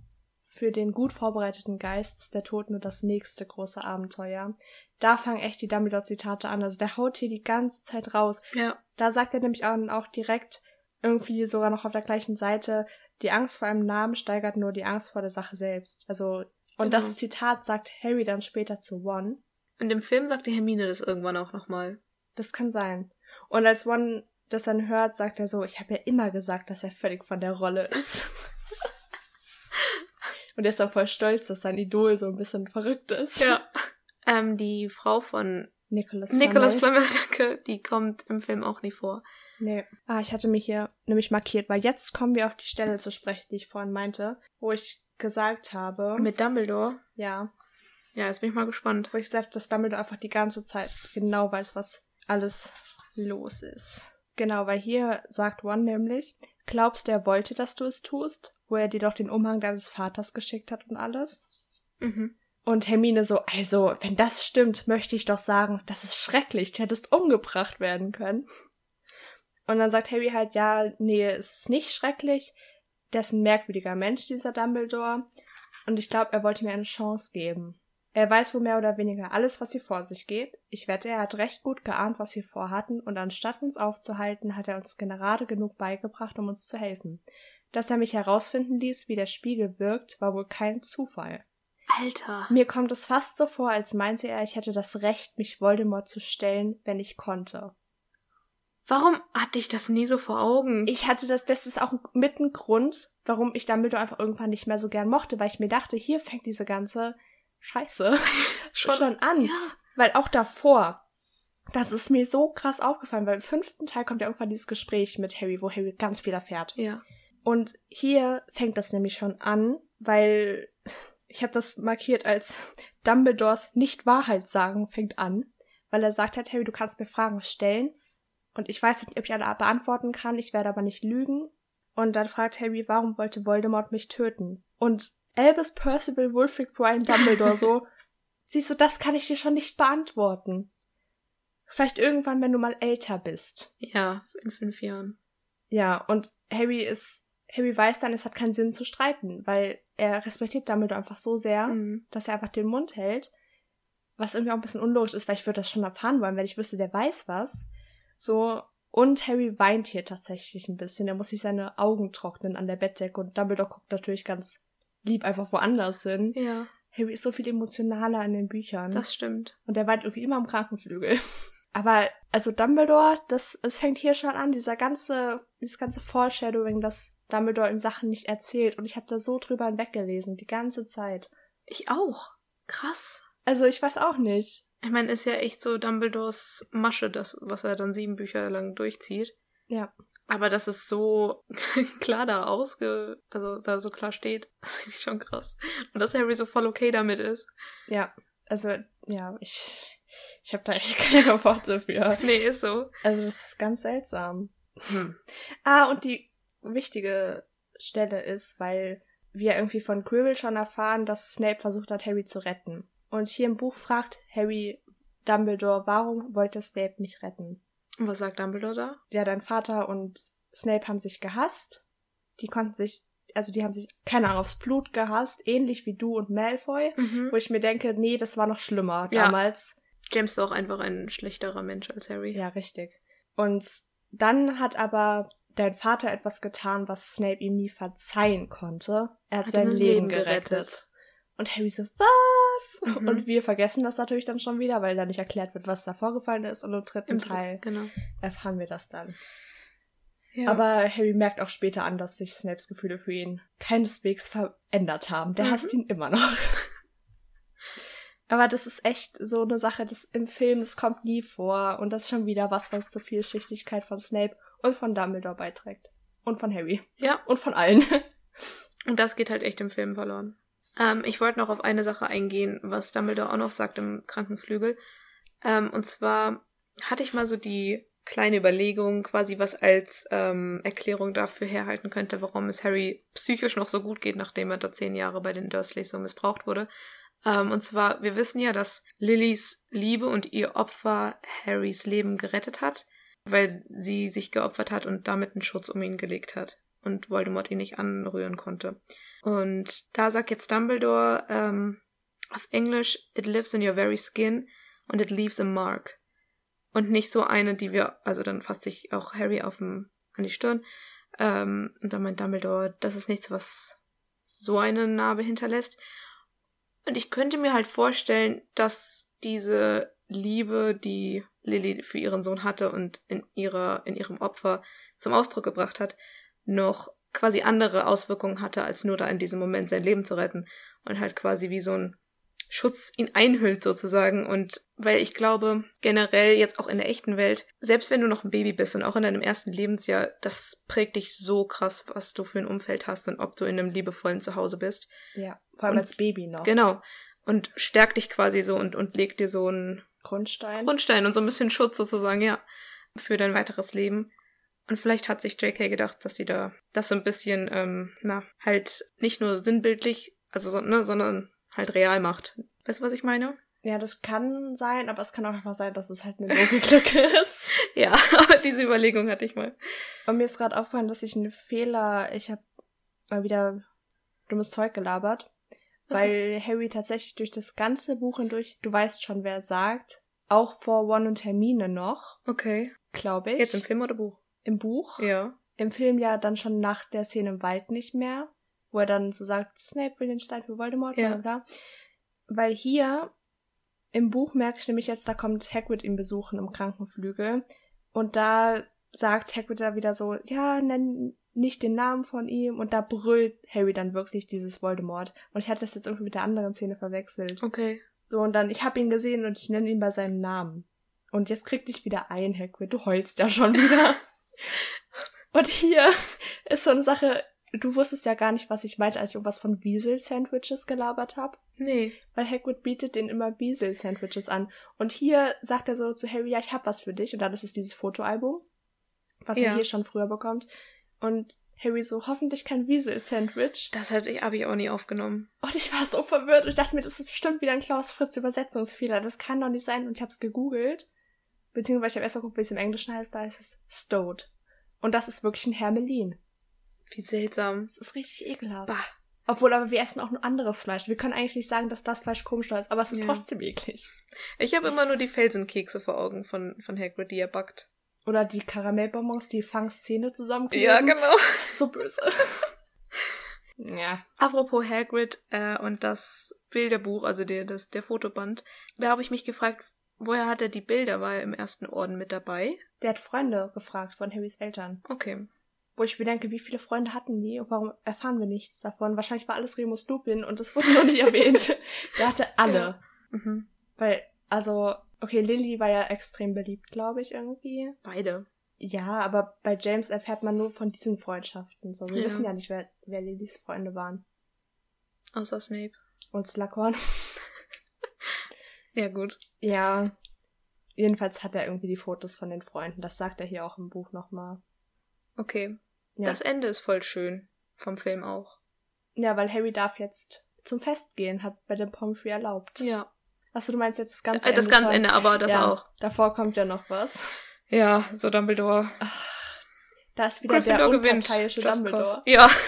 für den gut vorbereiteten Geist ist der Tod nur das nächste große Abenteuer. Da fangen echt die Dumbledore-Zitate an. Also der haut hier die ganze Zeit raus. Ja. Da sagt er nämlich auch direkt irgendwie sogar noch auf der gleichen Seite, die Angst vor einem Namen steigert nur die Angst vor der Sache selbst. Also, und genau. das Zitat sagt Harry dann später zu One. Und im Film sagt die Hermine das irgendwann auch nochmal. Das kann sein. Und als One das dann hört, sagt er so, ich habe ja immer gesagt, dass er völlig von der Rolle ist. Und er ist dann voll stolz, dass sein Idol so ein bisschen verrückt ist. Ja. Ähm, die Frau von Nicholas Flamel. Nicholas Flamel, danke, die kommt im Film auch nie vor. Nee. Ah, ich hatte mich hier nämlich markiert, weil jetzt kommen wir auf die Stelle zu sprechen, die ich vorhin meinte, wo ich gesagt habe. Mit Dumbledore? Ja. Ja, jetzt bin ich mal gespannt. Wo ich gesagt habe, dass Dumbledore einfach die ganze Zeit genau weiß, was alles los ist. Genau, weil hier sagt One nämlich, glaubst du, er wollte, dass du es tust? Wo er dir doch den Umhang deines Vaters geschickt hat und alles? Mhm. Und Hermine so, also, wenn das stimmt, möchte ich doch sagen, das ist schrecklich, du hättest umgebracht werden können. Und dann sagt Harry halt, ja, nee, es ist nicht schrecklich. Der ist ein merkwürdiger Mensch, dieser Dumbledore. Und ich glaube, er wollte mir eine Chance geben. Er weiß wohl mehr oder weniger alles, was hier vor sich geht. Ich wette, er hat recht gut geahnt, was wir vorhatten, und anstatt uns aufzuhalten, hat er uns gerade genug beigebracht, um uns zu helfen. Dass er mich herausfinden ließ, wie der Spiegel wirkt, war wohl kein Zufall. Alter. Mir kommt es fast so vor, als meinte er, ich hätte das Recht, mich Voldemort zu stellen, wenn ich konnte. Warum hatte ich das nie so vor Augen? Ich hatte das, das ist auch mit ein Grund, warum ich Dumbledore einfach irgendwann nicht mehr so gern mochte, weil ich mir dachte, hier fängt diese ganze Scheiße schon, schon an. Ja. Weil auch davor, das ist mir so krass aufgefallen, weil im fünften Teil kommt ja irgendwann dieses Gespräch mit Harry, wo Harry ganz viel erfährt. Ja. Und hier fängt das nämlich schon an, weil ich habe das markiert als Dumbledores Nicht-Wahrheit sagen fängt an, weil er sagt halt, Harry, du kannst mir Fragen stellen und ich weiß nicht, ob ich alle beantworten kann, ich werde aber nicht lügen. Und dann fragt Harry, warum wollte Voldemort mich töten? Und Albus Percival Wulfric Brian Dumbledore so, siehst du, das kann ich dir schon nicht beantworten. Vielleicht irgendwann, wenn du mal älter bist. Ja, in fünf Jahren. Ja, und Harry ist, Harry weiß dann, es hat keinen Sinn zu streiten, weil er respektiert Dumbledore einfach so sehr, mhm. dass er einfach den Mund hält. Was irgendwie auch ein bisschen unlogisch ist, weil ich würde das schon erfahren wollen, wenn ich wüsste, der weiß was. So, und Harry weint hier tatsächlich ein bisschen. Er muss sich seine Augen trocknen an der Bettdecke und Dumbledore guckt natürlich ganz lieb einfach woanders hin. Ja. Harry ist so viel emotionaler in den Büchern. Das stimmt. Und er weint irgendwie immer am Krankenflügel. Aber, also Dumbledore, das, es fängt hier schon an, dieser ganze, dieses ganze Foreshadowing, dass Dumbledore ihm Sachen nicht erzählt. Und ich habe da so drüber hinweggelesen, die ganze Zeit. Ich auch. Krass. Also, ich weiß auch nicht. Ich meine, ist ja echt so Dumbledores Masche, das, was er dann sieben Bücher lang durchzieht. Ja. Aber dass es so klar da ausge, also da so klar steht, ist irgendwie schon krass. Und dass Harry so voll okay damit ist. Ja, also, ja, ich, ich habe da echt keine Worte für. Nee, ist so. Also, das ist ganz seltsam. Hm. Ah, und die wichtige Stelle ist, weil wir irgendwie von Quirrell schon erfahren, dass Snape versucht hat, Harry zu retten. Und hier im Buch fragt Harry Dumbledore, warum wollte Snape mich retten? Und was sagt Dumbledore da? Ja, dein Vater und Snape haben sich gehasst. Die konnten sich also die haben sich, keine Ahnung, aufs Blut gehasst, ähnlich wie du und Malfoy, Mhm. wo ich mir denke, nee, das war noch schlimmer Ja. damals. James war auch einfach ein schlechterer Mensch als Harry. Ja, richtig. Und dann hat aber dein Vater etwas getan, was Snape ihm nie verzeihen konnte. Er hat, Hat sein Leben, Leben gerettet. gerettet. Und Harry so, was? Mhm. Und wir vergessen das natürlich dann schon wieder, weil da nicht erklärt wird, was da vorgefallen ist. Und im dritten Im Teil Genau. erfahren wir das dann. Ja. Aber Harry merkt auch später an, dass sich Snapes Gefühle für ihn keineswegs verändert haben. Der Mhm. hasst ihn immer noch. Aber das ist echt so eine Sache, das im Film, das kommt nie vor. Und das ist schon wieder was, was zur Vielschichtigkeit von Snape und von Dumbledore beiträgt. Und von Harry. ja, Und von allen. und das geht halt echt im Film verloren. Ähm, ich wollte noch auf eine Sache eingehen, was Dumbledore auch noch sagt im Krankenflügel. Ähm, und zwar hatte ich mal so die kleine Überlegung, quasi was als ähm, Erklärung dafür herhalten könnte, warum es Harry psychisch noch so gut geht, nachdem er da zehn Jahre bei den Dursleys so missbraucht wurde. Ähm, und zwar, wir wissen ja, dass Lillys Liebe und ihr Opfer Harrys Leben gerettet hat, weil sie sich geopfert hat und damit einen Schutz um ihn gelegt hat und Voldemort ihn nicht anrühren konnte. Und da sagt jetzt Dumbledore ähm, auf Englisch, it lives in your very skin und it leaves a mark. Und nicht so eine, die wir, also dann fasst sich auch Harry auf dem, an die Stirn. Ähm, und dann meint Dumbledore, das ist nichts, was so eine Narbe hinterlässt. Und ich könnte mir halt vorstellen, dass diese Liebe, die Lily für ihren Sohn hatte und in ihrer, in ihrem Opfer zum Ausdruck gebracht hat, noch quasi andere Auswirkungen hatte, als nur da in diesem Moment sein Leben zu retten und halt quasi wie so ein Schutz ihn einhüllt sozusagen und weil ich glaube, generell jetzt auch in der echten Welt, selbst wenn du noch ein Baby bist und auch in deinem ersten Lebensjahr, das prägt dich so krass, was du für ein Umfeld hast und ob du in einem liebevollen Zuhause bist. ja, vor allem Und- als Baby noch. Genau. Und stärkt dich quasi so und, und legt dir so einen Grundstein. Grundstein und so ein bisschen Schutz sozusagen, ja, für dein weiteres Leben. Und vielleicht hat sich JK gedacht, dass sie da das so ein bisschen, ähm, na, halt nicht nur sinnbildlich, also so, ne, sondern halt real macht. Weißt du, was ich meine? ja, das kann sein, aber es kann auch einfach sein, dass es halt eine Logiklücke ist. Ja, aber diese Überlegung hatte ich mal. Und mir ist gerade aufgefallen, dass ich einen Fehler, ich habe mal wieder dummes Zeug gelabert, Was weil Harry tatsächlich durch das ganze Buch hindurch, du weißt schon, wer sagt, auch vor One und Hermine noch, Okay. glaube ich. Jetzt im Film oder Buch? Im Buch. Ja. Im Film ja dann schon nach der Szene im Wald nicht mehr, wo er dann so sagt, Snape will den Stein für Voldemort, Ja. bla. Weil hier im Buch merke ich nämlich jetzt, da kommt Hagrid ihn besuchen im Krankenflügel und da sagt Hagrid da wieder so, ja, nenn nicht den Namen von ihm und da brüllt Harry dann wirklich dieses Voldemort. Und ich hatte das jetzt irgendwie mit der anderen Szene verwechselt. Okay. So, und dann, ich habe ihn gesehen und ich nenne ihn bei seinem Namen. Und jetzt krieg dich wieder ein, Hagrid. Du heulst ja schon wieder. und hier ist so eine Sache, du wusstest ja gar nicht, was ich meinte, als ich irgendwas von Wiesel-Sandwiches gelabert habe. Nee. Weil Hagrid bietet den immer Wiesel-Sandwiches an. Und hier sagt er so zu Harry, ja, ich hab was für dich. Und dann ist es dieses Fotoalbum, was Ja. er hier schon früher bekommt. Und Harry so, hoffentlich kein Wiesel-Sandwich. Das habe ich, hab ich auch nie aufgenommen. Und ich war so verwirrt ich dachte mir, das ist bestimmt wieder ein Klaus Fritz Übersetzungsfehler. Das kann doch nicht sein. Und ich habe es gegoogelt. Beziehungsweise ich habe erst mal geguckt, wie es im Englischen heißt. Da heißt es Stowed. Und das ist wirklich ein Hermelin. Wie seltsam. Das ist richtig ekelhaft. Bah. Obwohl, aber wir essen auch nur anderes Fleisch. Wir können eigentlich nicht sagen, dass das Fleisch komisch ist, aber es ist Ja. trotzdem eklig. Ich habe immer nur die Felsenkekse vor Augen von, von Hagrid, die er backt. Oder die Karamellbonbons, die Fangszene zusammenkleben. Ja, genau. So böse. ja. Apropos Hagrid äh, und das Bilderbuch, also der, das, der Fotoband, da habe ich mich gefragt, woher hat er die Bilder? War er im ersten Orden mit dabei? Der hat Freunde gefragt von Harrys Eltern. Okay. Wo ich mir denke, wie viele Freunde hatten die und warum erfahren wir nichts davon? Wahrscheinlich war alles Remus Lupin und das wurde noch nicht erwähnt. Der hatte alle. Ja. Mhm. Weil, also, okay, Lily war ja extrem beliebt, glaube ich, irgendwie. Beide. Ja, aber bei James erfährt man nur von diesen Freundschaften. So, wir Ja. wissen ja nicht, wer, wer Lillys Freunde waren. Außer Snape. Und Slughorn. Ja, gut. Ja. Jedenfalls hat er irgendwie die Fotos von den Freunden. Das sagt er hier auch im Buch nochmal. Okay. Ja. Das Ende ist voll schön. Vom Film auch. ja, weil Harry darf jetzt zum Fest gehen, hat bei dem Pomfrey erlaubt. Ja. Achso, du meinst jetzt das ganze Äh, das Ende ganze schon? Ende, aber das ja, auch. Davor kommt ja noch was. Ja, so Dumbledore. Da ist wieder Gryffindor der gewinnt. unparteiische Just Dumbledore. cause. Ja.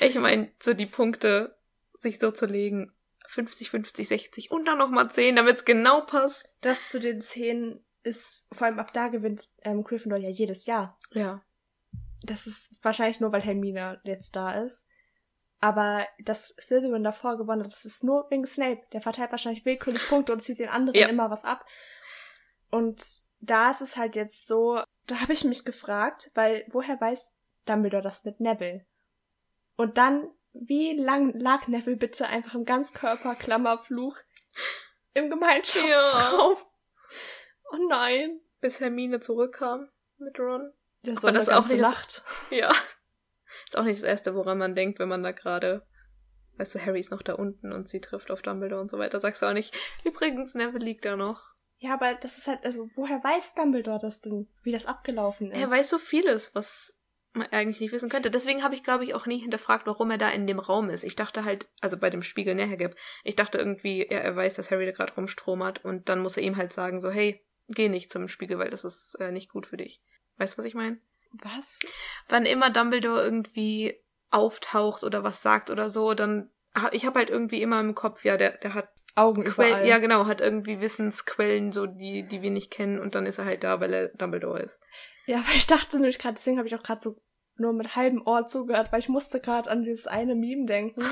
Ich meine, so die Punkte sich so zu legen, 50, 50, 60 und dann nochmal 10, damit es genau passt. Das zu den 10 ist, vor allem ab da gewinnt ähm, Gryffindor ja jedes Jahr. Ja. Das ist wahrscheinlich nur, weil Hermine jetzt da ist. Aber dass Slytherin davor gewonnen hat, das ist nur wegen Snape. Der verteilt wahrscheinlich willkürlich Punkte und zieht den anderen Ja. immer was ab. Und da ist es halt jetzt so, da habe ich mich gefragt, weil woher weiß Dumbledore das mit Neville? Und dann, wie lang lag Neville bitte einfach im Ganzkörper-Klammerfluch im Gemeinschaftsraum? Oh nein. Bis Hermine zurückkam mit Ron. Der Aber das ist auch nicht das- Nacht. Ja. Ist auch nicht das Erste, woran man denkt, wenn man da gerade, weißt du, Harry ist noch da unten und sie trifft auf Dumbledore und so weiter. Sagst du auch nicht, übrigens, Neville liegt da noch. Ja, aber das ist halt, also woher weiß Dumbledore das denn, wie das abgelaufen ist? Er weiß so vieles, was eigentlich nicht wissen könnte. Deswegen habe ich, glaube ich, auch nie hinterfragt, warum er da in dem Raum ist. Ich dachte halt, also bei dem Spiegel näher gibt, ich dachte irgendwie, ja, er weiß, dass Harry da gerade rumstromert und dann muss er ihm halt sagen, so, hey, geh nicht zum Spiegel, weil das ist äh, nicht gut für dich. Weißt du, was ich meine? Was? Wann immer Dumbledore irgendwie auftaucht oder was sagt oder so, dann ich habe halt irgendwie immer im Kopf, ja, der, der hat Augen Quellen, ja genau, hat irgendwie Wissensquellen, so die, die wir nicht kennen und dann ist er halt da, weil er Dumbledore ist. Ja, aber ich dachte nämlich gerade, deswegen habe ich auch gerade so nur mit halbem Ohr zugehört, weil ich musste gerade an dieses eine Meme denken.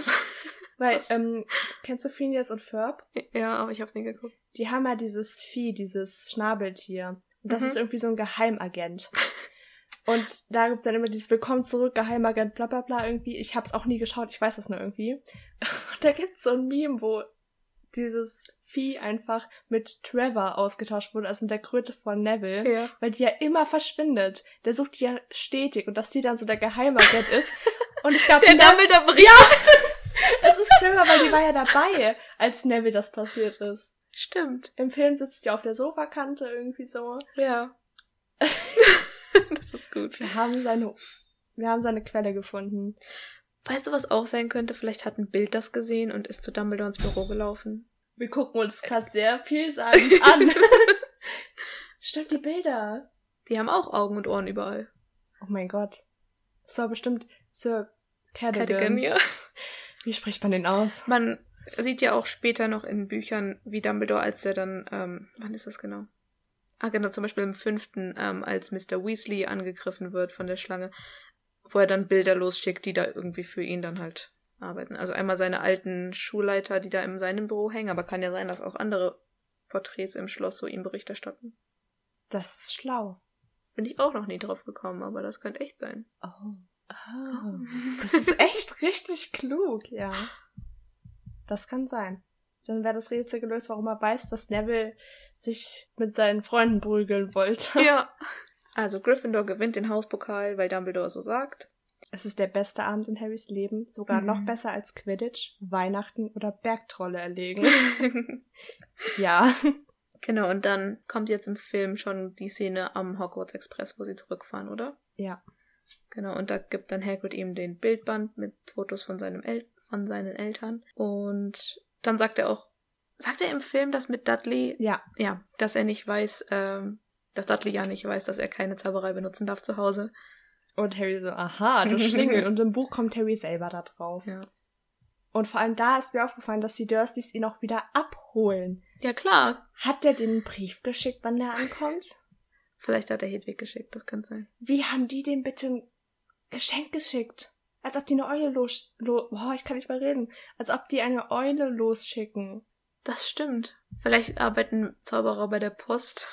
Weil, was? ähm, kennst du Phineas und Ferb? ja, aber ich hab's nie geguckt. Die haben ja dieses Vieh, dieses Schnabeltier. Und das Mhm. ist irgendwie so ein Geheimagent. Und da gibt's dann immer dieses Willkommen zurück, Geheimagent, bla bla bla irgendwie. Ich hab's auch nie geschaut, ich weiß das nur irgendwie. Und da gibt's so ein Meme, wo dieses Vieh einfach mit Trevor ausgetauscht wurde, also mit der Kröte von Neville. Ja. weil die ja immer verschwindet. Der sucht die ja stetig und dass die dann so der Geheimagent ist. Und ich glaube, Der ja, Dumbledore bricht. es ist Trevor, weil die war ja dabei, als Neville das passiert ist. Stimmt. Im Film sitzt die auf der Sofakante irgendwie so. Ja. das ist gut. Wir haben seine, wir haben seine Quelle gefunden. Weißt du, was auch sein könnte? Vielleicht hat ein Bild das gesehen und ist zu Dumbledore ins Büro gelaufen. Wir gucken uns gerade sehr vielsagend an. Stimmt, die Bilder. Die haben auch Augen und Ohren überall. Oh mein Gott. Das war bestimmt Sir Cadogan. Cadogan, ja. Wie spricht man den aus? Man sieht ja auch später noch in Büchern, wie Dumbledore, als der dann, ähm, wann ist das genau? Ah, genau, zum Beispiel im fünften, ähm, als Mr. Weasley angegriffen wird von der Schlange, wo er dann Bilder losschickt, die da irgendwie für ihn dann halt arbeiten. Also einmal seine alten Schulleiter, die da in seinem Büro hängen, aber kann ja sein, dass auch andere Porträts im Schloss so ihm Bericht erstatten. Das ist schlau. Bin ich auch noch nie drauf gekommen, aber das könnte echt sein. Oh. Oh. Das ist echt richtig klug, ja. Das kann sein. Dann wäre das Rätsel gelöst, warum er weiß, dass Neville sich mit seinen Freunden prügeln wollte. Ja. Also Gryffindor gewinnt den Hauspokal, weil Dumbledore so sagt. Es ist der beste Abend in Harrys Leben, sogar Mhm. noch besser als Quidditch, Weihnachten oder Bergtrolle erlegen. ja. Genau, und dann kommt jetzt im Film schon die Szene am Hogwarts Express, wo sie zurückfahren, oder? Ja. Genau, und da gibt dann Hagrid ihm den Bildband mit Fotos von, seinem El von seinen Eltern. Und dann sagt er auch, sagt er im Film, dass mit Dudley, Ja. ja, dass er nicht weiß, ähm, dass Dudley ja nicht weiß, dass er keine Zauberei benutzen darf zu Hause. Und Harry so, aha, du Schlingel. Und im Buch kommt Harry selber da drauf. Ja. Und vor allem da ist mir aufgefallen, dass die Dursleys ihn auch wieder abholen. Ja, klar. Hat der den Brief geschickt, wann der ankommt? Vielleicht hat er Hedwig geschickt, das könnte sein. Wie haben die dem bitte ein Geschenk geschickt? Als ob die eine Eule los... Lo Boah, ich kann nicht mehr reden. Als ob die eine Eule losschicken. Das stimmt. Vielleicht arbeiten Zauberer bei der Post,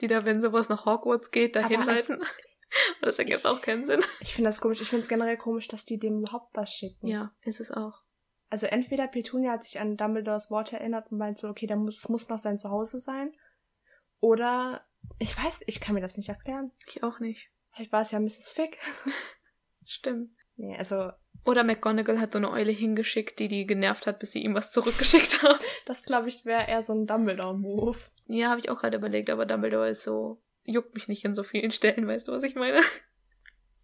die da, wenn sowas nach Hogwarts geht, dahin Aber als- leiten. Aber das ergibt auch keinen Sinn. Ich finde das komisch. Ich finde es generell komisch, dass die dem überhaupt was schicken. Ja, ist es auch. Also entweder Petunia hat sich an Dumbledores Worte erinnert und meint so, okay, da muss, es muss noch sein Zuhause sein. Oder, ich weiß, ich kann mir das nicht erklären. Ich auch nicht. Vielleicht war es ja Mrs. Fick. Stimmt. Nee, also, Oder McGonagall hat so eine Eule hingeschickt, die die genervt hat, bis sie ihm was zurückgeschickt hat. das glaube ich wäre eher so ein Dumbledore-Move. Ja, habe ich auch gerade überlegt, aber Dumbledore ist so, juckt mich nicht in so vielen Stellen, weißt du, was ich meine?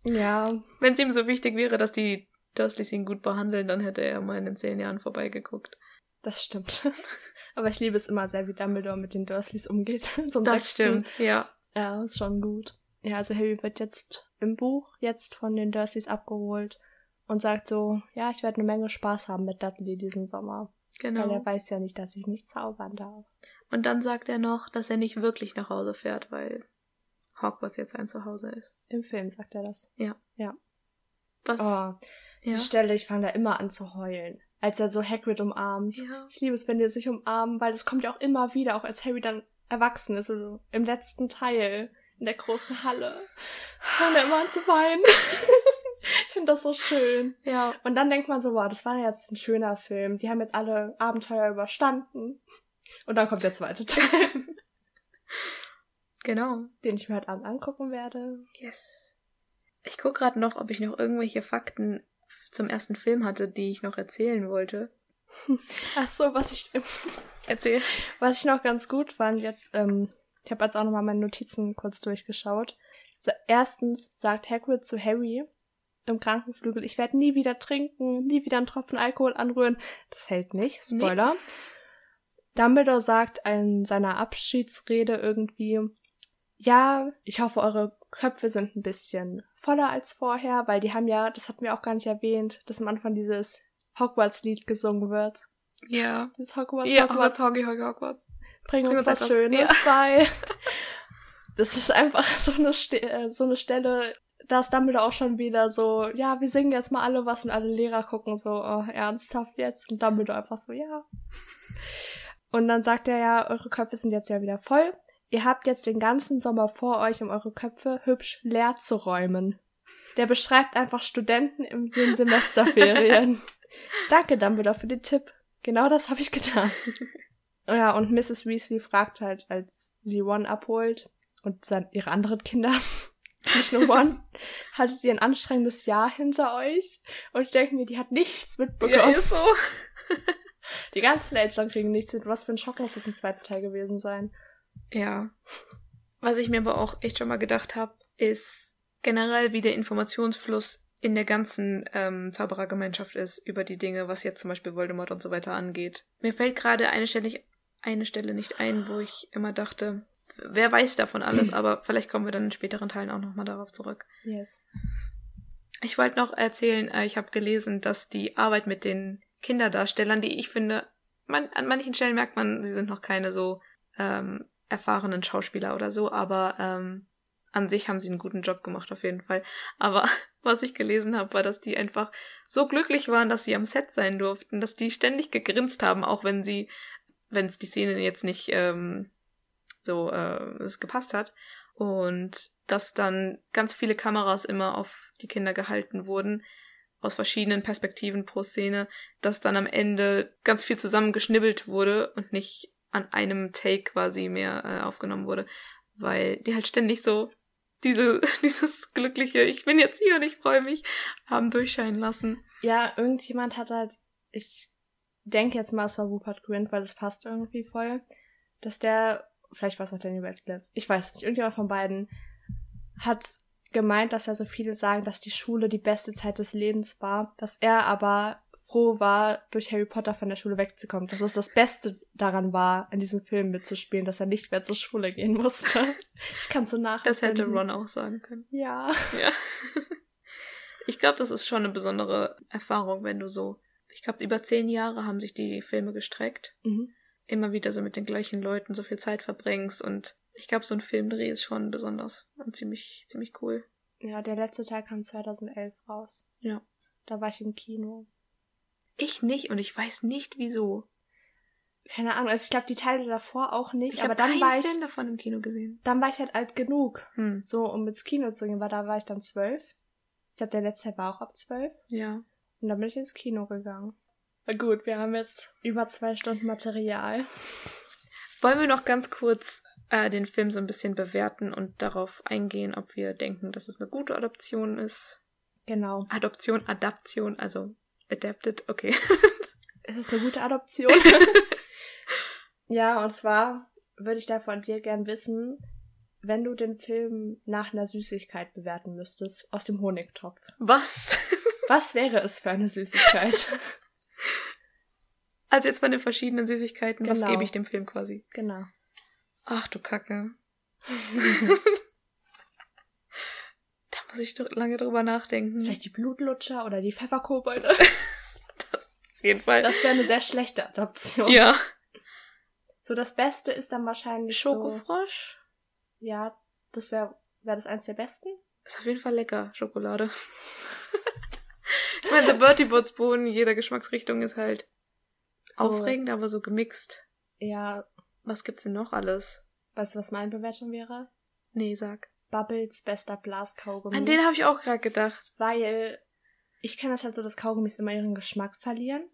Ja, Wenn es ihm so wichtig wäre, dass die Dursleys ihn gut behandeln, dann hätte er mal in den zehn Jahren vorbeigeguckt. das stimmt. Aber ich liebe es immer sehr, wie Dumbledore mit den Dursleys umgeht. so Das sechsten. stimmt, ja. Ja, ist schon gut. Ja, also Harry wird jetzt im Buch jetzt von den Dursleys abgeholt und sagt so, ja, ich werde eine Menge Spaß haben mit Dudley diesen Sommer. Genau. Weil er weiß ja nicht, dass ich nicht zaubern darf. Und dann sagt er noch, dass er nicht wirklich nach Hause fährt, weil Hogwarts jetzt sein Zuhause ist. Im Film sagt er das. Ja. Ja. Was? Oh, die ja. Stelle, ich fange da immer an zu heulen. Als er so Hagrid umarmt. Ja. Ich liebe es, wenn die sich umarmen, weil das kommt ja auch immer wieder, auch als Harry dann erwachsen ist, also im letzten Teil, in der großen Halle. Fange da immer an zu weinen. ich finde das so schön. Ja. Und dann denkt man so, wow, das war jetzt ein schöner Film. Die haben jetzt alle Abenteuer überstanden. Und dann kommt der zweite Teil, Genau. den ich mir heute Abend angucken werde. Yes. Ich gucke gerade noch, ob ich noch irgendwelche Fakten zum ersten Film hatte, die ich noch erzählen wollte. Ach so, was ich, Erzähl. was ich noch ganz gut fand, jetzt, ähm, ich habe jetzt auch nochmal meine Notizen kurz durchgeschaut. Erstens sagt Hagrid zu Harry im Krankenflügel, ich werde nie wieder trinken, nie wieder einen Tropfen Alkohol anrühren. Das hält nicht, Spoiler. Dumbledore sagt in seiner Abschiedsrede irgendwie, ja, ich hoffe, eure Köpfe sind ein bisschen voller als vorher, weil die haben ja, das hatten wir auch gar nicht erwähnt, dass am Anfang dieses Hogwarts-Lied gesungen wird. Ja. Dieses Hogwarts, Ja, Hogwarts, Hogwarts, Hoggy, Hoggy, Hogwarts. bring bring uns was Schönes ja. bei. Das ist einfach so eine, Ste so eine Stelle, da ist Dumbledore auch schon wieder so, ja, wir singen jetzt mal alle was und alle Lehrer gucken so, oh, ernsthaft jetzt? Und Dumbledore einfach so, ja. Und dann sagt er ja, eure Köpfe sind jetzt ja wieder voll. Ihr habt jetzt den ganzen Sommer vor euch, um eure Köpfe hübsch leer zu räumen. Der beschreibt einfach Studenten in den Semesterferien. Danke, Dumbledore, für den Tipp. Genau das habe ich getan. Ja, und Mrs. Weasley fragt halt, als sie Ron abholt und dann ihre anderen Kinder, nur Ron, hattet ihr ein anstrengendes Jahr hinter euch? Und ich denke mir, die hat nichts Ja, mitbekommen. ist so. die ganzen Eltern kriegen nichts mit. Was für ein Schock muss das im zweiten Teil gewesen sein? Ja. Was ich mir aber auch echt schon mal gedacht habe, ist generell, wie der Informationsfluss in der ganzen ähm, Zauberergemeinschaft ist über die Dinge, was jetzt zum Beispiel Voldemort und so weiter angeht. Mir fällt gerade eine Stelle, eine Stelle nicht ein, wo ich immer dachte, wer weiß davon alles, aber vielleicht kommen wir dann in späteren Teilen auch nochmal darauf zurück. Yes. Ich wollte noch erzählen, äh, ich habe gelesen, dass die Arbeit mit den Kinderdarstellern, die ich finde, man, an manchen Stellen merkt man, sie sind noch keine so ähm, erfahrenen Schauspieler oder so, aber ähm, an sich haben sie einen guten Job gemacht auf jeden Fall. Aber was ich gelesen habe, war, dass die einfach so glücklich waren, dass sie am Set sein durften, dass die ständig gegrinst haben, auch wenn sie, wenn es die Szene jetzt nicht ähm, so äh, es gepasst hat. Und dass dann ganz viele Kameras immer auf die Kinder gehalten wurden, aus verschiedenen Perspektiven pro Szene, dass dann am Ende ganz viel zusammengeschnibbelt wurde und nicht an einem Take quasi mehr äh, aufgenommen wurde, weil die halt ständig so diese, dieses glückliche, ich bin jetzt hier und ich freue mich, haben durchscheinen lassen. Ja, irgendjemand hat halt, ich denke jetzt mal, es war Rupert Grint, weil das passt irgendwie voll, dass der, vielleicht war es auch Danny Radcliffe, ich weiß nicht, irgendjemand von beiden hat gemeint, dass ja so viele sagen, dass die Schule die beste Zeit des Lebens war, dass er aber froh war, durch Harry Potter von der Schule wegzukommen, dass es das Beste daran war, in diesem Film mitzuspielen, dass er nicht mehr zur Schule gehen musste. Ich kann so nach. Das hätte Ron auch sagen können. Ja. Ja. Ich glaube, das ist schon eine besondere Erfahrung, wenn du so, ich glaube, über zehn Jahre haben sich die Filme gestreckt. Mhm. Immer wieder so mit den gleichen Leuten so viel Zeit verbringst und ich glaube, so ein Filmdreh ist schon besonders und ziemlich, ziemlich cool. Ja, der letzte Teil kam 2011 raus. Ja. Da war ich im Kino. Ich nicht und ich weiß nicht wieso. Keine Ahnung, also ich glaube die Teile davor auch nicht, Ich aber dann war ich Film davon im Kino gesehen. dann war ich halt alt genug, Hm. so um ins Kino zu gehen, weil da war ich dann zwölf. Ich glaube, der letzte Teil war auch ab zwölf. Ja. Und dann bin ich ins Kino gegangen. Na gut, wir haben jetzt über zwei Stunden Material. Wollen wir noch ganz kurz äh, den Film so ein bisschen bewerten und darauf eingehen, ob wir denken, dass es eine gute Adoption ist? Genau. Adoption, Adaption, also adapted, okay. Es ist eine gute Adoption. ja, und zwar würde ich da von dir gern wissen, wenn du den Film nach einer Süßigkeit bewerten müsstest, aus dem Honigtopf. Was? Was wäre es für eine Süßigkeit? Also jetzt von den verschiedenen Süßigkeiten, was Genau. gebe ich dem Film quasi? genau. Ach du Kacke. da Muss ich doch lange drüber nachdenken. Vielleicht die Blutlutscher oder die Pfefferkobolde. Auf jeden Fall. Das wäre eine sehr schlechte Adaption. ja. So, das Beste ist dann wahrscheinlich so... Schokofrosch? Ja, das wäre wär das eins der besten. Ist auf jeden Fall lecker, Schokolade. ich meine, so Bertie Bots Bohnen in jeder Geschmacksrichtung ist halt So, aufregend, aber so gemixt. Ja, Was gibt's denn noch alles? weißt du, was meine Bewertung wäre? Nee, sag. Bubbles bester Blaskaugummi. An den habe ich auch gerade gedacht. weil ich kenne das halt so, dass Kaugummis immer ihren Geschmack verlieren.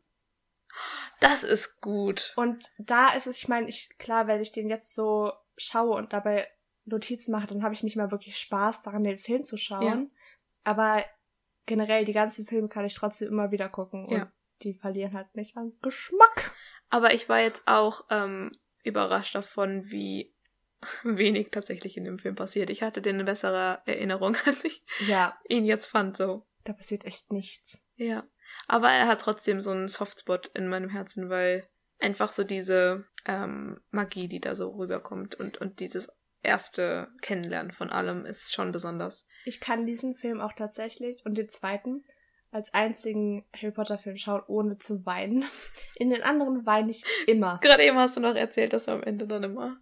Das ist gut. Und da ist es, ich meine, ich, klar, wenn ich den jetzt so schaue und dabei Notizen mache, dann habe ich nicht mehr wirklich Spaß daran, den Film zu schauen. Aber generell, die ganzen Filme kann ich trotzdem immer wieder gucken. Und Ja. Die verlieren halt nicht an Geschmack. Aber ich war jetzt auch ähm, überrascht davon, wie wenig tatsächlich in dem Film passiert. Ich hatte den eine bessere Erinnerung, als ich Ja, ihn jetzt fand, so. da passiert echt nichts. Ja. Aber er hat trotzdem so einen Softspot in meinem Herzen, weil einfach so diese ähm, Magie, die da so rüberkommt und, und dieses erste Kennenlernen von allem ist schon besonders. Ich kann diesen Film auch tatsächlich und den zweiten als einzigen Harry Potter Film schauen, ohne zu weinen. In den anderen weine ich immer. Gerade eben hast du noch erzählt, dass du am Ende dann immer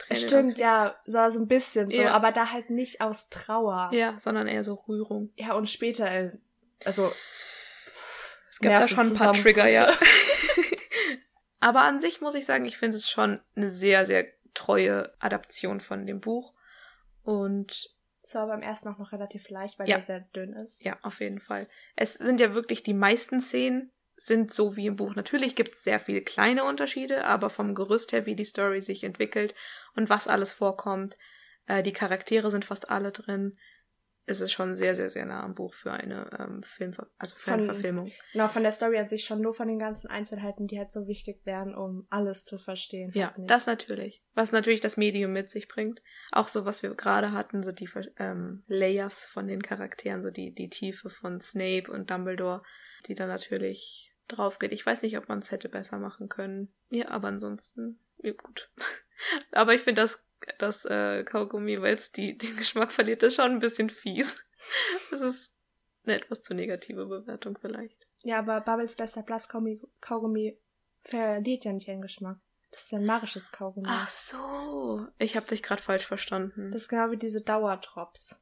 Tränen Stimmt, ja, so, so ein bisschen so, Ja. aber da halt nicht aus Trauer. Ja, sondern eher so Rührung. Ja, und später, äh, also. Es gibt da schon ein paar. Trigger, ja. Aber an sich muss ich sagen, ich finde es schon eine sehr, sehr treue Adaption von dem Buch. Und Das war beim ersten auch noch relativ leicht, weil Ja. der sehr dünn ist. ja, auf jeden Fall. Es sind ja wirklich die meisten Szenen sind so wie im Buch. Natürlich gibt es sehr viele kleine Unterschiede, aber vom Gerüst her, wie die Story sich entwickelt und was alles vorkommt, äh, die Charaktere sind fast alle drin, ist es schon sehr, sehr, sehr nah am Buch für eine ähm, Film, also eine Von- Verfilmung. Genau, von der Story an sich schon nur von den ganzen Einzelheiten, die halt so wichtig wären, um alles zu verstehen. Ja, halt das natürlich. Was natürlich das Medium mit sich bringt. Auch so, was wir gerade hatten, so die ähm, Layers von den Charakteren, so die, die Tiefe von Snape und Dumbledore, die da natürlich drauf geht. Ich weiß nicht, ob man es hätte besser machen können. Ja, aber ansonsten, ja, gut. aber ich finde das, das äh, Kaugummi, weil es die, den Geschmack verliert, ist schon ein bisschen fies. Das ist eine etwas zu negative Bewertung vielleicht. Ja, aber Bubbles bester Blaskaugummi Kaugummi verliert ja nicht ihren Geschmack. Das ist ja ein magisches Kaugummi. Ach so. Ich habe dich gerade falsch verstanden. Das ist genau wie diese Dauertrops.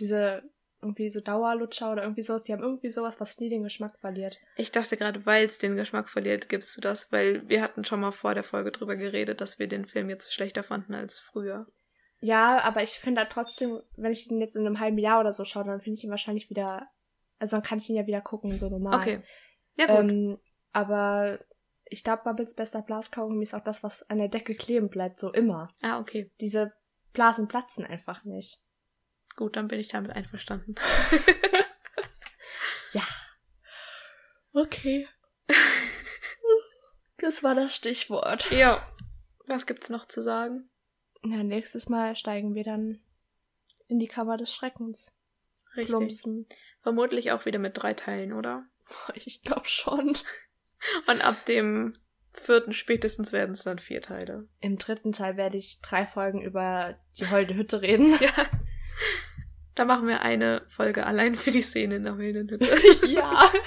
Diese irgendwie so Dauerlutscher oder irgendwie sowas, die haben irgendwie sowas, was nie den Geschmack verliert. Ich dachte gerade, weil es den Geschmack verliert, gibst du das, weil wir hatten schon mal vor der Folge drüber geredet, dass wir den Film jetzt schlechter fanden als früher. Ja, aber ich finde halt trotzdem, wenn ich den jetzt in einem halben Jahr oder so schaue, dann finde ich ihn wahrscheinlich wieder, also dann kann ich ihn ja wieder gucken, so normal. Okay. Ja, gut. Ähm, aber ich glaube, Bubbles bester Blaskaugummi ist auch das, was an der Decke kleben bleibt, so immer. ah, okay. Diese Blasen platzen einfach nicht. Gut, dann bin ich damit einverstanden. Ja. Okay. Das war das Stichwort. ja. Was gibt's noch zu sagen? Na, nächstes Mal steigen wir dann in die Kammer des Schreckens. Richtig. Plumpsen. Vermutlich auch wieder mit drei Teilen, oder? Ich glaube schon. Und ab dem vierten spätestens werden es dann vier Teile. Im dritten Teil werde ich drei Folgen über die holde Hütte reden. Ja. Da machen wir eine Folge allein für die Szene in der Hütte. ja.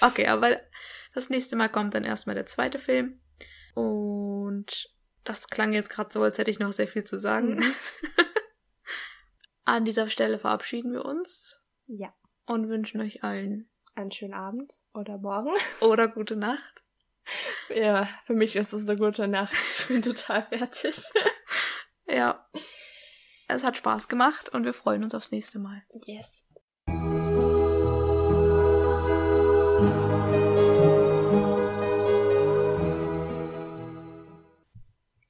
Okay, aber das nächste Mal kommt dann erstmal der zweite Film. Und das klang jetzt gerade so, als hätte ich noch sehr viel zu sagen. Mhm. An dieser Stelle verabschieden wir uns Ja. und wünschen euch allen Einen schönen Abend oder morgen. oder gute Nacht. Ja, für mich ist es eine gute Nacht. Ich bin total fertig. Ja. Es hat Spaß gemacht und wir freuen uns aufs nächste Mal. Yes.